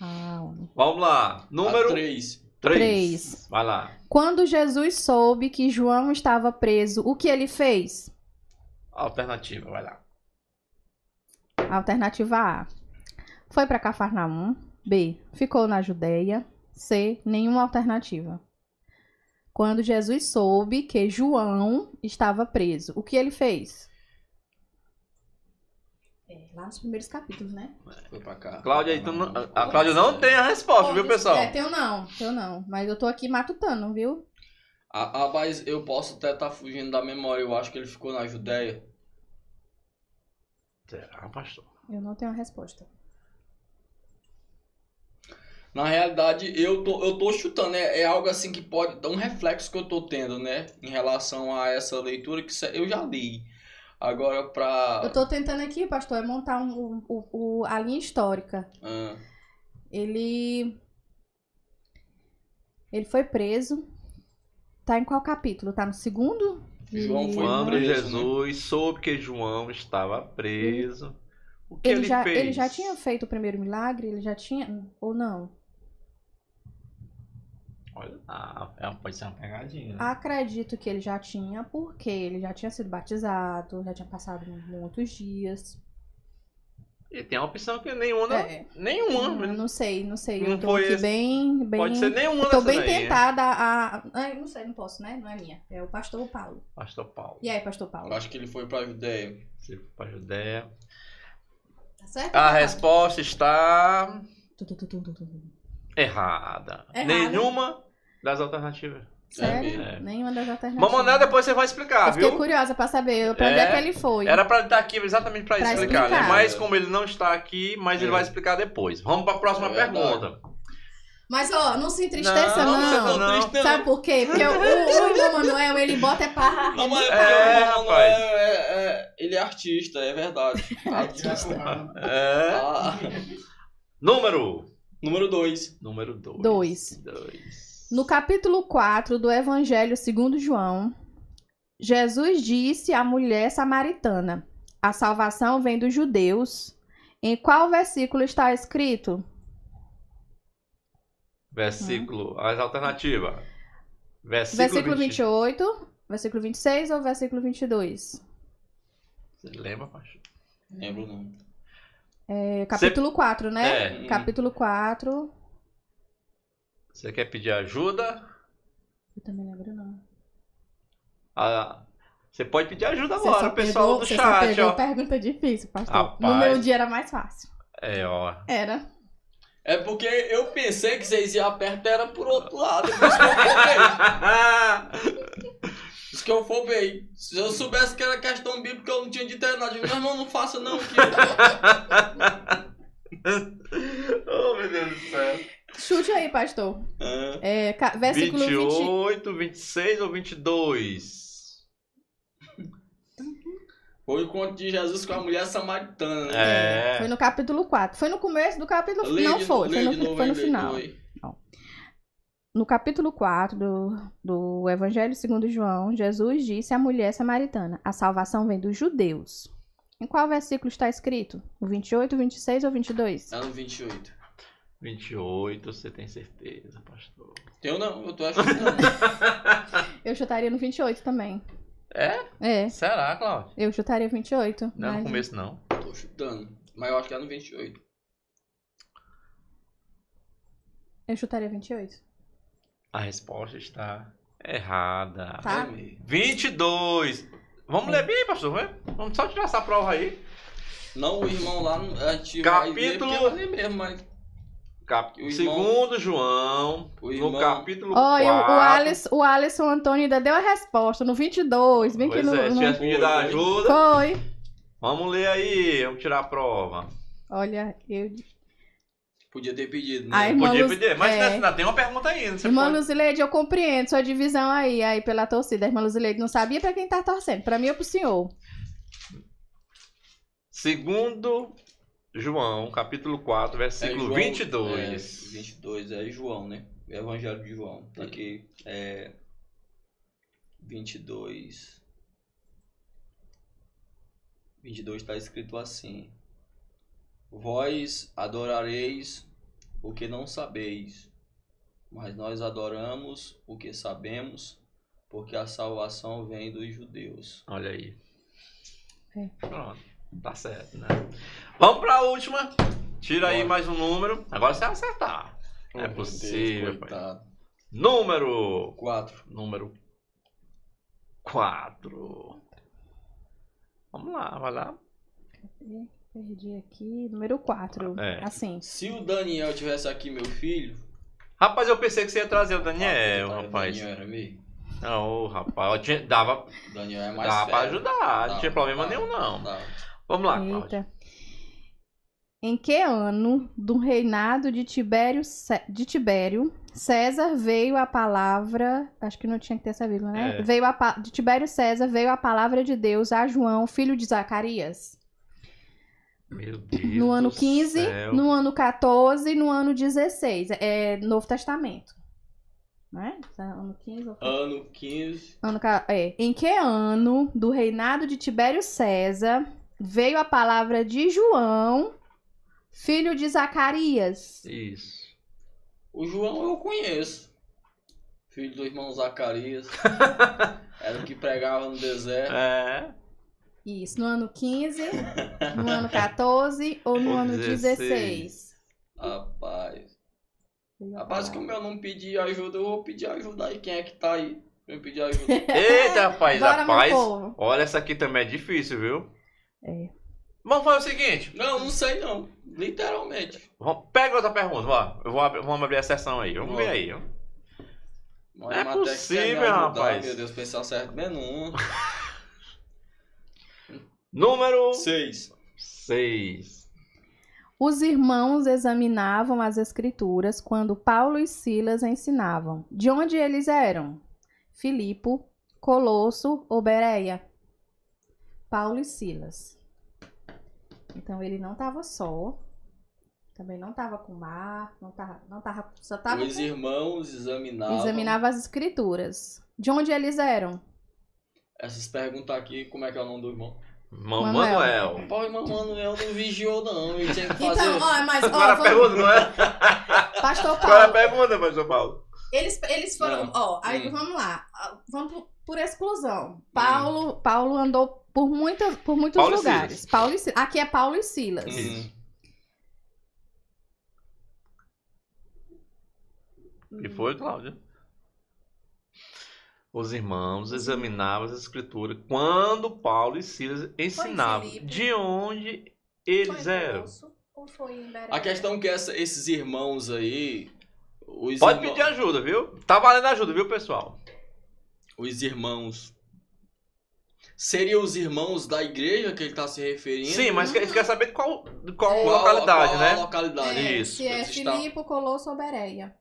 Ah. Vamos lá. Número A três. 3. Três. Vai lá. Quando Jesus soube que João estava preso, o que ele fez? Alternativa, vai lá. Alternativa A. Foi para Cafarnaum. B. Ficou na Judéia. C. Nenhuma alternativa. Quando Jesus soube que João estava preso, o que ele fez? É, lá nos primeiros capítulos, né? Foi pra cá. Cláudia, não- a Cláudia não tem a resposta, viu, pessoal? É, teu não, teu não. Mas eu tô aqui matutando, viu? Ah, ah, mas eu posso até estar fugindo da memória. Eu acho que ele ficou na Judéia. Será, pastor? Eu não tenho a resposta. Na realidade, eu tô, eu tô chutando. É, é algo assim que pode dar um reflexo que eu tô tendo, né? Em relação a essa leitura que eu já li. Agora pra. Eu tô tentando aqui, pastor, é montar um, o- o- a linha histórica. Ah, Ele. Ele foi preso. Tá em qual capítulo? Tá no segundo? João De- foi Quando preso, né? Jesus soube que João estava preso, o que Ele, ele, já, fez? ele já tinha feito o primeiro milagre? Ele já tinha. Ou não? Olha, Ah, é, pode ser uma pegadinha. né? Acredito que ele já tinha, porque ele já tinha sido batizado, já tinha passado muitos dias. e tem uma opção que nenhuma, É. nenhuma, Não, não sei, não sei. Não eu tô foi aqui esse- bem, bem. pode ser nenhuma eu tô bem daí, tentada a. Ai, não sei, não posso, né? Não é minha. É o pastor Paulo. Pastor Paulo, E aí, pastor Paulo? eu acho que ele foi pra Judéia. você foi pra Judéia. Tá certo? A resposta está Tu, tu, tu, tu, tu, tu. errada. Errada. Nenhuma das alternativas. Sério? É. Nenhuma das alternativas. Vamos mandar, depois você vai explicar, Eu fiquei viu? curiosa pra saber pra onde é É, que ele foi. Era pra ele estar aqui exatamente pra, Pra explicar, explicar. né? Mas como ele não está aqui, mas ele É. vai explicar depois. Vamos pra próxima É pergunta. Mas, ó, não se entristeça, Não, não. não, não. triste, não. Sabe por quê? Porque o, o irmão Manuel, ele bota é pra Não, mas é, É, porque o Manuel rapaz. é, é- ele é artista, é verdade. Artista. É. Ah, Número. número 2. Número 2. Dois. Dois. No capítulo 4 do Evangelho segundo João, Jesus disse à mulher samaritana: A salvação vem dos judeus. Em qual versículo está escrito? Versículo. As alternativas. Versículo, Versículo 20. 28, versículo 26 ou versículo 22? Você lembra, Pacho? Lembro não. É, capítulo 4, né? É. Capítulo 4. Você quer pedir ajuda? Eu também lembro, não. Ah, você pode pedir ajuda Você agora, só o pessoal pegou- do você só chat, pegou ó. pergunta difícil, pastor. Rapaz. No meu dia era mais fácil. É, ó. Era. É porque eu pensei que vocês iam apertar era por outro lado. Por isso que eu fobei. Por isso que eu fobei. Se eu soubesse que era questão bíblica, eu não tinha dito nada. Eu digo, Meu irmão, não faça não. Que... oh, meu Deus do céu. Chute aí, pastor. Ah, É, ca- versículo 20. 28, 26 ou 22? Foi o conto de Jesus com a mulher samaritana. né? É. Foi no capítulo 4. Foi no começo do capítulo. Lê não de- foi, foi no, novo foi no final. No capítulo 4 do, do Evangelho segundo João, Jesus disse à mulher samaritana: A salvação vem dos judeus. Em qual versículo está escrito? O 28, 26 ou 22? Tá no 28. 28, você tem certeza, pastor? Eu não, eu tô achando. Eu chutaria no 28 também. É? É, Será, Cláudio? eu chutaria 28. Não, no mas- começo não. tô chutando. Mas eu acho que é no 28. Eu chutaria 28. A resposta está errada. Tá. É mesmo. 22. Vamos ler bem, pastor? vai? Vamos só tirar essa prova aí. Não, o irmão lá, não- a gente Capítulo- vai ler mesmo, mas... Cap... O irmão- Segundo João, O no irmão- capítulo Olha, 4. o, o, Alisson, o Alisson Antônio ainda deu a resposta no 22. Bem que Pois no, é, se no- tivesse pedido ajuda. Foi. Vamos ler aí, vamos tirar a prova. Olha, eu. Podia ter pedido, né? A Podia Luz- pedir, mas é. ainda tem uma pergunta ainda. Você Irmã pode... Luzileide, eu compreendo sua divisão aí, aí pela torcida. A irmã Luzileide não sabia pra quem tá torcendo. Pra mim ou pro senhor? Segundo João, capítulo 4, É versículo João- 22. É, 22, é João, né? Evangelho de João. Tá aqui, é... 22... 22 está escrito assim. Vós adorareis o que não sabeis, mas nós adoramos o que sabemos, porque a salvação vem dos judeus. Olha aí. É. Pronto. Tá certo, né? Vamos pra última. Tira aí Bora. mais um número. Agora você vai acertar. Oh, É meu Deus, possível, pai. Número. 4. Número 4. Vamos lá, vai lá. Perdi aqui. Número 4. É. Assim. Se o Daniel tivesse aqui, meu filho. Rapaz, eu pensei que você ia trazer o Ah, Daniel, tá, rapaz. Daniel era meio. Não, rapaz, eu tinha- dava, Daniel é mais dava pra fera. ajudar, não Dá, tinha problema dá, nenhum, não. dá. Vamos lá. Eita. Em que ano do reinado de Tibério, de Tibério César veio a palavra, acho que não tinha que ter essa vírgula, né? É. Veio a, de Tibério César veio a palavra de Deus a João, filho de Zacarias. Meu Deus No ano do 15, céu. no ano 14 e no ano 16. É Novo Testamento. Né? Ano 15, ou- Ano 15. ano, é. Em que ano do reinado de Tibério César veio a palavra de João, filho de Zacarias? Isso. O João eu conheço. Filho do irmão Zacarias. Era o que pregava no deserto. É. Isso, no ano 15, no ano 14 ou no Ou ano 16. 16. Rapaz. Rapaz, como eu não pedi ajuda, eu vou pedir ajuda aí. Quem é que tá aí? Eu pedir ajuda. Eita, rapaz, Bora, rapaz. Olha, essa aqui também é difícil, viu? É. Vamos fazer o seguinte. não, não sei não. Literalmente. Vamos- Pega outra pergunta, ó. Eu vou abrir, vamos abrir a sessão aí. Vamos ver aí, ó. Mas É possível, ajudar, rapaz. Meu Deus, pensar certo menos um. Número Seis. 6. Os irmãos examinavam as escrituras quando Paulo e Silas ensinavam. De onde eles eram? Filipo, Colosso ou Bereia? Paulo e Silas. Então ele não estava só. Também não estava com mar, não tava, não tava, só estava Os irmãos examinavam. examinava as escrituras. De onde eles eram? Essas perguntas aqui, como é que é o nome do irmão? Ma- Manuel. Manuel. Pô, irmão Manuel não vigiou não. Ele tinha que fazer... Então, ó, mas ó, Agora vamos- pergunta, não é? Pastor Agora a Paulo, pergunta, pastor Paulo. Eles, eles foram, Não. ó, aí Hum. vamos lá, ah, vamos por, por exclusão. Paulo, Paulo andou por, muitas, por muitos Paulo lugares. Paulo e Silas. Aqui é Paulo e Silas. Hum. E foi, Cláudia? Os irmãos examinavam as escrituras quando Paulo e Silas ensinavam. De onde eles eram? Ou foi em Bereia? A questão é que essa- esses irmãos aí... Os Pode irmão- pedir ajuda, viu? Tá valendo ajuda, viu, pessoal? Os irmãos... Seriam os irmãos da igreja que ele está se referindo? Sim, mas eles querem saber de qual, de qual. Qual- localidade, qual né? localidade? É, Isso. Se é Filipe, Colosso ou Bereia.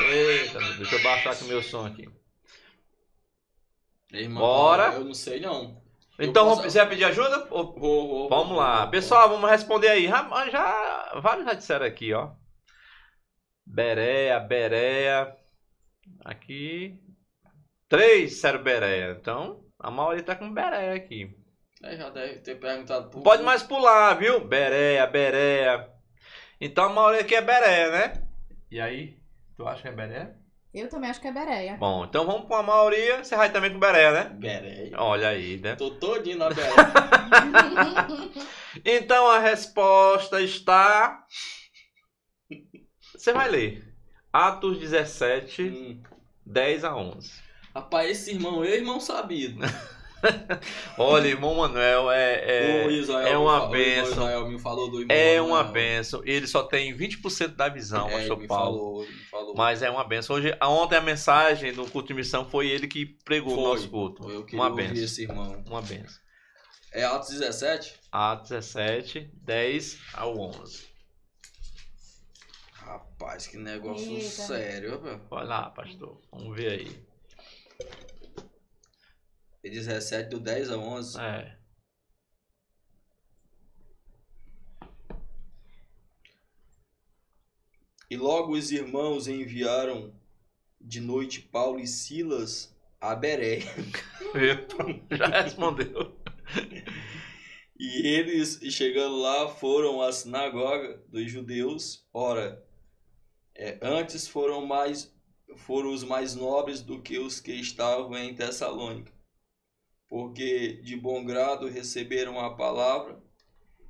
Eita, deixa eu baixar aqui meu som aqui. Irmã, Bora. Eu não sei não. Então, posso- você vai pedir ajuda? Ou- Vou, vou, Vamos vou, lá. vou. Pessoal, vamos responder aí. Já, já- vários já disseram aqui, ó. Bereia, Bereia. Aqui. Três disseram Bereia. Então, a maioria tá com Bereia aqui. É, já deve ter perguntado por... Pode mais pular, viu? Bereia, Bereia. Então, a maioria aqui é Bereia, né? E aí? Tu acha que é Bereia? Eu também acho que é Bereia. Bom, então vamos com a maioria. Você vai também com Bereia, né? Beré. Olha aí, né? Tô todinho na Beré. Então a resposta está. Você vai ler. Atos 17, Hum. 10 a 11. Rapaz, esse irmão é irmão sabido. Olha, irmão Manuel é, o é, Israel é uma o irmão é Manuel. uma benção. Ele só tem 20% da visão, É, pastor Paulo. falou, falou. Mas é uma benção. Hoje, ontem a mensagem do culto de missão foi ele que pregou o Foi. nosso culto. Eu Uma benção. esse irmão. Uma benção. É Atos 17? Atos 17, 10 ao 11. Rapaz, que negócio Eita. sério, velho. Vai lá, pastor. Vamos ver aí. É 17 do 10 a 11. É. E logo os irmãos enviaram de noite Paulo e Silas a Beré. Já respondeu. E eles, chegando lá, foram à sinagoga dos judeus. Ora, é, antes foram mais foram os mais nobres do que os que estavam em Tessalônica, porque de bom grado receberam a palavra,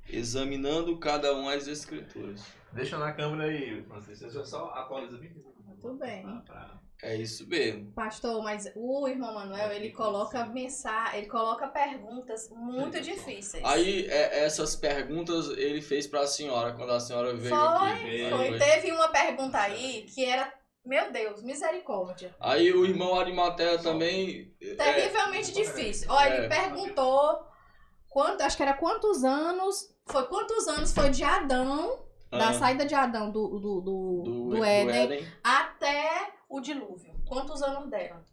examinando cada um as escrituras. Deixa na câmera aí, Francisco. Você só atualiza bem. Tudo bem. É isso mesmo. Pastor, mas o irmão Manuel, ele coloca mensagem, ele coloca perguntas muito difíceis. Aí é, essas perguntas ele fez para a senhora quando a senhora veio Foi, aqui. Aí Foi, teve uma pergunta aí que era, meu Deus, misericórdia. Aí o irmão Arimatea também é, Terrivelmente difícil. Olha, É. ele perguntou quanto, acho que era quantos anos, foi quantos anos foi de Adão, da ah, saída de Adão do, do, do, do, do Éden, Éden. até o dilúvio. Quantos anos deram?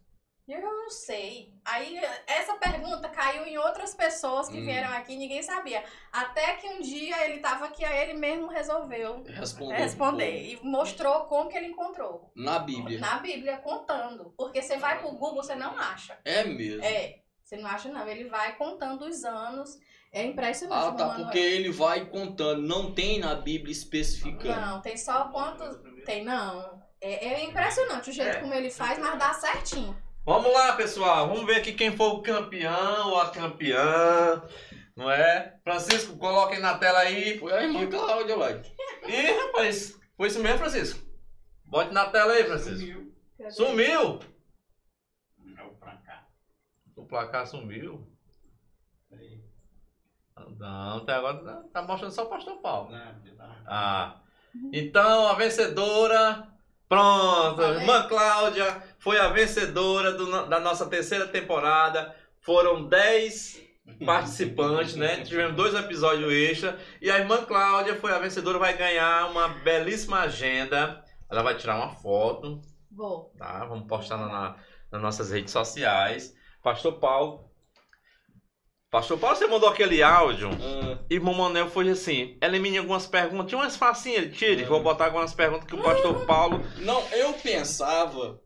Eu não sei. Aí essa pergunta caiu em outras pessoas que Hum. vieram aqui, ninguém sabia. Até que um dia ele tava aqui, aí ele mesmo resolveu Respondeu. responder e mostrou como que ele encontrou. Na Bíblia. Na Bíblia, contando. Porque você vai pro Google, você não acha. É mesmo. É, você não acha não. Ele vai contando os anos. É impressionante. Ah, tá. Manuel. Porque ele vai contando. Não tem na Bíblia especificando. Não, tem só quantos. Tem, não. É, é impressionante o jeito É. como ele faz, mas dá certinho. Vamos lá, pessoal. Vamos ver aqui quem foi o campeão ou a campeã. Não é? Francisco, coloquem na tela aí. Foi a irmã Cláudia, ué. Ih, rapaz. Foi isso mesmo, Francisco? Bote na tela aí, Francisco. Sumiu? Não, pra cá. O placar sumiu. Não, até agora tá- tá mostrando só o pastor Paulo. Ah. Então, a vencedora. Pronto, irmã Cláudia foi a vencedora do da nossa terceira temporada. Foram 10 participantes, né? Tivemos dois episódios extra. E a irmã Cláudia foi a vencedora, vai ganhar uma belíssima agenda. Ela vai tirar uma foto, Vou. tá? Vamos postar na- na- nas nossas redes sociais. Pastor Paulo. Pastor Paulo, você mandou aquele áudio. Ah, Irmão Manel foi assim, elimine algumas perguntas, tinha umas facinhas, tire, É. vou botar algumas perguntas que o pastor Paulo... não, eu pensava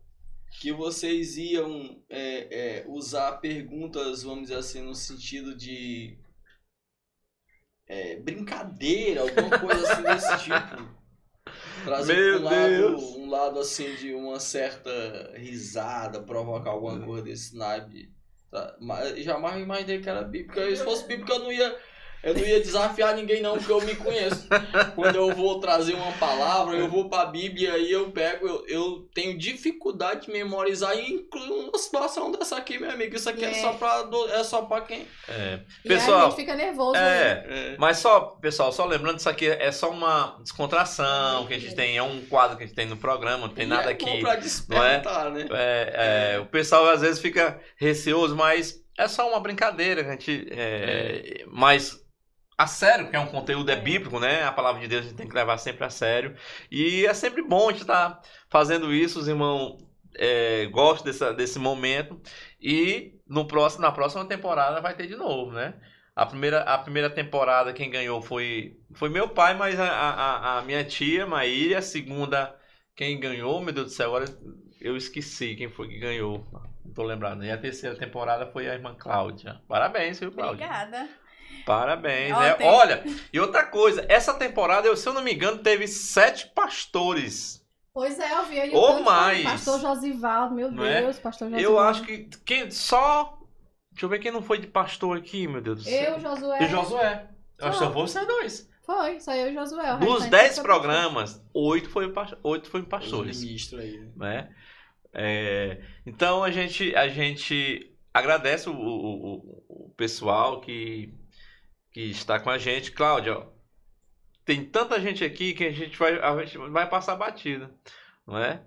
que vocês iam é, é, usar perguntas, vamos dizer assim, no sentido de é, brincadeira, alguma coisa assim desse tipo. Trazer um lado, um lado assim de uma certa risada, provocar alguma coisa desse naipe. Mas jamais imaginei que era bíblica. Se fosse bíblica, eu não ia. Eu não ia desafiar ninguém não, porque eu me conheço. Quando eu vou trazer uma palavra, eu vou pra Bíblia e eu pego, eu, eu tenho dificuldade de memorizar e incluo uma situação dessa aqui, meu amigo. Isso aqui é, É. só pra do- é só pra quem. É, E aí a Pessoal, gente fica nervoso. né? é, É. mas só, pessoal, só lembrando, isso aqui é só uma descontração que a gente tem, é um quadro que a gente tem no programa, não tem E nada é bom aqui... pra despertar, né? É, é, o pessoal às vezes fica receoso, mas é só uma brincadeira, a gente. É, Mas a sério, porque é um conteúdo é É. bíblico, né? A palavra de Deus a gente tem que levar sempre a sério. E é sempre bom a gente estar fazendo isso, os irmãos é, gostam dessa, desse momento. E no próximo, na próxima temporada vai ter de novo, né? A primeira, a primeira temporada quem ganhou foi, foi meu pai, mas a, a, a minha tia, Maíra. A segunda, quem ganhou, meu Deus do céu, agora eu esqueci quem foi que ganhou. Não tô lembrado. E a terceira temporada foi a irmã Cláudia. Parabéns, viu, Cláudia? Obrigada. Parabéns, né? tem- Olha, e outra coisa, essa temporada, eu, se eu não me engano, teve sete pastores. Pois é, eu vi aí o Ou mais. Pastor Josivaldo, meu Não é? Deus, pastor Josivaldo. Eu acho que quem só. Deixa eu ver quem não foi de pastor aqui, meu Deus do céu. Eu, Josué. E Josué. Eu acho que só foi vocês dois. Foi, só eu e Josué. Dos dez programas, oito foi, oito foi pastores. ministros aí. né? né? É, então a gente, a gente agradece o, o- o pessoal que, que está com a gente. Cláudia, ó, tem tanta gente aqui que a gente vai, a gente vai passar batida, não é?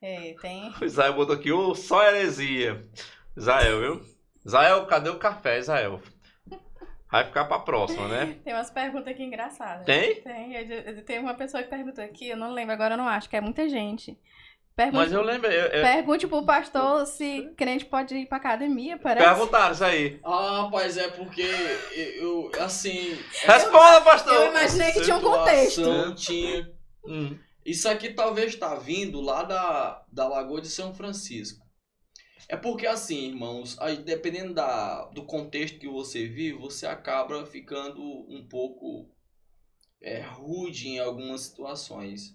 É, tem. O Israel botou aqui, ô, só heresia. Israel, viu? Israel, cadê o café, Israel? vai ficar pra próxima, né? Tem umas perguntas aqui engraçadas. Tem? Tem. Tem uma pessoa que perguntou aqui, eu não lembro agora, eu não acho, que é muita gente. Pergunte, Mas eu lembro. Eu, eu, pergunte pro pastor se crente pode ir pra academia, parece. perguntaram isso aí. Ah, rapaz, é porque eu, eu, assim. Responda, pastor! Eu imaginei que tinha um contexto. Tinha. Hum. Isso aqui talvez está vindo lá da, da Lagoa de São Francisco. É porque assim, irmãos, aí, dependendo da, do contexto que você vive, você acaba ficando um pouco é, rude em algumas situações.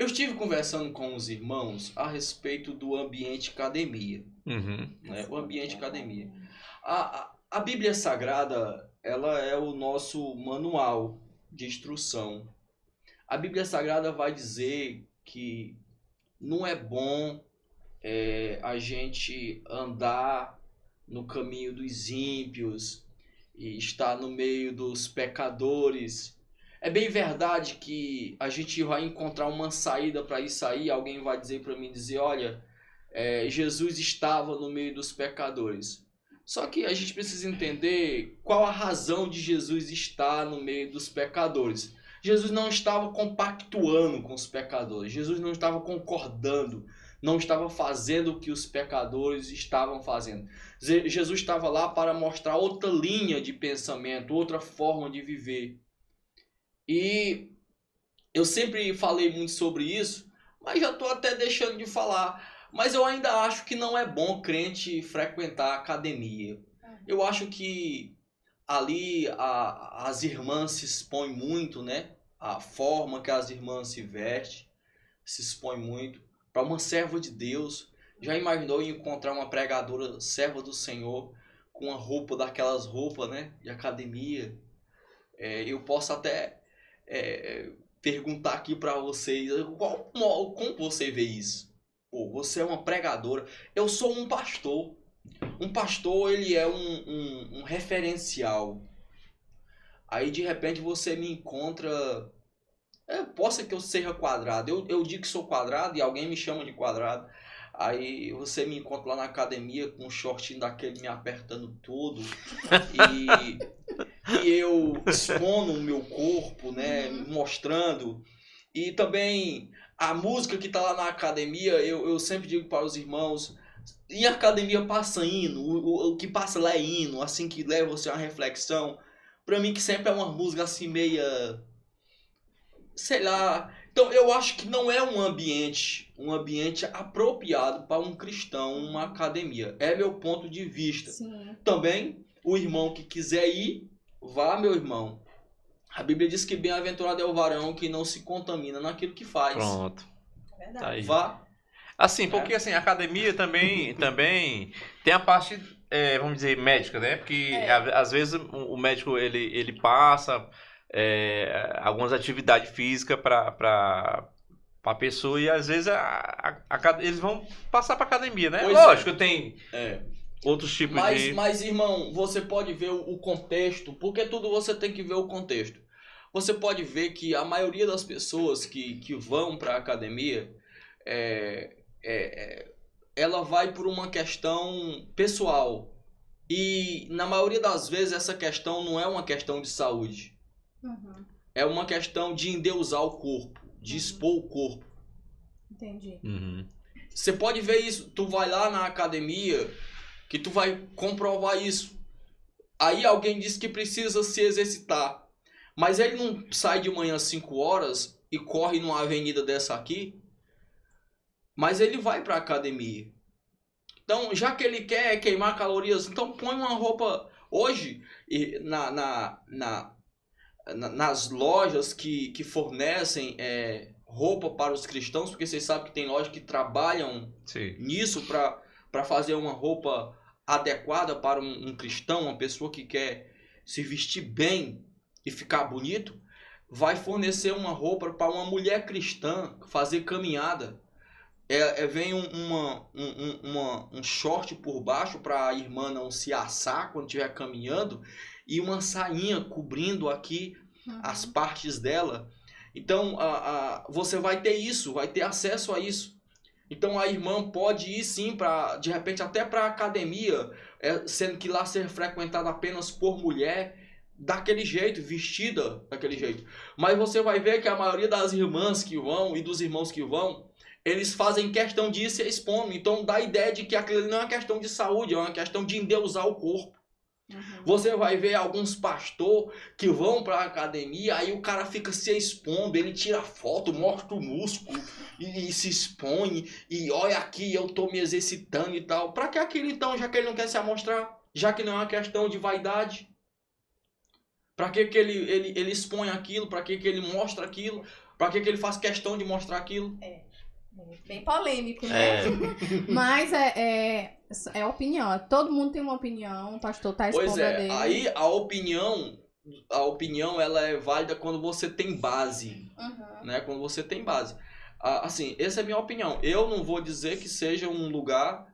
Eu estive conversando com os irmãos a respeito do ambiente academia Uhum. né? o ambiente academia. A, a, a Bíblia Sagrada, ela é o nosso manual de instrução. A Bíblia Sagrada vai dizer que não é bom é, a gente andar no caminho dos ímpios e estar no meio dos pecadores. É bem verdade que a gente vai encontrar uma saída para isso aí. Alguém vai dizer para mim dizer, olha, é, Jesus estava no meio dos pecadores. Só que a gente precisa entender qual a razão de Jesus estar no meio dos pecadores. Jesus não estava compactuando com os pecadores. Jesus não estava concordando, não estava fazendo o que os pecadores estavam fazendo. Ze- Jesus estava lá para mostrar outra linha de pensamento, outra forma de viver. E eu sempre falei muito sobre isso, mas já estou até deixando de falar. Mas eu ainda acho que não é bom crente frequentar a academia. Eu acho que ali a- as irmãs se expõem muito, né? A forma que as irmãs se vestem se expõe muito. Para uma serva de Deus, já imaginou encontrar uma pregadora serva do Senhor com uma roupa daquelas roupas, né? De academia? É, eu posso até é, perguntar aqui para vocês qual, como você vê isso? Pô, você é uma pregadora. Eu sou um pastor. Um pastor, ele é um, um, um referencial. Aí, de repente, você me encontra... É, possa que eu seja quadrado. Eu, eu digo que sou quadrado e alguém me chama de quadrado. Aí você me encontra lá na academia com um shortinho daquele me apertando tudo. E, e eu expondo o meu corpo, né? Mostrando. E também a música que tá lá na academia, eu, eu sempre digo para os irmãos, em academia passa hino, o, o, o que passa lá é hino, assim que leva você a uma reflexão. Pra mim que sempre é uma música assim meia sei lá. Então eu acho que não é um ambiente, um ambiente apropriado para um cristão, uma academia. É meu ponto de vista. Sim. Também o irmão que quiser ir, vá, meu irmão. A Bíblia diz que bem-aventurado é o varão que não se contamina naquilo que faz. Pronto. Verdade. Tá aí. Vá. Assim, porque assim, a academia também, também tem a parte, é, vamos dizer, médica, né? Porque É. a- às vezes o o médico ele, ele passa é, algumas atividades físicas para a pessoa e às vezes a, a- a eles vão passar para academia, né? Pois é. Lógico, tem É. outros tipos Mas, de. mas, irmão, você pode ver o o contexto, porque tudo você tem que ver o contexto. Você pode ver que a maioria das pessoas que, que vão para a academia, é, é, é, ela vai por uma questão pessoal. E na maioria das vezes essa questão não é uma questão de saúde. Uhum. É uma questão de endeusar o corpo, de expor o corpo. Entendi. Uhum. Você pode ver isso. Tu vai lá na academia que tu vai comprovar isso. Aí alguém diz que precisa se exercitar. Mas ele não sai de manhã às 5 horas e corre numa avenida dessa aqui. Mas ele vai pra academia. Então, já que ele quer queimar calorias, então põe uma roupa. Hoje, e na, na, na, na- nas lojas que, que fornecem é, roupa para os cristãos, porque vocês sabem que tem lojas que trabalham Sim. nisso para fazer uma roupa adequada para um, um cristão, uma pessoa que quer se vestir bem e ficar bonito, vai fornecer uma roupa para uma mulher cristã fazer caminhada. É, é- vem um, uma, um, um- uma- um short por baixo para a irmã não se assar quando estiver caminhando e uma sainha cobrindo aqui Uhum. as partes dela. Então, a, a, você vai ter isso, vai ter acesso a isso. Então a irmã pode ir sim para de repente até para academia, é, sendo que lá ser frequentada apenas por mulher, daquele jeito, vestida daquele jeito. Mas você vai ver que a maioria das irmãs que vão e dos irmãos que vão, eles fazem questão de ir se expondo. Então dá a ideia de que aquilo não é uma questão de saúde, é uma questão de endeusar o corpo. Uhum. Você vai ver alguns pastor que vão pra academia, aí o cara fica se expondo, ele tira foto, mostra o músculo e, e se expõe, e olha aqui, eu tô me exercitando e tal. Pra que aquilo então, já que ele não quer se amostrar? Já que não é uma questão de vaidade? Pra que, que ele, ele, ele expõe aquilo? Pra que, que ele mostra aquilo? Pra que, que ele faz questão de mostrar aquilo? Bem polêmico, né? É, Mas é, é, é opinião. Todo mundo tem uma opinião. O pastor tá expondo Pois é, dele. aí a opinião, a opinião ela é válida quando você tem base. Uhum. né? Quando você tem base. Ah, Assim, essa é a minha opinião. Eu não vou dizer que seja um lugar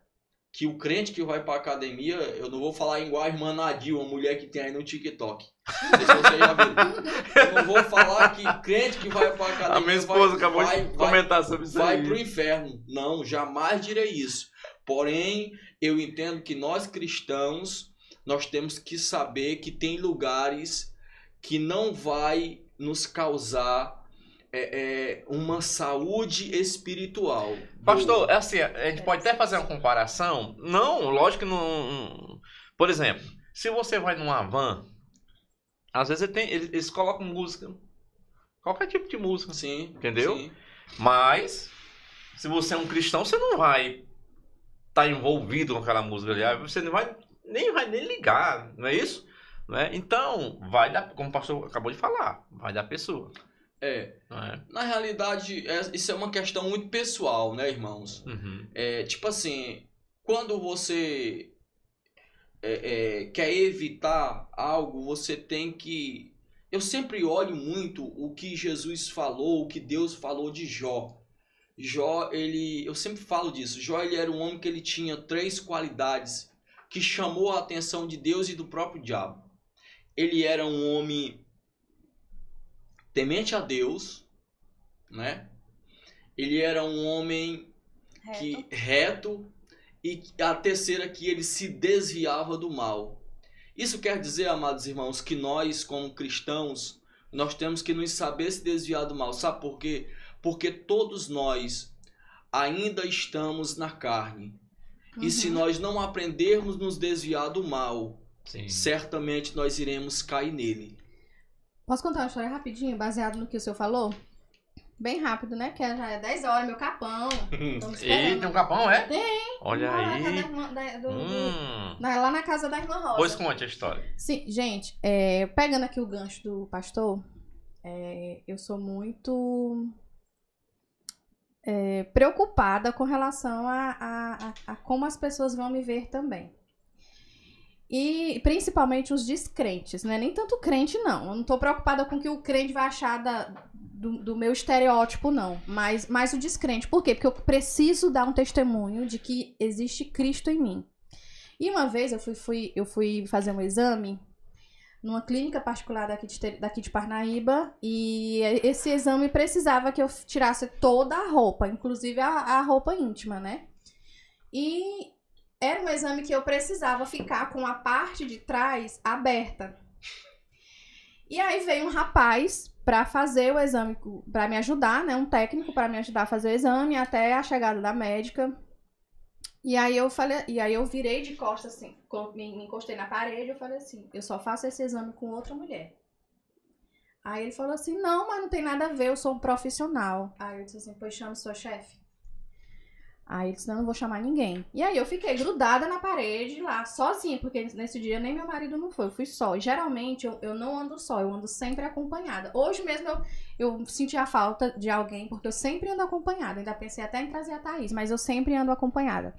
que o crente que vai pra academia, eu não vou falar igual a irmã Nadia, uma mulher que tem aí no TikTok. Não sei se você já viu. Eu não vou falar que crente que vai pra academia a minha esposa vai, acabou vai, de vai, comentar sobre isso vai aí. pro inferno. Não, jamais direi isso. Porém, eu entendo que nós cristãos, nós temos que saber que tem lugares que não vai nos causar é, é, uma saúde espiritual. Pastor, é assim, a gente pode até fazer uma comparação. Não, lógico que não. Por exemplo, se você vai numa van, às vezes ele tem- eles, colocam música. Qualquer tipo de música. Sim. Entendeu? sim. Mas, se você é um cristão, você não vai estar envolvido com aquela música ali. Você não vai nem vai nem ligar, não é isso? Né? Então, vai da, como o pastor acabou de falar, vai da pessoa. É, é? na realidade, é- isso é uma questão muito pessoal, né, irmãos? Uhum. É, tipo assim, quando você é, é, quer evitar algo, você tem que. Eu sempre olho muito o que Jesus falou, o que Deus falou de Jó. Jó, ele, eu sempre falo disso. Jó, ele era um homem que ele tinha três qualidades que chamou a atenção de Deus e do próprio diabo. Ele era um homem temente a Deus, né? Ele era um homem que reto e a terceira que ele se desviava do mal. Isso quer dizer, amados irmãos, que nós como cristãos, nós temos que nos saber se desviar do mal. Sabe por quê? Porque todos nós ainda estamos na carne. E se Uhum. nós não aprendermos nos desviar do mal, Sim. certamente nós iremos cair nele. Posso contar uma história rapidinho, baseado no que o senhor falou? Bem rápido, né? Que já é 10 horas, meu capão. Estamos E tem um capão, é? Tem. Olha Lá aí. casa da irmã- da- do- do- Hum. na- lá na casa da irmã Rosa. Pois conte a história. Sim, gente, é, pegando aqui o gancho do pastor, é, eu sou muito é, preocupada com relação a, a- a- a como as pessoas vão me ver também. E principalmente os descrentes, né? Nem tanto crente, não. Eu não tô preocupada com o que o crente vai achar da- do, do meu estereótipo, não. Mas, mas o descrente. Por quê? Porque eu preciso dar um testemunho de que existe Cristo em mim. E uma vez eu fui, fui- eu fui fazer um exame numa clínica particular daqui de, daqui de Parnaíba e esse exame precisava que eu tirasse toda a roupa, inclusive a, a roupa íntima, né? E era um exame que eu precisava ficar com a parte de trás aberta. E aí veio um rapaz pra fazer o exame, pra me ajudar, né? Um técnico pra me ajudar a fazer o exame até a chegada da médica. E aí eu falei, e aí eu virei de costas assim, me, encostei na parede, eu falei assim, eu só faço esse exame com outra mulher. Aí ele falou assim, não, mas não tem nada a ver, eu sou um profissional. Aí eu disse assim, pois chame sua chefe. Aí ele disse, não, não vou chamar ninguém. E aí eu fiquei grudada na parede lá, sozinha, porque nesse dia nem meu marido não foi, eu fui só. E geralmente eu, eu não ando só, eu ando sempre acompanhada. Hoje mesmo eu, eu senti a falta de alguém, porque eu sempre ando acompanhada. Ainda pensei até em trazer a Thaís, mas eu sempre ando acompanhada.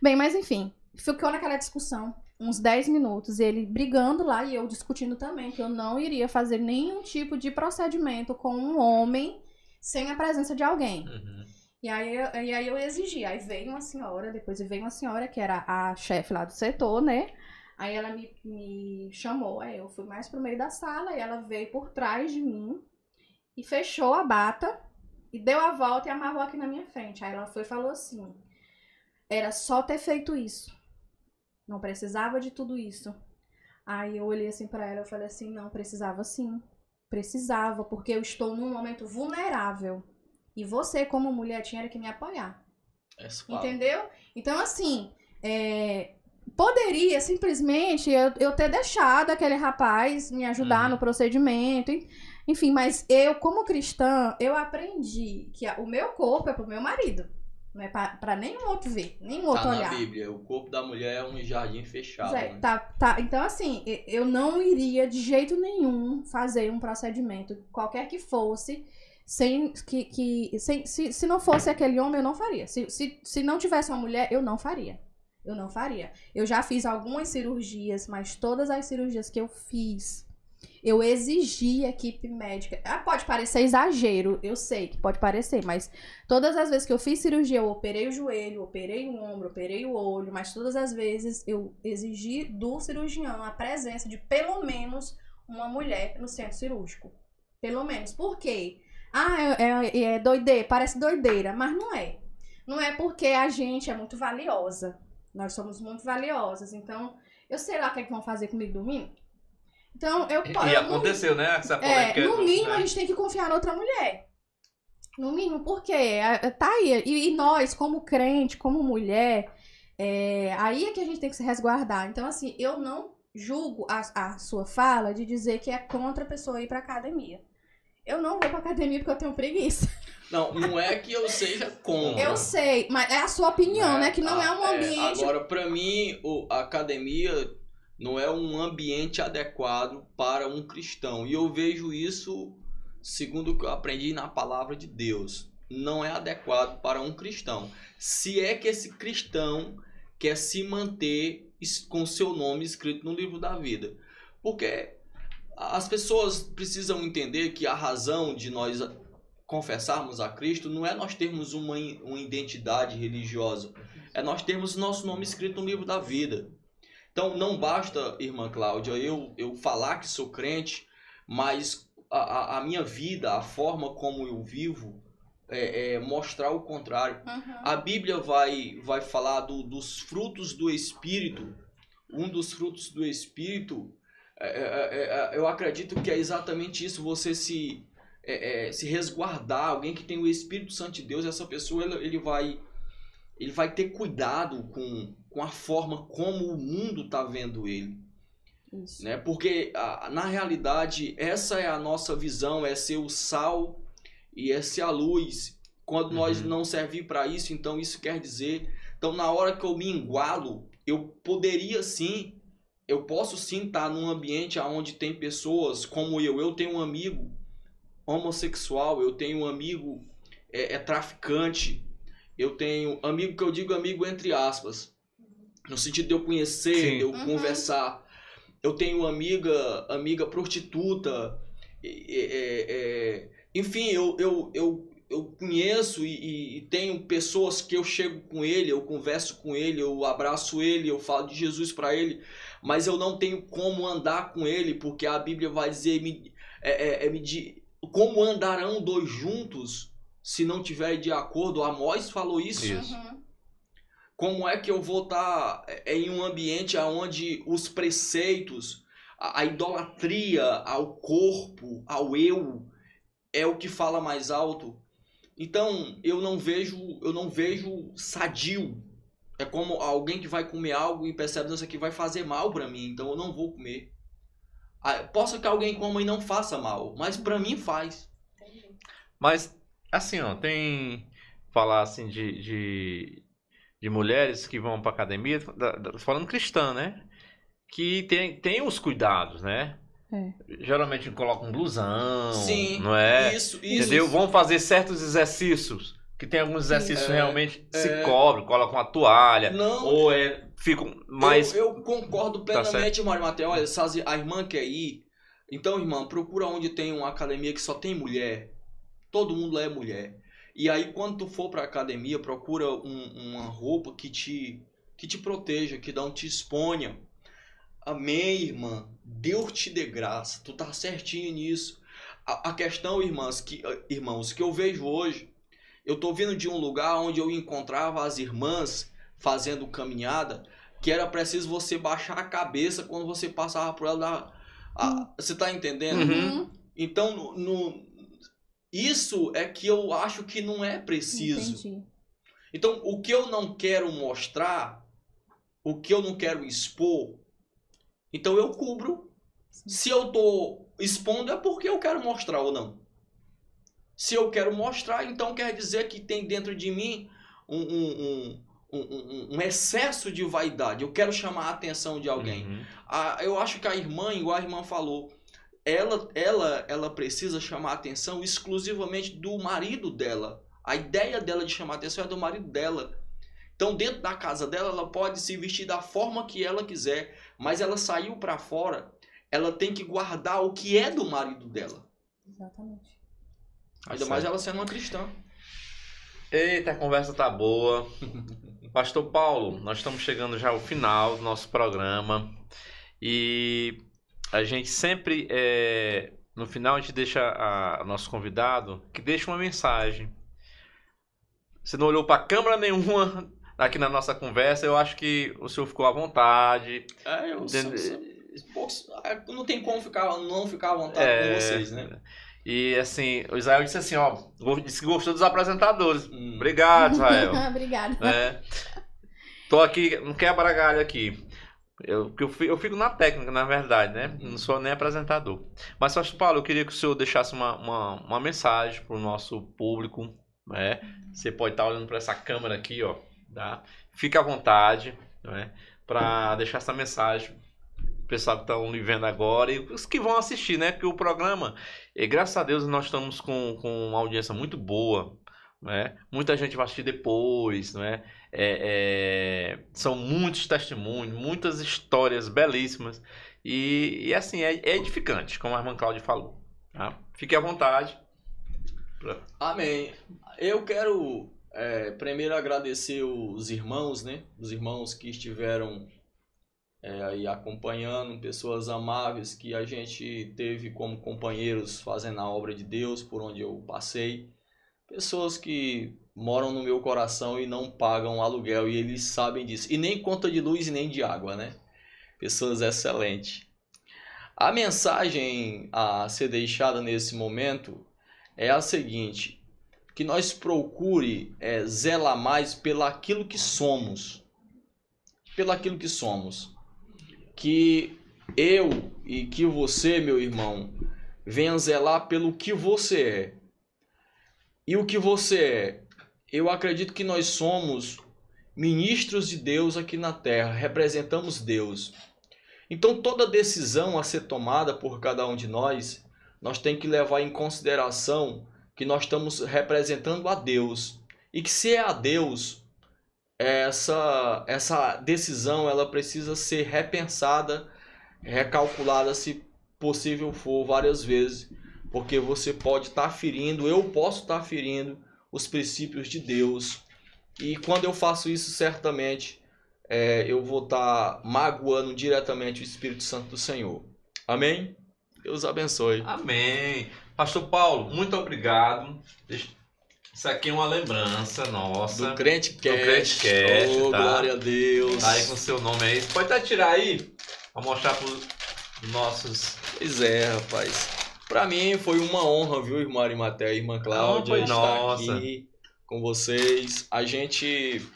Bem, mas enfim, ficou naquela discussão uns 10 minutos, ele brigando lá e eu discutindo também que eu não iria fazer nenhum tipo de procedimento com um homem sem a presença de alguém. Uhum. E aí, eu- e aí eu exigi. Aí veio uma senhora, depois veio uma senhora que era a chefe lá do setor, né? Aí ela me, me chamou, aí eu fui mais pro meio da sala e ela veio por trás de mim e fechou a bata e deu a volta e amarrou aqui na minha frente. Aí ela foi e falou assim: era só ter feito isso. Não precisava de tudo isso. Aí eu olhei assim pra ela e falei assim: não, precisava sim. Precisava, porque eu estou num momento vulnerável. E você, como mulher, tinha que me apoiar. Fala. Entendeu? Então, assim, é, poderia simplesmente eu, eu ter deixado aquele rapaz me ajudar Uhum. no procedimento. en- Enfim, mas eu, como cristã, eu aprendi que o meu corpo é pro meu marido. Não é pra, pra nenhum outro ver, nenhum outro Tá na olhar. Bíblia, o corpo da mulher é um jardim fechado. É, né? tá, tá. Então, assim, eu não iria de jeito nenhum fazer um procedimento, qualquer que fosse, sem que. que sem, se, se não fosse aquele homem, eu não faria. Se, se, se não tivesse uma mulher, eu não faria. Eu não faria. Eu já fiz algumas cirurgias, mas todas as cirurgias que eu fiz, eu exigi equipe médica. Ah, pode parecer exagero, eu sei que pode parecer, mas todas as vezes que eu fiz cirurgia, eu operei o joelho, operei o ombro, operei o olho, mas todas as vezes eu exigi do cirurgião a presença de pelo menos uma mulher no centro cirúrgico. Pelo menos. Por quê? Ah, é, é, é doideira, parece doideira, mas não é. Não é porque a gente é muito valiosa. Nós somos muito valiosas. Então, eu sei lá o que, é que vão fazer comigo domingo. Então, eu E eu- no- aconteceu, né? Essa é, no mínimo né? a gente tem que confiar na outra mulher. No mínimo, porque é, tá aí. E, e nós, como crente, como mulher, é, aí é que a gente tem que se resguardar. Então, assim, eu não julgo a, a sua fala de dizer que é contra a pessoa ir pra academia. Eu não vou pra academia porque eu tenho preguiça. Não, não é que eu seja contra. Eu sei, mas é a sua opinião, né? Que não é um Ah, ambiente. Agora, pra mim, a academia não é um ambiente adequado para um cristão. E eu vejo isso segundo o que eu aprendi na palavra de Deus. Não é adequado para um cristão. Se é que esse cristão quer se manter com seu nome escrito no livro da vida. Porque as pessoas precisam entender que a razão de nós confessarmos a Cristo não é nós termos uma, uma identidade religiosa, é nós termos nosso nome escrito no livro da vida. Então não basta, irmã Cláudia, eu, eu falar que sou crente, mas a, a, minha vida, a forma como eu vivo, é, é mostrar o contrário. Uhum. A Bíblia vai, vai falar do- dos frutos do Espírito. Um dos frutos do Espírito, eu acredito que é exatamente isso: você se, é, é, se resguardar. Alguém que tem o Espírito Santo de Deus, essa pessoa ele, ele vai, ele vai ter cuidado com, com a forma como o mundo está vendo ele Isso. né? Porque a- na realidade essa é a nossa visão, é ser o sal e é ser a luz. Quando nós Uhum. não servir para isso, então isso quer dizer, então na hora que eu me engualo, eu poderia sim, eu posso sim estar num ambiente onde tem pessoas como eu, eu tenho um amigo homossexual, eu tenho um amigo é, é traficante, eu tenho amigo que eu digo amigo entre aspas, no sentido de eu conhecer, Sim. de eu Uhum. conversar. Eu tenho amiga, amiga prostituta, é- é, enfim, eu, eu, eu, eu conheço e, e- e tenho pessoas que eu chego com ele, eu converso com ele, eu abraço ele, eu falo de Jesus para ele, mas eu não tenho como andar com ele, porque a Bíblia vai dizer me, é, é, é, me di- como andarão dois juntos se não tiverem de acordo. Amós falou isso. Isso. Uhum. Como é que eu vou estar em um ambiente onde os preceitos, a, a idolatria ao corpo, ao eu, é o que fala mais alto? Então, eu não vejo, eu não vejo sadio. É como alguém que vai comer algo e percebe, isso aqui vai fazer mal pra mim, então eu não vou comer. Ah, Posso que alguém coma e não faça mal, mas pra mim faz. Mas, assim, ó, tem. Falar assim de, de, de mulheres que vão pra academia, da- da- falando cristã, né? Que tem, tem os cuidados, né? É. Geralmente colocam um blusão, Sim, não é? isso, isso. Entendeu? Vão fazer certos exercícios. Que tem alguns exercícios É, realmente se é. cobrem, colocam uma toalha. Não, Ou é, ficam mais. Eu, eu concordo Tá plenamente, Mário Mateus. Olha, se a irmã quer ir, então, irmã, procura onde tem uma academia que só tem mulher. Todo mundo lá é mulher. E aí, quando tu for pra academia, procura um- uma roupa que te, que te proteja, que não te exponha. Amém, irmã. Deus te dê graça. Tu tá certinho nisso. A, a questão, irmãs, que, irmãos, que eu vejo hoje, eu tô vindo de um lugar onde eu encontrava as irmãs fazendo caminhada, que era preciso você baixar a cabeça quando você passava por ela. Da, a- você tá entendendo? Uhum. Então, no, no- isso é que eu acho que não é preciso. Entendi. Então, o que eu não quero mostrar, o que eu não quero expor, então eu cubro. Se eu tô expondo é porque eu quero mostrar ou não. Se eu quero mostrar, então quer dizer que tem dentro de mim um, um, um, um, excesso de vaidade. Eu quero chamar a atenção de alguém. Uhum. A- eu acho que a irmã, igual a irmã falou, ela, ela, ela precisa chamar a atenção exclusivamente do marido dela. A ideia dela de chamar a atenção é do marido dela. Então, dentro da casa dela, ela pode se vestir da forma que ela quiser, mas ela saiu para fora, ela tem que guardar o que é do marido dela. Exatamente. Ainda mais ela sendo uma cristã. Eita, a conversa tá boa. Pastor Paulo, nós estamos chegando já ao final do nosso programa. E a gente sempre, é, no final, a gente deixa a, nosso convidado que deixa uma mensagem. Você não olhou para câmera nenhuma aqui na nossa conversa, eu acho que o senhor ficou à vontade. É, eu Entende- sou- sou- poucos- é, não tem como ficar, não ficar à vontade É. com vocês, né? E assim, o Israel disse assim, ó, disse que gostou dos apresentadores. Hum. Obrigado, Israel. Obrigada. né? Tô aqui, não quebra galho aqui. Eu, eu, fi- eu fico na técnica, na verdade, né? Não sou nem apresentador. Mas, Pastor Paulo, eu queria que o senhor deixasse uma, uma, uma mensagem para o nosso público, né? Você pode estar olhando para essa câmera aqui, ó, tá? Fica à vontade, né? Para deixar essa mensagem o pessoal que estão lhe vendo agora e os que vão assistir, né? Porque o programa, eh, graças a Deus, nós estamos com, com uma audiência muito boa, né? Muita gente vai assistir depois, né? É, é, são muitos testemunhos, muitas histórias belíssimas e, e, assim, é, é edificante, como a irmã Cláudia falou. Tá? Fique à vontade. Amém. Eu quero é, primeiro agradecer os irmãos, né? Os irmãos que estiveram é, aí acompanhando, pessoas amáveis que a gente teve como companheiros fazendo a obra de Deus por onde eu passei. Pessoas que moram no meu coração e não pagam aluguel e eles sabem disso. E nem conta de luz e nem de água, né? Pessoas excelentes. A mensagem a ser deixada nesse momento é a seguinte: que nós procure é, zelar mais pelaquilo que somos, pelaquilo que somos, que eu e que você, meu irmão, venha zelar pelo que você é. E o que você é? Eu acredito que nós somos ministros de Deus aqui na terra, representamos Deus. Então toda decisão a ser tomada por cada um de nós nós temos que levar em consideração que nós estamos representando a Deus e que se é a Deus essa essa decisão ela precisa ser repensada, recalculada se possível for várias vezes, porque você pode estar ferindo, eu posso estar ferindo os princípios de Deus e quando eu faço isso certamente é, eu vou estar magoando diretamente o Espírito Santo do Senhor. Amém? Deus abençoe. Amém. Pastor Paulo, muito obrigado. Isso aqui é uma lembrança nossa. Do Crente Cast. Do Crente Cast, oh, tá? glória a Deus. Tá aí com o seu nome aí. Pode até tirar aí pra mostrar pros nossos. Pois é, rapaz. Pra mim foi uma honra, viu, irmã Arimaté e irmã Cláudia, foi estar nossa. aqui com vocês. A gente.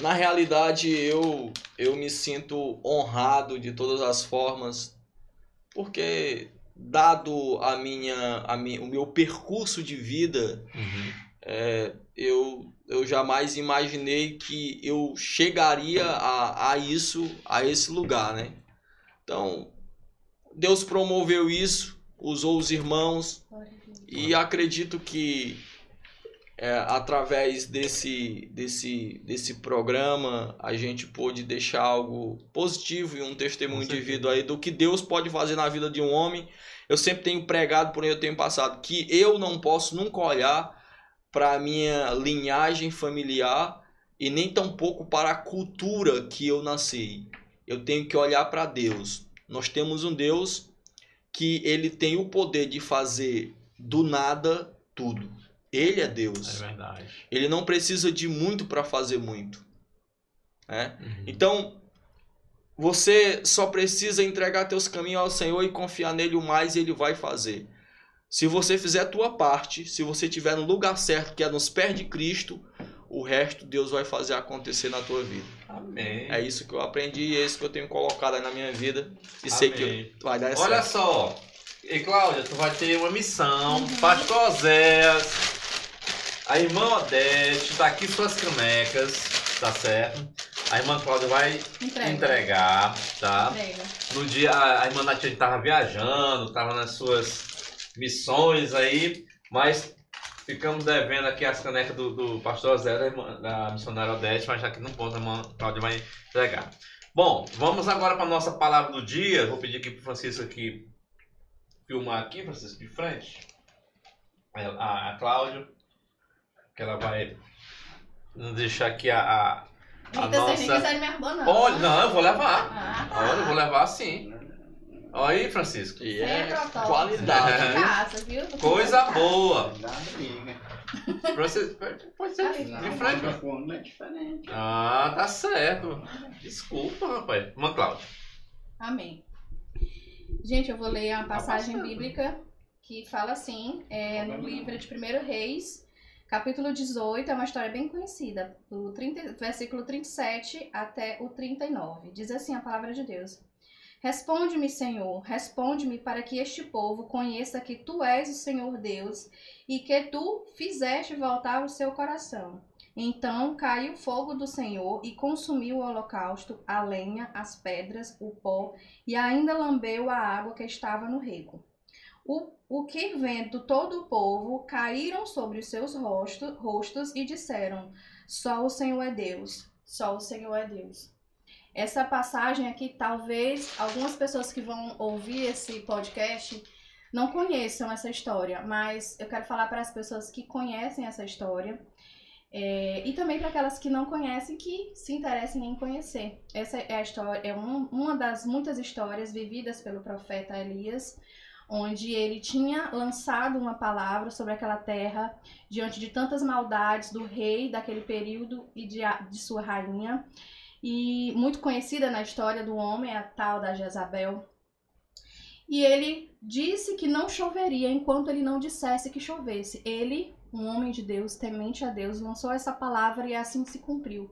Na realidade, eu, eu me sinto honrado de todas as formas, porque, dado a minha, a minha, o meu percurso de vida, Uhum. é, eu, eu jamais imaginei que eu chegaria a, a isso, a esse lugar, né? Então, Deus promoveu isso, usou os irmãos e acredito que é, através desse, desse, desse programa a gente pôde deixar algo positivo e um testemunho de vida aí do que Deus pode fazer na vida de um homem. Eu sempre tenho pregado, por onde eu tenho passado, que eu não posso nunca olhar para a minha linhagem familiar e nem tampouco para a cultura que eu nasci. Eu tenho que olhar para Deus. Nós temos um Deus que ele tem o poder de fazer do nada tudo. Ele é Deus. É verdade. Ele não precisa de muito para fazer muito. né? Uhum. Então, você só precisa entregar teus caminhos ao Senhor e confiar nele o mais e ele vai fazer. Se você fizer a tua parte, se você estiver no lugar certo, que é nos pés de Cristo, o resto Deus vai fazer acontecer na tua vida. Amém. É isso que eu aprendi e é isso que eu tenho colocado aí na minha vida e sei Amém. que vai dar Olha certo. só. E Cláudia, tu vai ter uma missão. Pastor Zéas, a irmã Odete, tá aqui suas canecas, tá certo? A irmã Cláudia vai Entrega. entregar, tá? Entrega. No dia a irmã Natia tava viajando, tava nas suas missões aí, mas ficamos devendo aqui as canecas do, do pastor Zé, da, irmã- da missionária Odete, mas já que não pôs, a irmã Cláudia vai entregar. Bom, vamos agora para nossa palavra do dia. Vou pedir aqui pro Francisco aqui filmar aqui, Francisco, de frente. A, a, Cláudia, que ela vai deixar aqui a, a, a Rita, vocês nem nossa... quiserem me abandonar. Olha, não, eu vou levar. Ah, tá. Olha, eu vou levar sim. Olha aí, Francisco. E é qualidade, viu? casa, viu? Coisa boa. Francisco, pode ser de, Não, de o frente. microfone é diferente. Ah, tá certo. Desculpa, rapaz. Irmã Cláudia. Amém. Gente, eu vou ler uma passagem passando. bíblica que fala assim, é no livro de 1 Reis, capítulo 18, é uma história bem conhecida, do 30, versículo 37 até o 39. Diz assim a palavra de Deus. Responde-me, Senhor, responde-me para que este povo conheça que tu és o Senhor Deus e que tu fizeste voltar o seu coração. Então caiu fogo do Senhor e consumiu o holocausto, a lenha, as pedras, o pó e ainda lambeu a água que estava no rego. O, o que vendo todo o povo caíram sobre os seus rosto, rostos e disseram: Só o Senhor é Deus, só o Senhor é Deus. Essa passagem aqui, talvez algumas pessoas que vão ouvir esse podcast não conheçam essa história, mas eu quero falar para as pessoas que conhecem essa história é, e também para aquelas que não conhecem que se interessem em conhecer. Essa é a história, é um- uma das muitas histórias vividas pelo profeta Elias, onde ele tinha lançado uma palavra sobre aquela terra diante de tantas maldades do rei daquele período e de, de sua rainha. E muito conhecida na história do homem, a tal da Jezabel. E ele disse que não choveria enquanto ele não dissesse que chovesse. Ele, um homem de Deus, temente a Deus, lançou essa palavra e assim se cumpriu.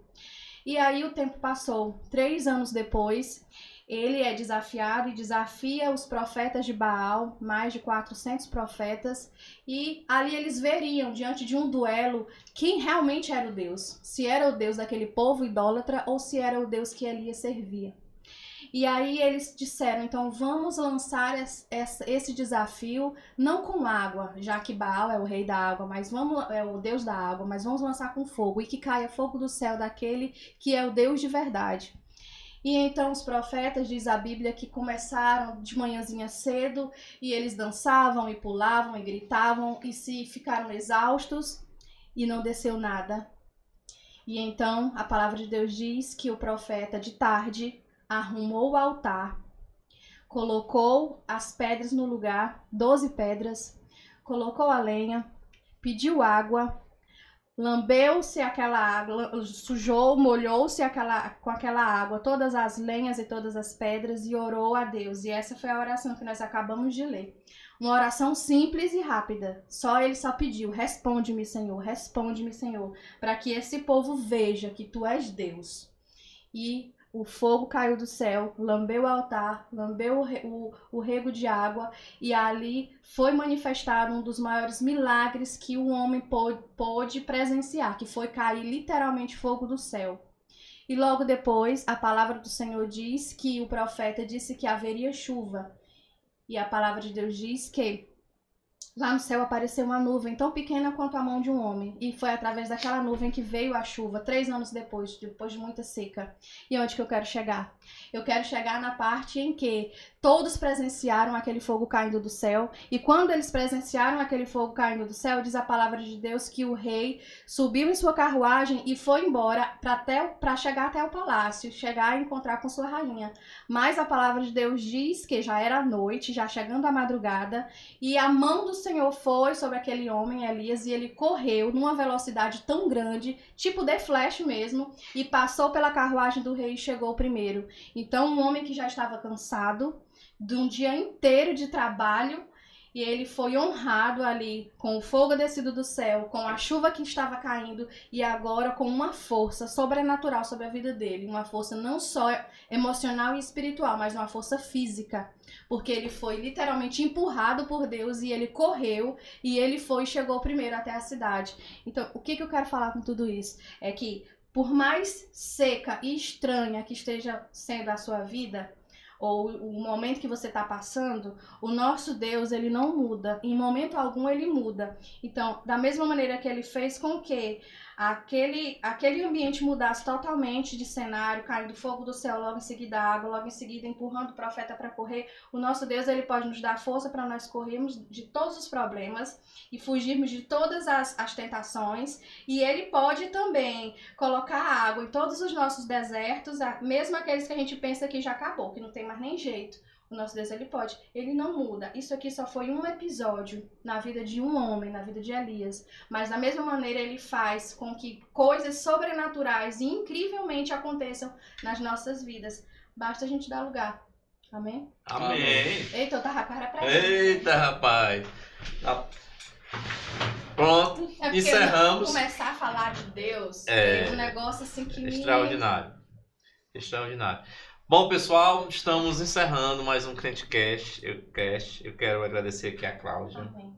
E aí o tempo passou. Três anos depois, ele é desafiado e desafia os profetas de Baal, mais de 400 profetas, e ali eles veriam, diante de um duelo, quem realmente era o Deus. Se era o Deus daquele povo idólatra ou se era o Deus que Elias servia. E aí eles disseram, então vamos lançar esse desafio não com água, já que Baal é o rei da água, mas vamos é o Deus da água, mas vamos lançar com fogo e que caia fogo do céu daquele que é o Deus de verdade. E então os profetas, diz a Bíblia, que começaram de manhãzinha cedo e eles dançavam e pulavam e gritavam e se ficaram exaustos e não desceu nada. E então a palavra de Deus diz que o profeta de tarde arrumou o altar, colocou as pedras no lugar, doze pedras, colocou a lenha, pediu água, lambeu-se aquela água, sujou, molhou-se aquela, com aquela água todas as lenhas e todas as pedras e orou a Deus. E essa foi a oração que nós acabamos de ler. Uma oração simples e rápida. Só ele só pediu: Responde-me, Senhor, responde-me, Senhor, para que esse povo veja que tu és Deus. E o fogo caiu do céu, lambeu o altar, lambeu o, o, o rego de água, e ali foi manifestado um dos maiores milagres que o homem pôde, pôde presenciar, que foi cair literalmente fogo do céu. E logo depois, a palavra do Senhor diz que o profeta disse que haveria chuva. E a palavra de Deus diz que lá no céu apareceu uma nuvem tão pequena quanto a mão de um homem. E foi através daquela nuvem que veio a chuva, três anos depois, depois de muita seca. E onde que eu quero chegar? Eu quero chegar na parte em que todos presenciaram aquele fogo caindo do céu. E quando eles presenciaram aquele fogo caindo do céu, diz a palavra de Deus que o rei subiu em sua carruagem e foi embora para chegar até o palácio, chegar a encontrar com sua rainha. Mas a palavra de Deus diz que já era noite, já chegando a madrugada, e a mão do Senhor foi sobre aquele homem, Elias, e ele correu numa velocidade tão grande, tipo de flash mesmo, e passou pela carruagem do rei e chegou primeiro. Então, um homem que já estava cansado de um dia inteiro de trabalho, e ele foi honrado ali com o fogo descido do céu, com a chuva que estava caindo e agora com uma força sobrenatural sobre a vida dele, uma força não só emocional e espiritual, mas uma força física, porque ele foi literalmente empurrado por Deus e ele correu e ele foi e chegou primeiro até a cidade. Então, o que, que eu quero falar com tudo isso? É que por mais seca e estranha que esteja sendo a sua vida, ou o momento que você está passando, o nosso Deus ele não muda. Em momento algum ele muda. Então, da mesma maneira que ele fez com que aquele, aquele ambiente mudasse totalmente de cenário, caindo fogo do céu, logo em seguida água, logo em seguida empurrando o profeta para correr, o nosso Deus ele pode nos dar força para nós corrermos de todos os problemas e fugirmos de todas as, as tentações. E ele pode também colocar água em todos os nossos desertos, mesmo aqueles que a gente pensa que já acabou, que não tem mais nem jeito. O nosso Deus, ele pode. Ele não muda. Isso aqui só foi um episódio na vida de um homem, na vida de Elias. Mas da mesma maneira, ele faz com que coisas sobrenaturais e incrivelmente aconteçam nas nossas vidas. Basta a gente dar lugar. Amém? Amém. Eita, eu tava cara pra Eita, rapaz. Tá. Pronto, É encerramos. Começar a falar de Deus É. é um negócio assim que me... Extraordinário. Bom, pessoal, estamos encerrando mais um Crente Cast. Eu, cast. eu quero agradecer aqui a Cláudia, Amém.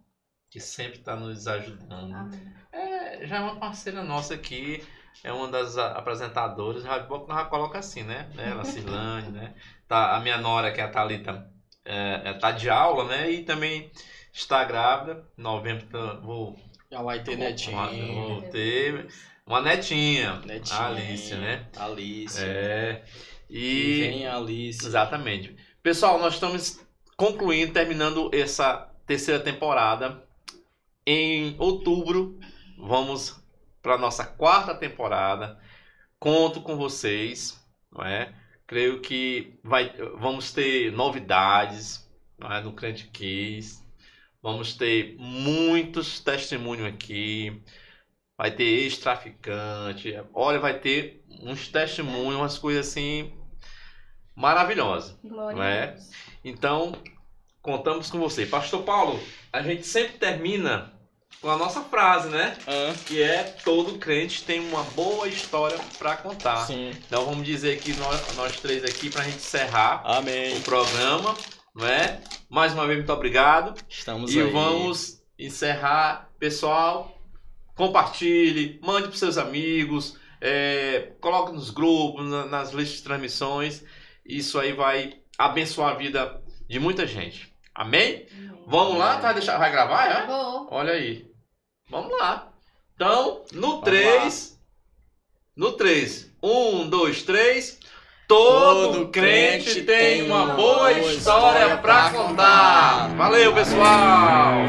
que sempre está nos ajudando. É, já é uma parceira nossa aqui, é uma das apresentadoras. Já, já coloca assim, né? Ela, a Cirlane, né? Tá, a minha nora, que é a Thalita, é, é, tá de aula, né? E também está grávida. Em novembro tá- vou, Já vai ter vou, netinho. vou ter uma netinha, Netinha. a Alice, né? Alice. É. E E. vem a Alice. Exatamente. Pessoal, nós estamos concluindo, terminando essa terceira temporada. Em outubro, vamos para nossa quarta temporada. Conto com vocês, não é? Creio que vai, vamos ter novidades não é? no Crente Kiss. Vamos ter muitos testemunhos aqui. Vai ter ex-traficante. Olha, vai ter uns testemunhos, umas coisas assim maravilhosas. Glória é? Deus. Então, contamos com você. Pastor Paulo, a gente sempre termina com a nossa frase, né? Hã? Que é todo crente tem uma boa história para contar. Sim. Então vamos dizer aqui nós, nós três aqui para a gente encerrar Amém. o programa, não é? Mais uma vez muito obrigado Estamos e aí. vamos encerrar, pessoal. Compartilhe, mande para seus amigos, é, coloque nos grupos, na- nas listas de transmissões. Isso aí vai abençoar a vida de muita gente. Amém? Amém. Vamos lá, tá? Deixa, vai gravar? É? Tá Olha aí. Vamos lá. Então, no 3. No 3. 1, 2, 3. Todo, crente, crente tem, tem uma boa história para contar. contar. Valeu, pessoal!